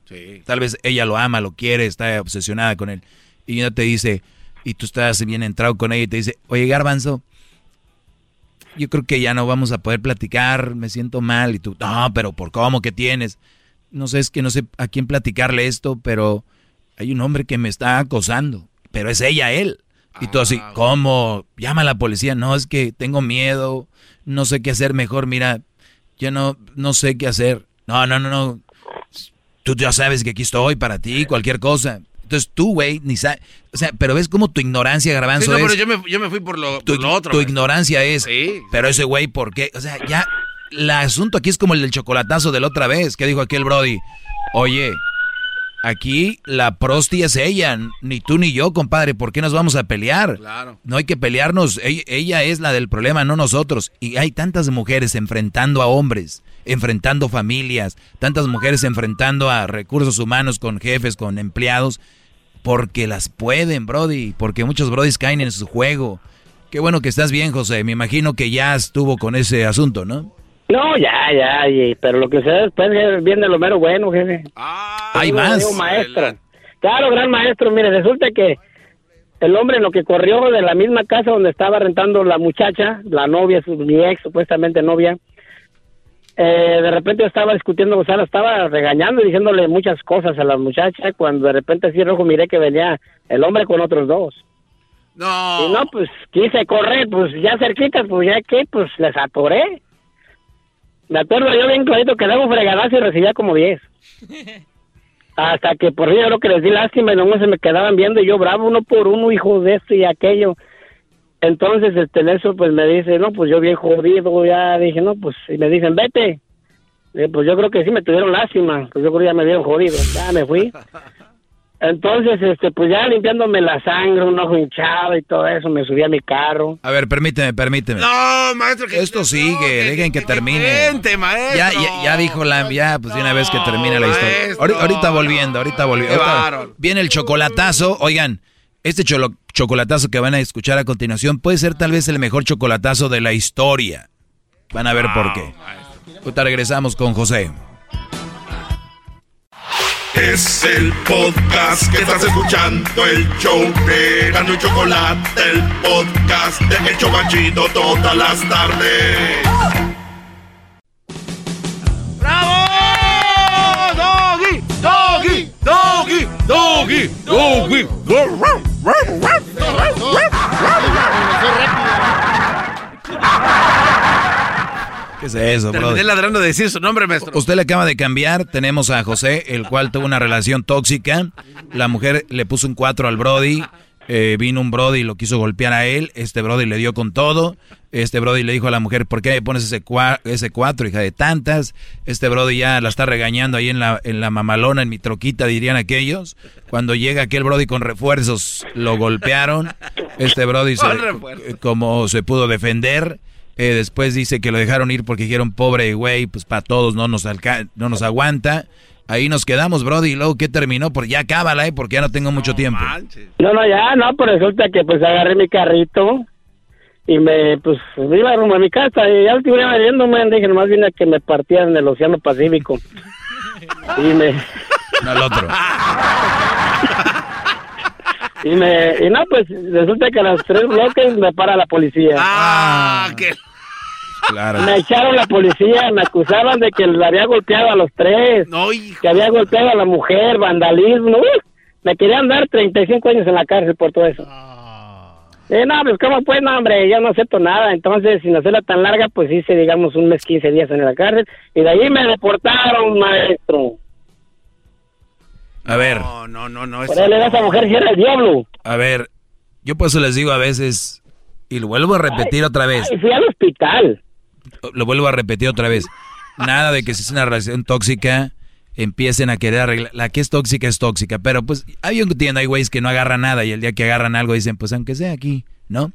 Tal vez ella lo ama, lo quiere, está obsesionada con él. Y ella te dice, y tú estás bien entrado con ella y te dice, oye Garbanzo, yo creo que ya no vamos a poder platicar, me siento mal. Y tú, no, pero ¿por cómo que tienes? No sé, es que no sé a quién platicarle esto, pero hay un hombre que me está acosando, pero es ella, él. Y tú así, ¿cómo? Llama a la policía. No, es que tengo miedo, no sé qué hacer mejor. Mira, yo no, no sé qué hacer. No, no, no, no. Tú ya sabes que aquí estoy para ti, cualquier cosa. Entonces tú, güey, ni sabes. O sea, pero ves cómo tu ignorancia, Garbanzo, Sí, no, es... pero yo me, yo me fui por lo, tu, por lo otro. tu ignorancia es, pero ese güey, ¿por qué? O sea, ya, el asunto aquí es como el del chocolatazo de la otra vez, que dijo aquel Brody, oye, aquí la prosti es ella, ni tú ni yo, compadre, ¿por qué nos vamos a pelear? Claro. No hay que pelearnos, ella es la del problema, no nosotros. Y hay tantas mujeres enfrentando a hombres, enfrentando familias, tantas mujeres enfrentando a recursos humanos con jefes, con empleados, porque las pueden, Brody, porque muchos Brodis caen en su juego. Qué bueno que estás bien, José. Me imagino que ya estuvo con ese asunto, ¿no? No, ya, ya, pero lo que se después jefe, viene lo mero bueno, jefe. Hay Digo, más. maestro. Claro, gran maestro. Mire, resulta que el hombre en lo que corrió de la misma casa donde estaba rentando la muchacha, la novia, su, mi ex, supuestamente novia, eh, de repente estaba discutiendo, o sea, la estaba regañando y diciéndole muchas cosas a la muchacha, cuando de repente así rojo miré que venía el hombre con otros dos. No. Y no, pues quise correr, pues ya cerquita, pues ya que, pues les atoré. Me acuerdo yo bien clarito que un fregadazo y recibía como 10. Hasta que por fin yo creo que les di lástima y nomás se me quedaban viendo y yo bravo uno por uno, hijo de esto y aquello. Entonces, este, en eso, pues me dice, no, pues yo bien jodido, ya dije, no, pues, y me dicen, vete. Pues yo creo que sí me tuvieron lástima, pues yo creo que ya me vieron jodido, ya me fui. Entonces, este, pues ya limpiándome la sangre, un ojo hinchado y todo eso, me subí a mi carro. A ver, permíteme, permíteme. No, maestro, que Esto sigue, dejen que termine. Vente, maestro. Ya, ya, ya dijo la, ya, pues de una vez que termine la historia. maestro. Ahorita volviendo, ahorita volviendo. Ahorita viene el chocolatazo. Oigan, este cholo- chocolatazo que van a escuchar a continuación puede ser tal vez el mejor chocolatazo de la historia. Van a ver por qué. Ahorita regresamos con José. Es el podcast que estás escuchando, el show de Gano y Chocolate, el podcast de El Chocachito todas las tardes. ¡Bravo! ¡Doggy! ¡Doggy! ¡Doggy! ¡Doggy! ¡Doggy! ¿Qué es eso, bro? Terminé ladrando de decir su nombre, maestro. Usted le acaba de cambiar. Tenemos a José, el cual tuvo una relación tóxica. La mujer le puso un 4 al Brody. Eh, vino un Brody y lo quiso golpear a él. Este Brody le dio con todo. Este Brody le dijo a la mujer, ¿por qué me pones ese, cua- ese 4, hija de tantas? Este Brody ya la está regañando ahí en la, en la mamalona, en mi troquita, dirían aquellos. Cuando llega aquel Brody con refuerzos, lo golpearon. Este Brody, se- como se pudo defender. Eh, después dice que lo dejaron ir porque dijeron, pobre güey, pues para todos no nos, no nos aguanta. Ahí nos quedamos, Brody. Y luego, ¿qué terminó? Porque ya cábala, ¿eh? Porque ya no tengo mucho tiempo. No, no, ya, no, pues resulta que pues agarré mi carrito y me, pues, me iba rumbo a mi casa y ya estuve viéndome, dije, nomás vine a que me partieran en el Océano Pacífico. y me... No, al otro. Y me, y no, pues resulta que a las tres bloques me para la policía. Ah, qué... Claro. Me echaron la policía, me acusaban de que le había golpeado a los tres, que había golpeado a la mujer, vandalismo. ¡uh! me querían dar 35 años en la cárcel por todo eso. Eh, no, pues cómo pues, no, hombre, yo no acepto nada. Entonces, sin hacerla tan larga, pues hice, digamos, un mes, 15 días en la cárcel. Y de ahí me deportaron, maestro. A ver. No, no, no, no. Por él, esa mujer si era el diablo. A ver, yo por eso les digo a veces, y lo vuelvo a repetir otra vez. Ay, fui al hospital. Lo vuelvo a repetir otra vez. Nada de que si es una relación tóxica, empiecen a querer arreglar. La que es tóxica es tóxica, pero pues hay un entiendo, hay güeyes que no agarran nada y el día que agarran algo dicen, pues aunque sea aquí, ¿no?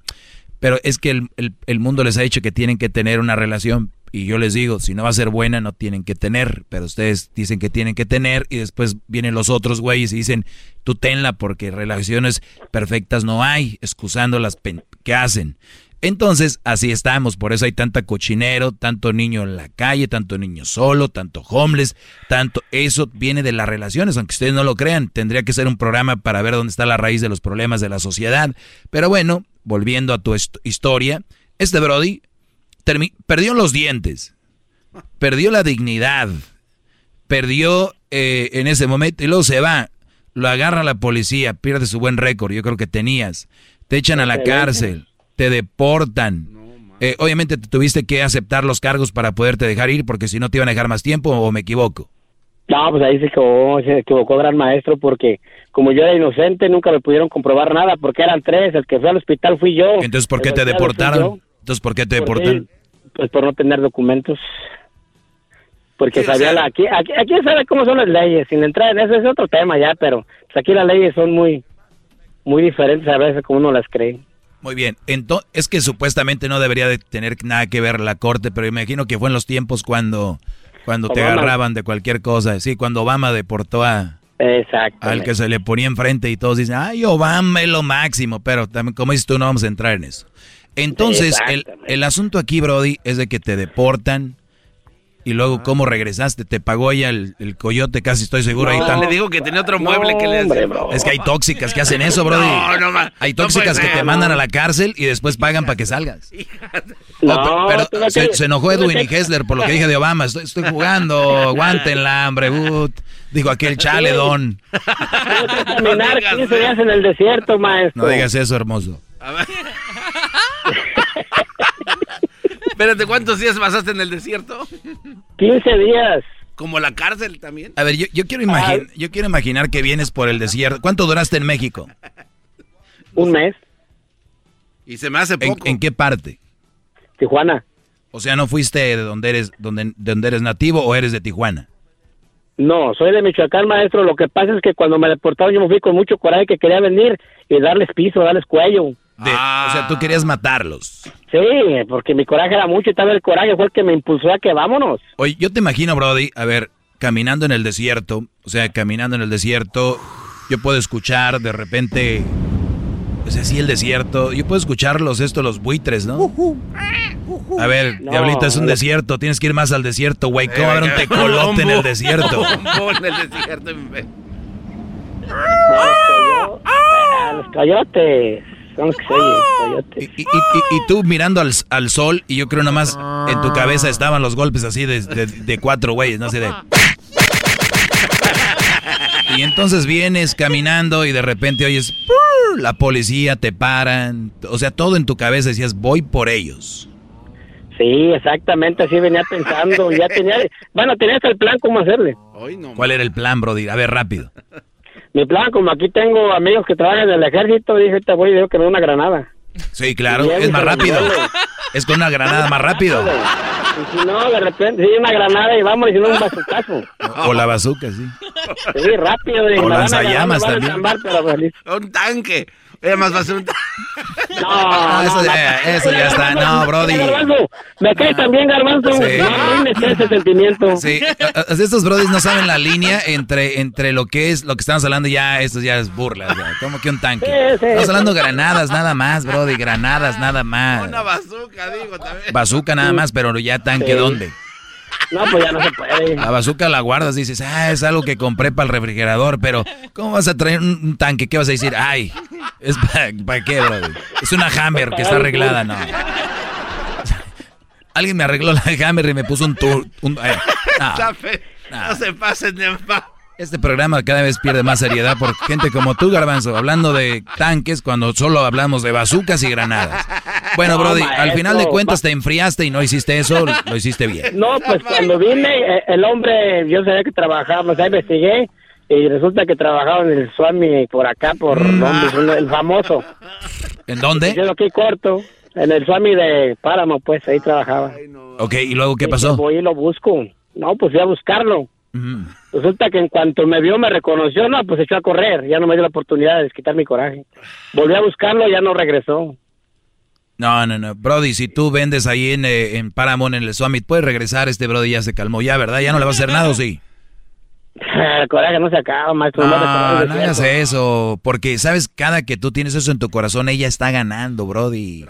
Pero es que el, el- el mundo les ha dicho que tienen que tener una relación y yo les digo, si no va a ser buena, no tienen que tener, pero ustedes dicen que tienen que tener y después vienen los otros güeyes y dicen, tú tenla porque relaciones perfectas no hay, excusando las que hacen. Entonces, así estamos, por eso hay tanta cochinero, tanto niño en la calle, tanto niño solo, tanto homeless, tanto eso viene de las relaciones, aunque ustedes no lo crean, tendría que ser un programa para ver dónde está la raíz de los problemas de la sociedad. Pero bueno, volviendo a tu hist- historia, este Brody perdió los dientes, perdió la dignidad, perdió eh, en ese momento y luego se va, lo agarra la policía, pierde su buen récord, yo creo que tenías, te echan a la cárcel, te deportan. Eh, obviamente te tuviste que aceptar los cargos para poderte dejar ir porque si no te iban a dejar más tiempo o me equivoco. No, pues ahí se equivocó, se equivocó gran maestro porque como yo era inocente nunca me pudieron comprobar nada porque eran tres, el que fue al hospital fui yo. Entonces, ¿por qué te deportaron? Entonces, ¿por qué te deportaron? Pues por no tener documentos. Porque sabía la, aquí, aquí, aquí sabe cómo son las leyes, sin entrar en eso es otro tema ya, pero pues aquí las leyes son muy, muy diferentes a veces como uno las cree. Muy bien, entonces es que supuestamente no debería de tener nada que ver la corte, pero imagino que fue en los tiempos cuando, cuando te Obama. agarraban de cualquier cosa. Sí, cuando Obama deportó a, al que se le ponía enfrente y todos dicen, ay, Obama es lo máximo, pero también, como dices tú, no vamos a entrar en eso. Entonces, el, el asunto aquí, Brody, es de que te deportan y luego cómo regresaste, te pagó ella el, el coyote, casi estoy seguro. ahí No, tal. le digo que tenía otro mueble que le. Es que hay tóxicas que hacen eso, Brody. No, no, hay tóxicas que te mandan a la cárcel y después pagan para que salgas. No, Oh, pe- pero se, enojó Edwin y Hessler por lo que dije de Obama. Estoy, estoy jugando, aguántenla, hombre. ut. Dijo aquel chale, don. Caminar 15 días en el desierto, maestro. No digas eso, hermoso. Espérate, ¿cuántos días pasaste en el desierto? 15 días. Como la cárcel también. A ver, yo, yo quiero imagin- yo quiero imaginar que vienes por el desierto. ¿Cuánto duraste en México? Un mes. Y se me hace ¿En, poco. en qué parte? Tijuana. O sea, ¿no fuiste de donde eres, donde, de donde eres nativo o eres de Tijuana? No, soy de Michoacán, maestro. Lo que pasa es que cuando me deportaron yo me fui con mucho coraje que quería venir y darles piso, darles cuello. De- O sea, tú querías matarlos. Sí, porque mi coraje era mucho y tal vez el coraje fue el que me impulsó a que vámonos. Oye, yo te imagino, Brody, a ver, caminando en el desierto, o sea, caminando en el desierto, yo puedo escuchar de repente, o sea, sí el desierto, yo puedo escuchar los estos, los buitres, ¿no? A ver, No, diablita, es un no. desierto, tienes que ir más al desierto, güey, ¿cómo haber un tecolote en el desierto? En el desierto. Ah, los coyotes. Son los que se oyen, coyotes. Y, y- y- y tú mirando al, al sol, y yo creo nada más en tu cabeza estaban los golpes así de, de- de cuatro güeyes, no sé, de... Y entonces vienes caminando y de repente oyes, la policía te paran, o sea, todo en tu cabeza decías, voy por ellos. Sí, exactamente, así venía pensando. Ya tenía, bueno, tenía hasta el plan cómo hacerle. ¿Cuál era el plan, Brody? A ver, rápido. Mi plan, como aquí tengo amigos que trabajan en el ejército, dije, te voy y digo que me dé una granada. Sí, claro, es más pero rápido. Es con una granada más rápido. Y si no, de repente, sí, una granada y vamos, y si no, un bazucazo. O la bazooka, sí. Sí, rápido. dije, O lanzallamas también. pero pues. Un tanque. Oye, más un tanque. Ah, eso, ya, eso ya está. No, Brody. Me cae también, Garbanzo. Sí. No ese sentimiento. Sí, estos brodis no saben la línea entre, entre lo que es lo que estamos hablando ya, esto ya es burla, ya, como que un tanque. Sí, sí. Estamos hablando granadas nada más, brody, granadas nada más. Una bazooka, digo, también. Bazooka nada más, pero ya tanque. ¿dónde? No, pues ya no se puede. La bazooka la guardas, dices, ah, es algo que compré para el refrigerador, pero ¿cómo vas a traer un, un tanque? ¿Qué vas a decir? Ay, ¿es para qué, brody? Es una Hammer que está arreglada, no. Alguien me arregló la Hammer y me puso un tour. Un, eh, no. Se pasen de pa- Este programa cada vez pierde más seriedad por gente como tú, Garbanzo, hablando de tanques cuando solo hablamos de bazucas y granadas. Bueno, No, Brody, al final de cuentas te enfriaste y no hiciste eso, lo hiciste bien. No, pues cuando vine, eh, el hombre, yo sabía que trabajaba, o sea, investigué y resulta que trabajaba en el Swami por acá, por donde, el famoso. ¿En dónde? Yo aquí corto, en el Swami de Páramo, pues ahí trabajaba. Ok, ¿y luego qué Y pasó? pues voy y lo busco. No, pues fui a buscarlo. Resulta que en cuanto me vio, me reconoció, no, pues echó a correr. Ya no me dio la oportunidad de desquitar mi coraje. Volví a buscarlo, ya no regresó. No, no, no. Brody, si tú vendes ahí en, eh, en Paramount, en el Summit, puedes regresar. Este Brody ya se calmó, ya, ¿verdad? Ya no le va a hacer nada, ¿o sí? El coraje no se acaba, maestro. No, no hagas eso. Porque, ¿sabes? Cada que tú tienes eso en tu corazón, ella está ganando, Brody.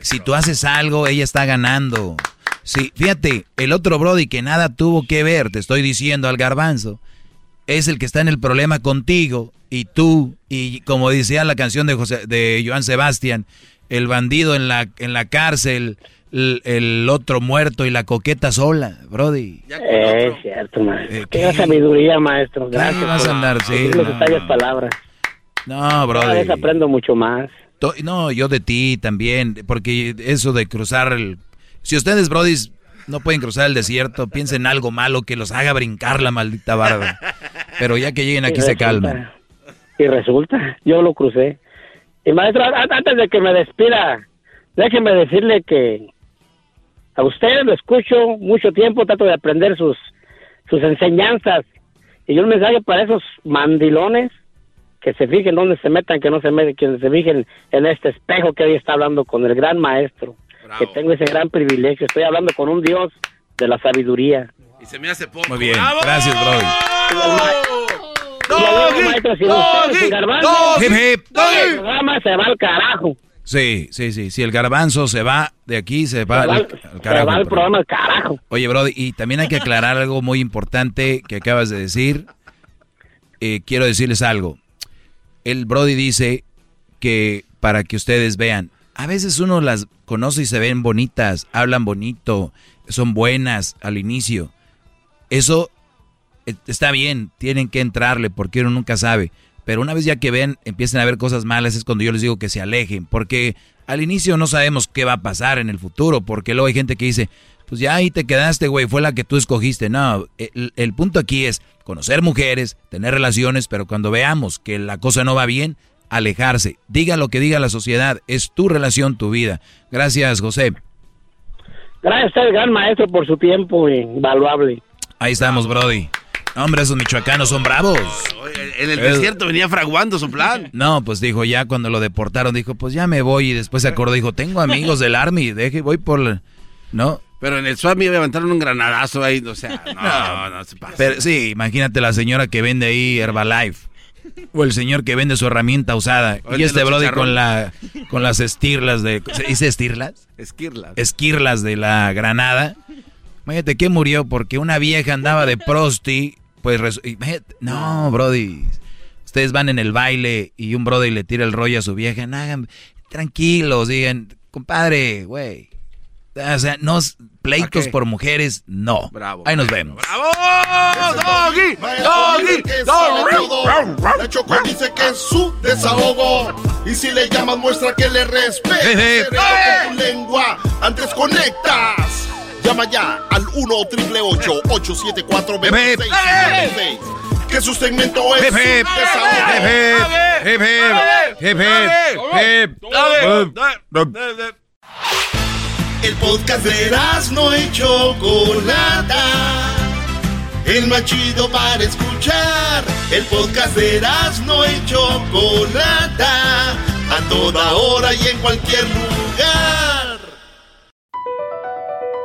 Si tú haces algo, ella está ganando. Sí, fíjate, el otro Brody que nada tuvo que ver, te estoy diciendo al garbanzo, es el que está en el problema contigo y tú, y como decía la canción de José, de Joan Sebastián, el bandido en la, en la cárcel, el, el otro muerto y la coqueta sola, Brody. Eh, es cierto, maestro. Qué sabiduría, maestro. Gracias. vas a por andar, sí, no. palabras. No, Cada Brody. vez aprendo mucho más. To- No, yo de ti también, porque eso de cruzar el... Si ustedes, brodis, no pueden cruzar el desierto, piensen en algo malo que los haga brincar la maldita barda. Pero ya que lleguen aquí Y se resulta- calman. Y resulta, yo lo crucé. Y maestro, antes de que me despida, déjeme decirle que a usted lo escucho mucho tiempo, trato de aprender sus, sus enseñanzas. Y un mensaje para esos mandilones que se fijen dónde se metan, que no se meten, que se fijen en este espejo que hoy está hablando con el gran maestro. Que tengo ese gran privilegio. Estoy hablando con un Dios de la sabiduría. Y se me hace poco. Muy bien, gracias, Brody. El programa se va al carajo. Sí, sí, sí. Si el garbanzo se va de aquí, se va Se va al, al- al se carajo. va al programa al carajo. Oye, Brody, y también hay que aclarar algo muy importante que acabas de decir. Eh, quiero decirles algo. El Brody dice que para que ustedes vean, a veces uno las conoce y se ven bonitas, hablan bonito, son buenas al inicio. Eso está bien, tienen que entrarle porque uno nunca sabe. Pero una vez ya que ven, empiezan a ver cosas malas, es cuando yo les digo que se alejen. Porque al inicio no sabemos qué va a pasar en el futuro. Porque luego hay gente que dice, pues ya ahí te quedaste, güey, fue la que tú escogiste. No, el, el punto aquí es conocer mujeres, tener relaciones, pero cuando veamos que la cosa no va bien, alejarse. Diga lo que diga la sociedad, es tu relación, tu vida. Gracias, José. Gracias a usted, gran maestro, por su tiempo invaluable. Ahí estamos, Brody. Hombre, esos michoacanos son bravos. En el desierto venía fraguando su plan. No, pues dijo, ya cuando lo deportaron, dijo, pues ya me voy. Y después se acordó, dijo, tengo amigos del Army, deje, voy por... la-". ¿No? Pero en el Swami levantaron un granadazo ahí, o sea, no, no se pasa. Pero sí, imagínate la señora que vende ahí Herbalife. O el señor que vende su herramienta usada. Y este brody con la con las estirlas de... ¿Se dice estirlas? Esquirlas. Esquirlas de la granada. Imagínate que murió porque una vieja andaba de prosti. Pues... imagínate- No, brody. Ustedes van en el baile y un brody le tira el rollo a su vieja. No, hagan- tranquilos, digan, compadre, güey. O sea, no, pleitos qué? por mujeres, no. Ahí nos vemos. ¡Bravo! ¡Doggy! ¡Doggy! todo. La Choco dice que es su desahogo. Y si le llamas, muestra que le respeta. Con tu lengua, antes conectas. Llama ya al 1 874 Jefe. 2656 Que su segmento es. El podcast de no y Chocolata. El más chido para escuchar. El podcast de no y Chocolata. A toda hora y en cualquier lugar.